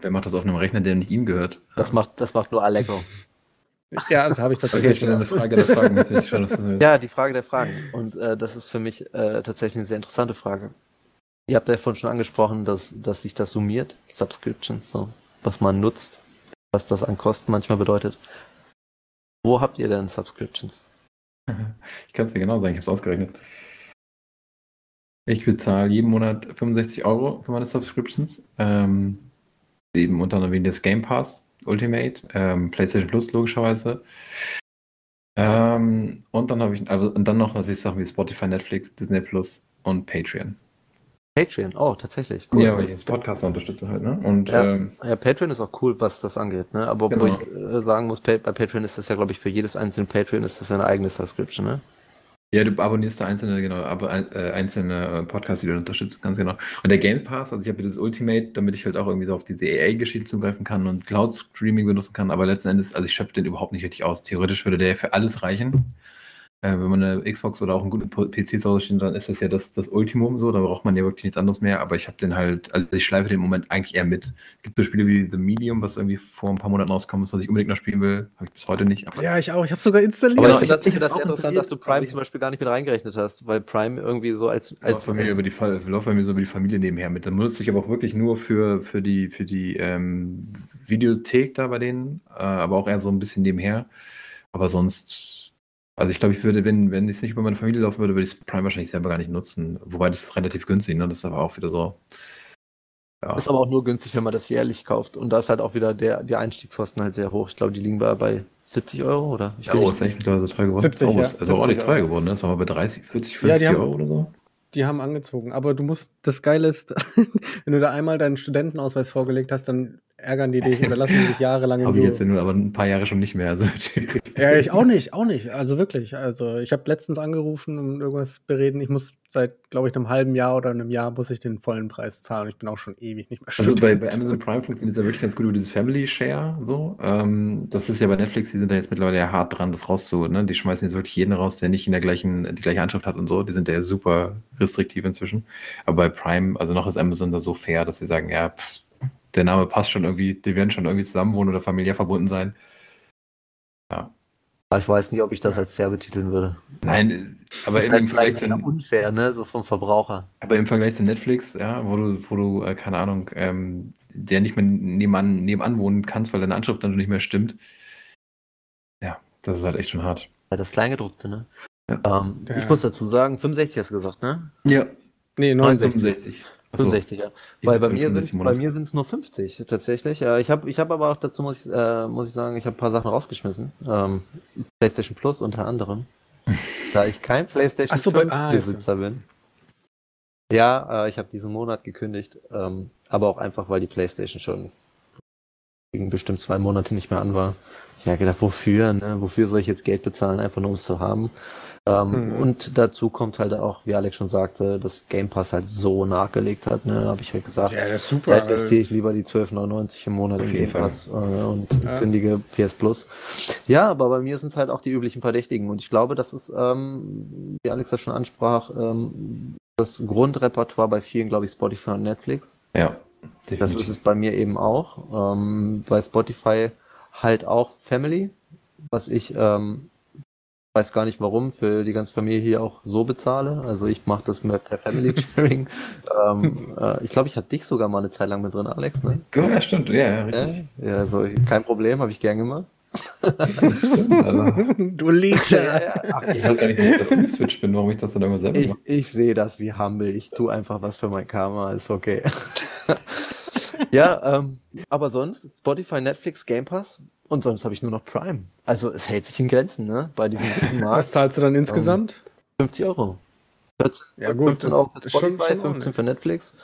Wer macht das auf einem Rechner, der nicht ihm gehört? das macht, das macht nur Allegro. Ja, das habe ich Okay, tatsächlich. ich stelle eine. Frage der Fragen. Jetzt will ich schauen, was du willst. Ja, die Frage der Fragen. Und äh, das ist für mich äh, tatsächlich eine sehr interessante Frage. Ihr habt ja vorhin schon angesprochen, dass, dass sich das summiert, Subscriptions, so, was man nutzt, was das an Kosten manchmal bedeutet. Wo habt ihr denn Subscriptions? Ich kann es dir genau sagen, ich habe es ausgerechnet. Ich bezahle jeden Monat 65 Euro für meine Subscriptions. Ähm, eben unter anderem wegen des Game Pass Ultimate, ähm, PlayStation Plus logischerweise. Ähm, und dann habe ich, also, und dann noch natürlich Sachen wie Spotify, Netflix, Disney Plus und Patreon. Patreon, oh, tatsächlich. Ja, weil ich jetzt Podcaster unterstütze halt, ne? Und Ja. ähm, Ja, Patreon ist auch cool, was das angeht, ne? Aber obwohl Genau. ich äh, sagen muss, bei Patreon ist das ja, glaube ich, für jedes einzelne Patreon ist das eine eigene Subscription, ne? Ja, du abonnierst da einzelne, genau, aber äh, einzelne äh, Podcasts, die du unterstützt, ganz genau. Und der Game Pass, also ich habe das Ultimate, damit ich halt auch irgendwie so auf diese EA-Geschichte zugreifen kann und Cloud-Streaming benutzen kann, aber letzten Endes, also ich schöpfe den überhaupt nicht richtig aus. Theoretisch würde der für alles reichen. Äh, wenn man eine Xbox oder auch einen guten PC zu Hause steht, dann ist das ja das, das Ultimum so, da braucht man ja wirklich nichts anderes mehr, aber ich habe den halt, also ich schleife den im Moment eigentlich eher mit. Es gibt so Spiele wie The Medium, was irgendwie vor ein paar Monaten rauskommen ist, was ich unbedingt noch spielen will, habe ich bis heute nicht. Aber Ja, ich auch. Ich habe sogar installiert. Aber ich finde das, ich- find das sehr interessant, dass du Prime zum Beispiel gar nicht mit reingerechnet hast, weil Prime irgendwie so als, als, läuft bei mir über die läuft bei mir so über die Familie nebenher mit. Dann benutze ich aber auch wirklich nur für, für die, für die ähm, Videothek da bei denen, äh, aber auch eher so ein bisschen nebenher. Aber sonst, also ich glaube, ich würde, wenn, wenn es nicht über meine Familie laufen würde, würde ich Prime wahrscheinlich selber gar nicht nutzen. Wobei das ist relativ günstig, ne? Das ist aber auch wieder so. Ja. Ist aber auch nur günstig, wenn man das jährlich kauft. Und da ist halt auch wieder der, die Einstiegskosten halt sehr hoch. Ich glaube, die liegen bei, bei 70 Euro oder? Ich ja, oh, ist echt mittlerweile so teuer geworden. 70, oh, ja. ist also auch nicht teuer geworden, ne? Das war mal bei 30, 40, 50 Ja, die haben- Euro oder so. Die haben angezogen. Aber du musst, das Geile ist, wenn du da einmal deinen Studentenausweis vorgelegt hast, dann ärgern die dich oder lassen die dich jahrelang Habe ich jetzt nur aber ein paar Jahre schon nicht mehr. Also, Ja, ich auch nicht, auch nicht. Also wirklich. Also ich habe letztens angerufen und irgendwas bereden. Ich muss seit, glaube ich, einem halben Jahr oder einem Jahr muss ich den vollen Preis zahlen. Ich bin auch schon ewig nicht mehr Also bei, Student. bei Amazon Prime funktioniert es ja wirklich ganz gut über dieses Family Share. So. Ähm, das ist ja bei Netflix, die sind da jetzt mittlerweile ja hart dran, das rauszu. Ne? Die schmeißen jetzt wirklich jeden raus, der nicht in der gleichen, die gleiche Anschrift hat und so. Die sind ja super restriktiv inzwischen. Aber bei Prime, also noch ist Amazon da so fair, dass sie sagen, ja, pff, der Name passt schon irgendwie, die werden schon irgendwie zusammen wohnen oder familiär verbunden sein. Aber ich weiß nicht, ob ich das als fair betiteln würde. Nein, aber das im, ist halt im Vergleich vielleicht eher zu, unfair, ne? So vom Verbraucher. aber im Vergleich zu Netflix, ja, wo du, wo du, äh, keine Ahnung, ähm, der nicht mehr nebenan, nebenan wohnen kannst, weil deine Anschrift dann nicht mehr stimmt. Ja, das ist halt echt schon hart. Ja, das Kleingedruckte, ne? Ja. Ähm, Ja. Ich muss dazu sagen, 65 hast du gesagt, ne? Ja, Nee, 69. 65. Achso, 65, ja. ich Weil bei mir 65 sind bei mir sind es nur 50 tatsächlich. Ja, ich habe ich habe aber auch dazu muss ich äh, muss ich sagen, ich habe ein paar Sachen rausgeschmissen. Ähm, PlayStation Plus unter anderem, da ich kein PlayStation Ach so, bei- 5 ah, Besitzer bin. Ja, äh, ich habe diesen Monat gekündigt, ähm, aber auch einfach, weil die PlayStation schon gegen bestimmt zwei Monate nicht mehr an war. Ich habe gedacht, wofür, ne? Wofür soll ich jetzt Geld bezahlen, einfach nur um es zu haben? Ähm, Mhm. Und dazu kommt halt auch, wie Alex schon sagte, dass Game Pass halt so nachgelegt hat, ne? Habe ich halt gesagt. Ja, das ist Da super. investiere ich lieber die 12,99 im Monat in Game Pass äh, und Ja. kündige PS Plus. Ja, aber bei mir sind es halt auch die üblichen Verdächtigen. Und ich glaube, das ist, ähm, wie Alex das schon ansprach, ähm, das Grundrepertoire bei vielen, glaube ich, Spotify und Netflix. Ja, Das definitiv. ist es bei mir eben auch. Ähm, bei Spotify halt auch Family, was ich ähm, weiß gar nicht warum für die ganze Familie hier auch so bezahle. Also ich mache das mit per Family Sharing. ähm, äh, ich glaube, ich hatte dich sogar mal eine Zeit lang mit drin, Alex. Ne? Ja, stimmt. Ja, ja, richtig. Ja, ja also kein Problem, habe ich gern gemacht. Du. Ach, ich weiß gar nicht, dass ich Switch bin, warum ich das dann irgendwann selber Ich, mache. ich sehe das wie humble. Ich tue einfach was für mein Karma, ist okay. ja, ähm, aber sonst Spotify, Netflix, Game Pass und sonst habe ich nur noch Prime. Also es hält sich in Grenzen, ne? Bei diesem riesen Was Markt. zahlst du dann insgesamt? 50 Euro. 14, Ja, gut, 15 das Euro für ist schon- Spotify, schon 15 für Netflix.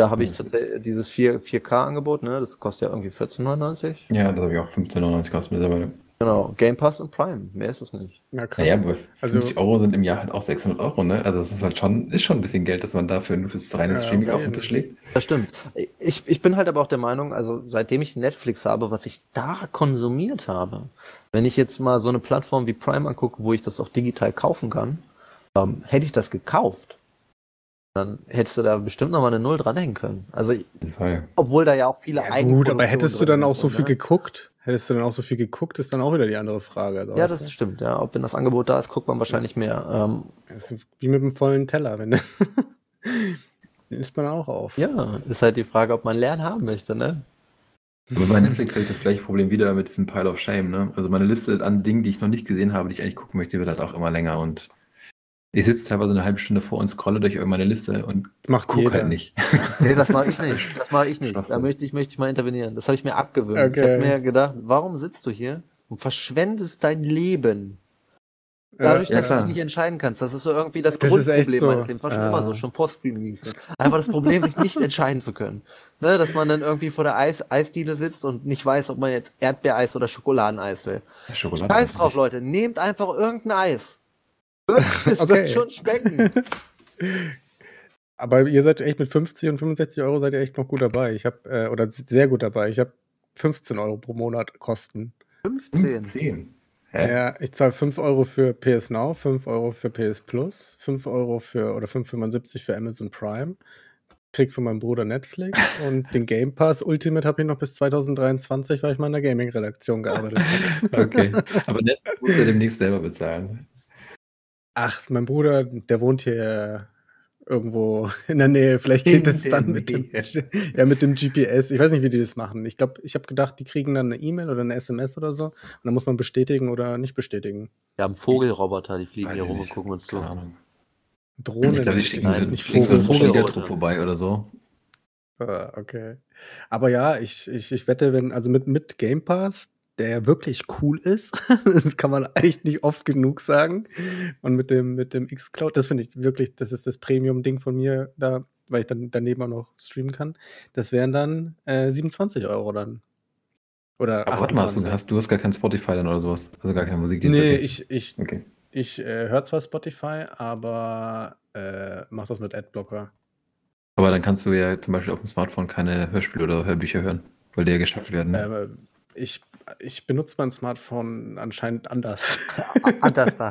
Da habe ich tatsächlich dieses 4, 4K-Angebot, ne? Das kostet ja irgendwie 14,99. Ja, das habe ich auch 15,99 kostet mittlerweile. Genau, Game Pass und Prime. Mehr ist es nicht. Ja, krass. Naja, aber Also- 50 Euro sind im Jahr halt auch 600 Euro, ne? Also das ist halt schon, ist schon ein bisschen Geld, dass man dafür nur fürs reine Ja, Streaming auf auf den Tisch legt. Das stimmt. Ich, ich bin halt aber auch der Meinung, also seitdem ich Netflix habe, was ich da konsumiert habe, wenn ich jetzt mal so eine Plattform wie Prime angucke, wo ich das auch digital kaufen kann, ähm, hätte ich das gekauft, dann hättest du da bestimmt noch mal eine Null dranhängen können. Also, Auf jeden Fall. obwohl da ja auch viele Ja, gut, aber hättest du dann auch so viel ne? geguckt? Hättest du dann auch so viel geguckt, ist dann auch wieder die andere Frage. also, Ja, das du? stimmt, ja. Ob wenn das Angebot da ist, guckt man wahrscheinlich mehr. Ähm, Das ist wie mit dem vollen Teller, wenn du den isst man auch auf. ja, ist halt die Frage, ob man Lernen haben möchte, ne? Aber bei Netflix habe ich das gleiche Problem wieder mit diesem Pile of Shame, ne? Also meine Liste an Dingen, die ich noch nicht gesehen habe, die ich eigentlich gucken möchte, wird halt auch immer länger und ich sitze teilweise eine halbe Stunde vor und scrolle durch meine Liste und macht gucke jeder. halt nicht. Nee, das mache ich nicht. Das mache ich nicht. Da möchte ich, möchte ich mal intervenieren. Das habe ich mir abgewöhnt. Ich Okay. habe mir gedacht, warum sitzt du hier und verschwendest dein Leben? Dadurch, ja, dass du klar. dich nicht entscheiden kannst. Das ist so irgendwie das, Das Grundproblem so. meines Lebens. War schon Ja. immer so, schon vor Streaming. Einfach das Problem, sich nicht entscheiden zu können. Ne, dass man dann irgendwie vor der Eis Eisdiele sitzt und nicht weiß, ob man jetzt Erdbeereis oder Schokoladeneis will. Schokolade. Scheiß drauf, Leute. Nehmt einfach irgendein Eis. Es Okay. wird schon schmecken. Aber ihr seid echt mit 50 und 65 Euro seid ihr echt noch gut dabei. Ich habe, äh, oder sehr gut dabei. Ich habe 15 Euro pro Monat Kosten. 15. 15. Hä? Ja, ich zahle 5 Euro für PS Now, 5 Euro für PS Plus, 5 Euro für oder 5,75 für Amazon Prime. Krieg von meinem Bruder Netflix und den Game Pass Ultimate habe ich noch bis 2023, weil ich mal in der Gaming-Redaktion gearbeitet habe. Okay. Aber Netflix muss ja demnächst selber bezahlen. Ach, mein Bruder, der wohnt hier irgendwo in der Nähe. Vielleicht geht es der dann mit dem, ja, mit dem GPS. Ich weiß nicht, wie die das machen. Ich glaube, ich habe gedacht, die kriegen dann eine E-Mail oder eine SMS oder so. Und dann muss man bestätigen oder nicht bestätigen. Wir haben Vogelroboter, die fliegen Weiß hier rum und gucken uns zu. Drohnen. Ich glaube, die ich fliegen Nein, nicht, Vogel, Vogel- Fliegertrupp vorbei oder so. Ah, okay. Aber ja, ich ich ich wette, wenn also mit mit Game Pass, der ja wirklich cool ist, das kann man echt nicht oft genug sagen. Und mit dem mit dem xCloud, das finde ich wirklich das ist das Premium-Ding von mir da, weil ich dann daneben auch noch streamen kann. Das wären dann, äh, 27 € dann. Oder Aber warte mal, du 28. hast du hast gar kein Spotify dann oder so was? Also gar keine Musikdienst? Ne, Okay. ich ich Okay. ich, äh, höre zwar Spotify, aber, äh, mache das mit Adblocker. Aber dann kannst du ja zum Beispiel auf dem Smartphone keine Hörspiele oder Hörbücher hören, weil die ja geschaffelt werden, ne? Ich ich benutze mein Smartphone anscheinend anders. Anders da.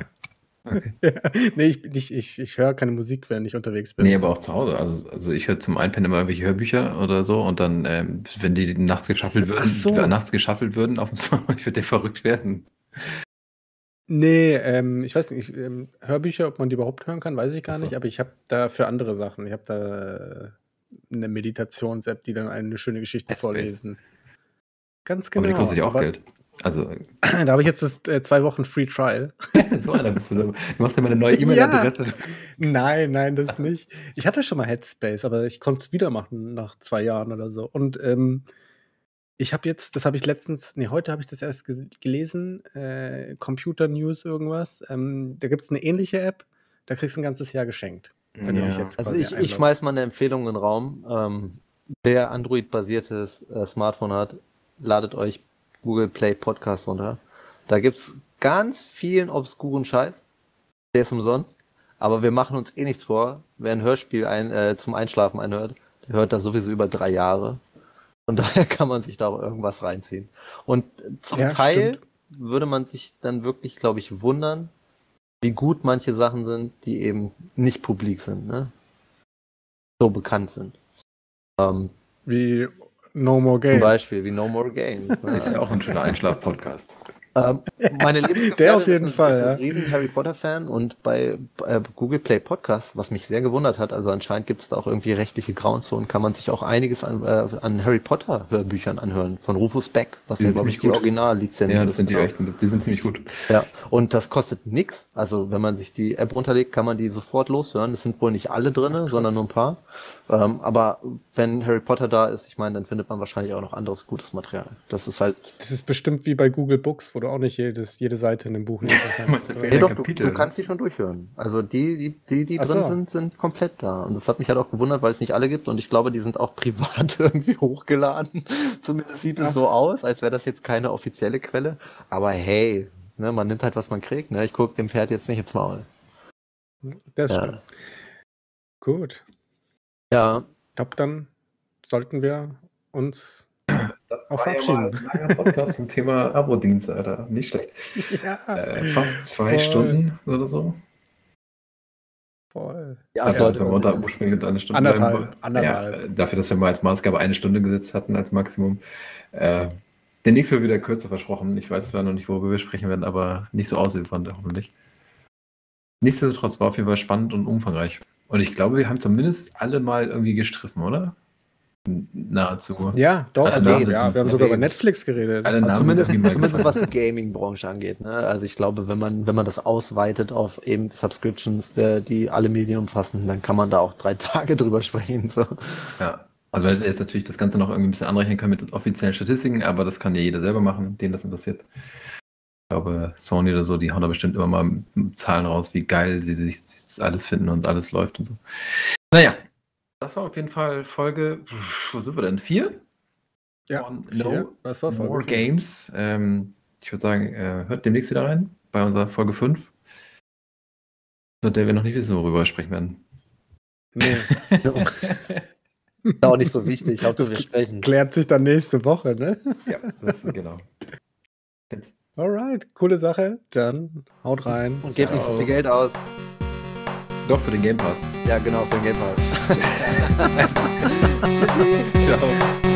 Okay. Ja. Ne, ich ich ich ich höre keine Musik, wenn ich unterwegs bin. Ne, aber auch zu Hause. Also also ich höre zum Einpennen immer irgendwelche Hörbücher oder so und dann, ähm, wenn die nachts geschaffelt würden so. nachts geschaffelt würden aufm Smartphone, ich würde verrückt werden. Ne, ähm, ich weiß nicht, ich, ähm, Hörbücher, ob man die überhaupt hören kann, weiß ich gar Ach nicht, so. aber ich habe dafür andere Sachen. Ich habe da 'ne Meditations-App, die dann eine schöne Geschichte Headspace. vorlesen. Ganz Aber die genau. kostet ja auch Aber Geld. Also da habe ich jetzt das, äh, 2 Wochen Free Trial. so einer bist du. Du machst dir mal 'ne neue Ja. E-Mail-Adresse. Nein, nein, das nicht. Ich hatte schon mal Headspace, aber ich konnte es wieder machen nach 2 Jahren oder so. Und, ähm, ich habe jetzt das habe ich letztens ne, heute habe ich das erst gelesen, äh, Computer News irgendwas. Ähm, da gibt's 'ne ähnliche App, da kriegst du 'n ganzes Jahr geschenkt, wenn du dich Ja. jetzt Also ich, ich einloggst. schmeiß mal eine Empfehlung in den Raum. Ähm, wer Android-basiertes äh, Smartphone hat, ladet euch Google Play Podcast runter. Da gibt's ganz vielen obskuren Scheiß. Der ist umsonst. Aber wir machen uns eh nichts vor. Wer ein Hörspiel ein, äh, zum Einschlafen einhört, der hört das sowieso über drei Jahre. Von daher kann man sich da auch irgendwas reinziehen. Und zum Ja, Teil stimmt. würde man sich dann wirklich, glaube ich, wundern, wie gut manche Sachen sind, die eben nicht publik sind, ne? So bekannt sind. Ähm, Wie No More zum Game. Beispiel wie No More Games. Ne? Ist ja auch 'n schöner Einschlaf-Podcast. Ähm, meine Der auf jeden ist ein, Fall, ist ein ja. riesen Harry Potter Fan und bei äh, Google Play Podcast, was mich sehr gewundert hat, also anscheinend gibt es da auch irgendwie rechtliche Grauzonen, kann man sich auch einiges an, äh, an Harry Potter Hörbüchern anhören von Rufus Beck, was Die ja sind glaube ich die. Originallizenz Ja, ist. das sind die genau. echten. Die sind ziemlich gut. Ja, und das kostet nix. Also wenn man sich die App runterlegt, kann man die sofort loshören. Es sind wohl nicht alle drinne, sondern nur ein paar. Ähm, aber wenn Harry Potter da ist, ich meine, dann findet man wahrscheinlich auch noch anderes gutes Material. Das ist halt Das ist bestimmt wie bei Google Books, wo du auch nicht jedes jede Seite in 'nem Buch lesen kannst, Nee, doch, du, du kannst die schon durchhören. Also die, die, die, die Ach drin so. sind, sind komplett da. Und das hat mich halt auch gewundert, weil es nicht alle gibt. Und ich glaube, die sind auch privat irgendwie hochgeladen. Zumindest sieht es so aus, als wäre das jetzt keine offizielle Quelle. Aber hey, ne, man nimmt halt, was man kriegt. Ne? Ich gucke dem Pferd jetzt nicht ins Maul. Das Ja. stimmt. Gut. Ja, Ich glaube, dann sollten wir uns Das auch war ja mal verabschieden. ein langer Podcast zum Thema Abo-Dienst, Alter. Nicht schlecht. Ja, Äh, fast 2 voll. Stunden oder so. voll. ja, Dafür, voll. dass wir unter ursprünglich eine Stunde Anderthalb, bleiben anderthalb. Ja, äh, dafür, dass wir mal als Maßgabe eine Stunde gesetzt hatten als Maximum. Äh, der nächste wird wieder kürzer versprochen. Ich weiß zwar noch nicht, worüber wir sprechen werden, aber nicht so ausufernd hoffentlich. Nichtsdestotrotz war auf jeden Fall spannend und umfangreich. Und ich glaube, wir haben zumindest alle mal irgendwie gestriffen, oder? Nahezu. Ja, doch. Alle wir, Namen ja, wir haben sogar über erwähnt. Netflix geredet. Alle Aber Namen zumindest, zumindest was die Gaming-Branche angeht. Ne? Also ich glaube, wenn man, wenn man das ausweitet auf eben Subscriptions, äh, die alle Medien umfassen, dann kann man da auch drei Tage drüber sprechen. So. Ja. Also wir jetzt natürlich das Ganze noch irgendwie ein bisschen anrechnen können mit offiziellen Statistiken, aber das kann ja jeder selber machen, den das interessiert. Ich glaube, Sony oder so, die hauen da bestimmt immer mal Zahlen raus, wie geil sie sich alles finden und alles läuft und so. Naja, das war auf jeden Fall Folge, wo sind wir denn? Vier? ja, Von vier. No das war Folge More vier. Games. Ähm, ich würde sagen, äh, hört demnächst wieder rein bei unserer Folge 5. Zu der wir noch nicht wissen, worüber wir sprechen werden. Nee, Ist auch nicht so wichtig, Hauptsache wir sprechen. klärt sich dann nächste Woche, ne? ja, das genau. Alright, coole Sache. Dann haut rein. Und gebt nicht so viel Geld aus. Doch, für den Game Pass. Ja, genau, für den Game Pass. Ciao.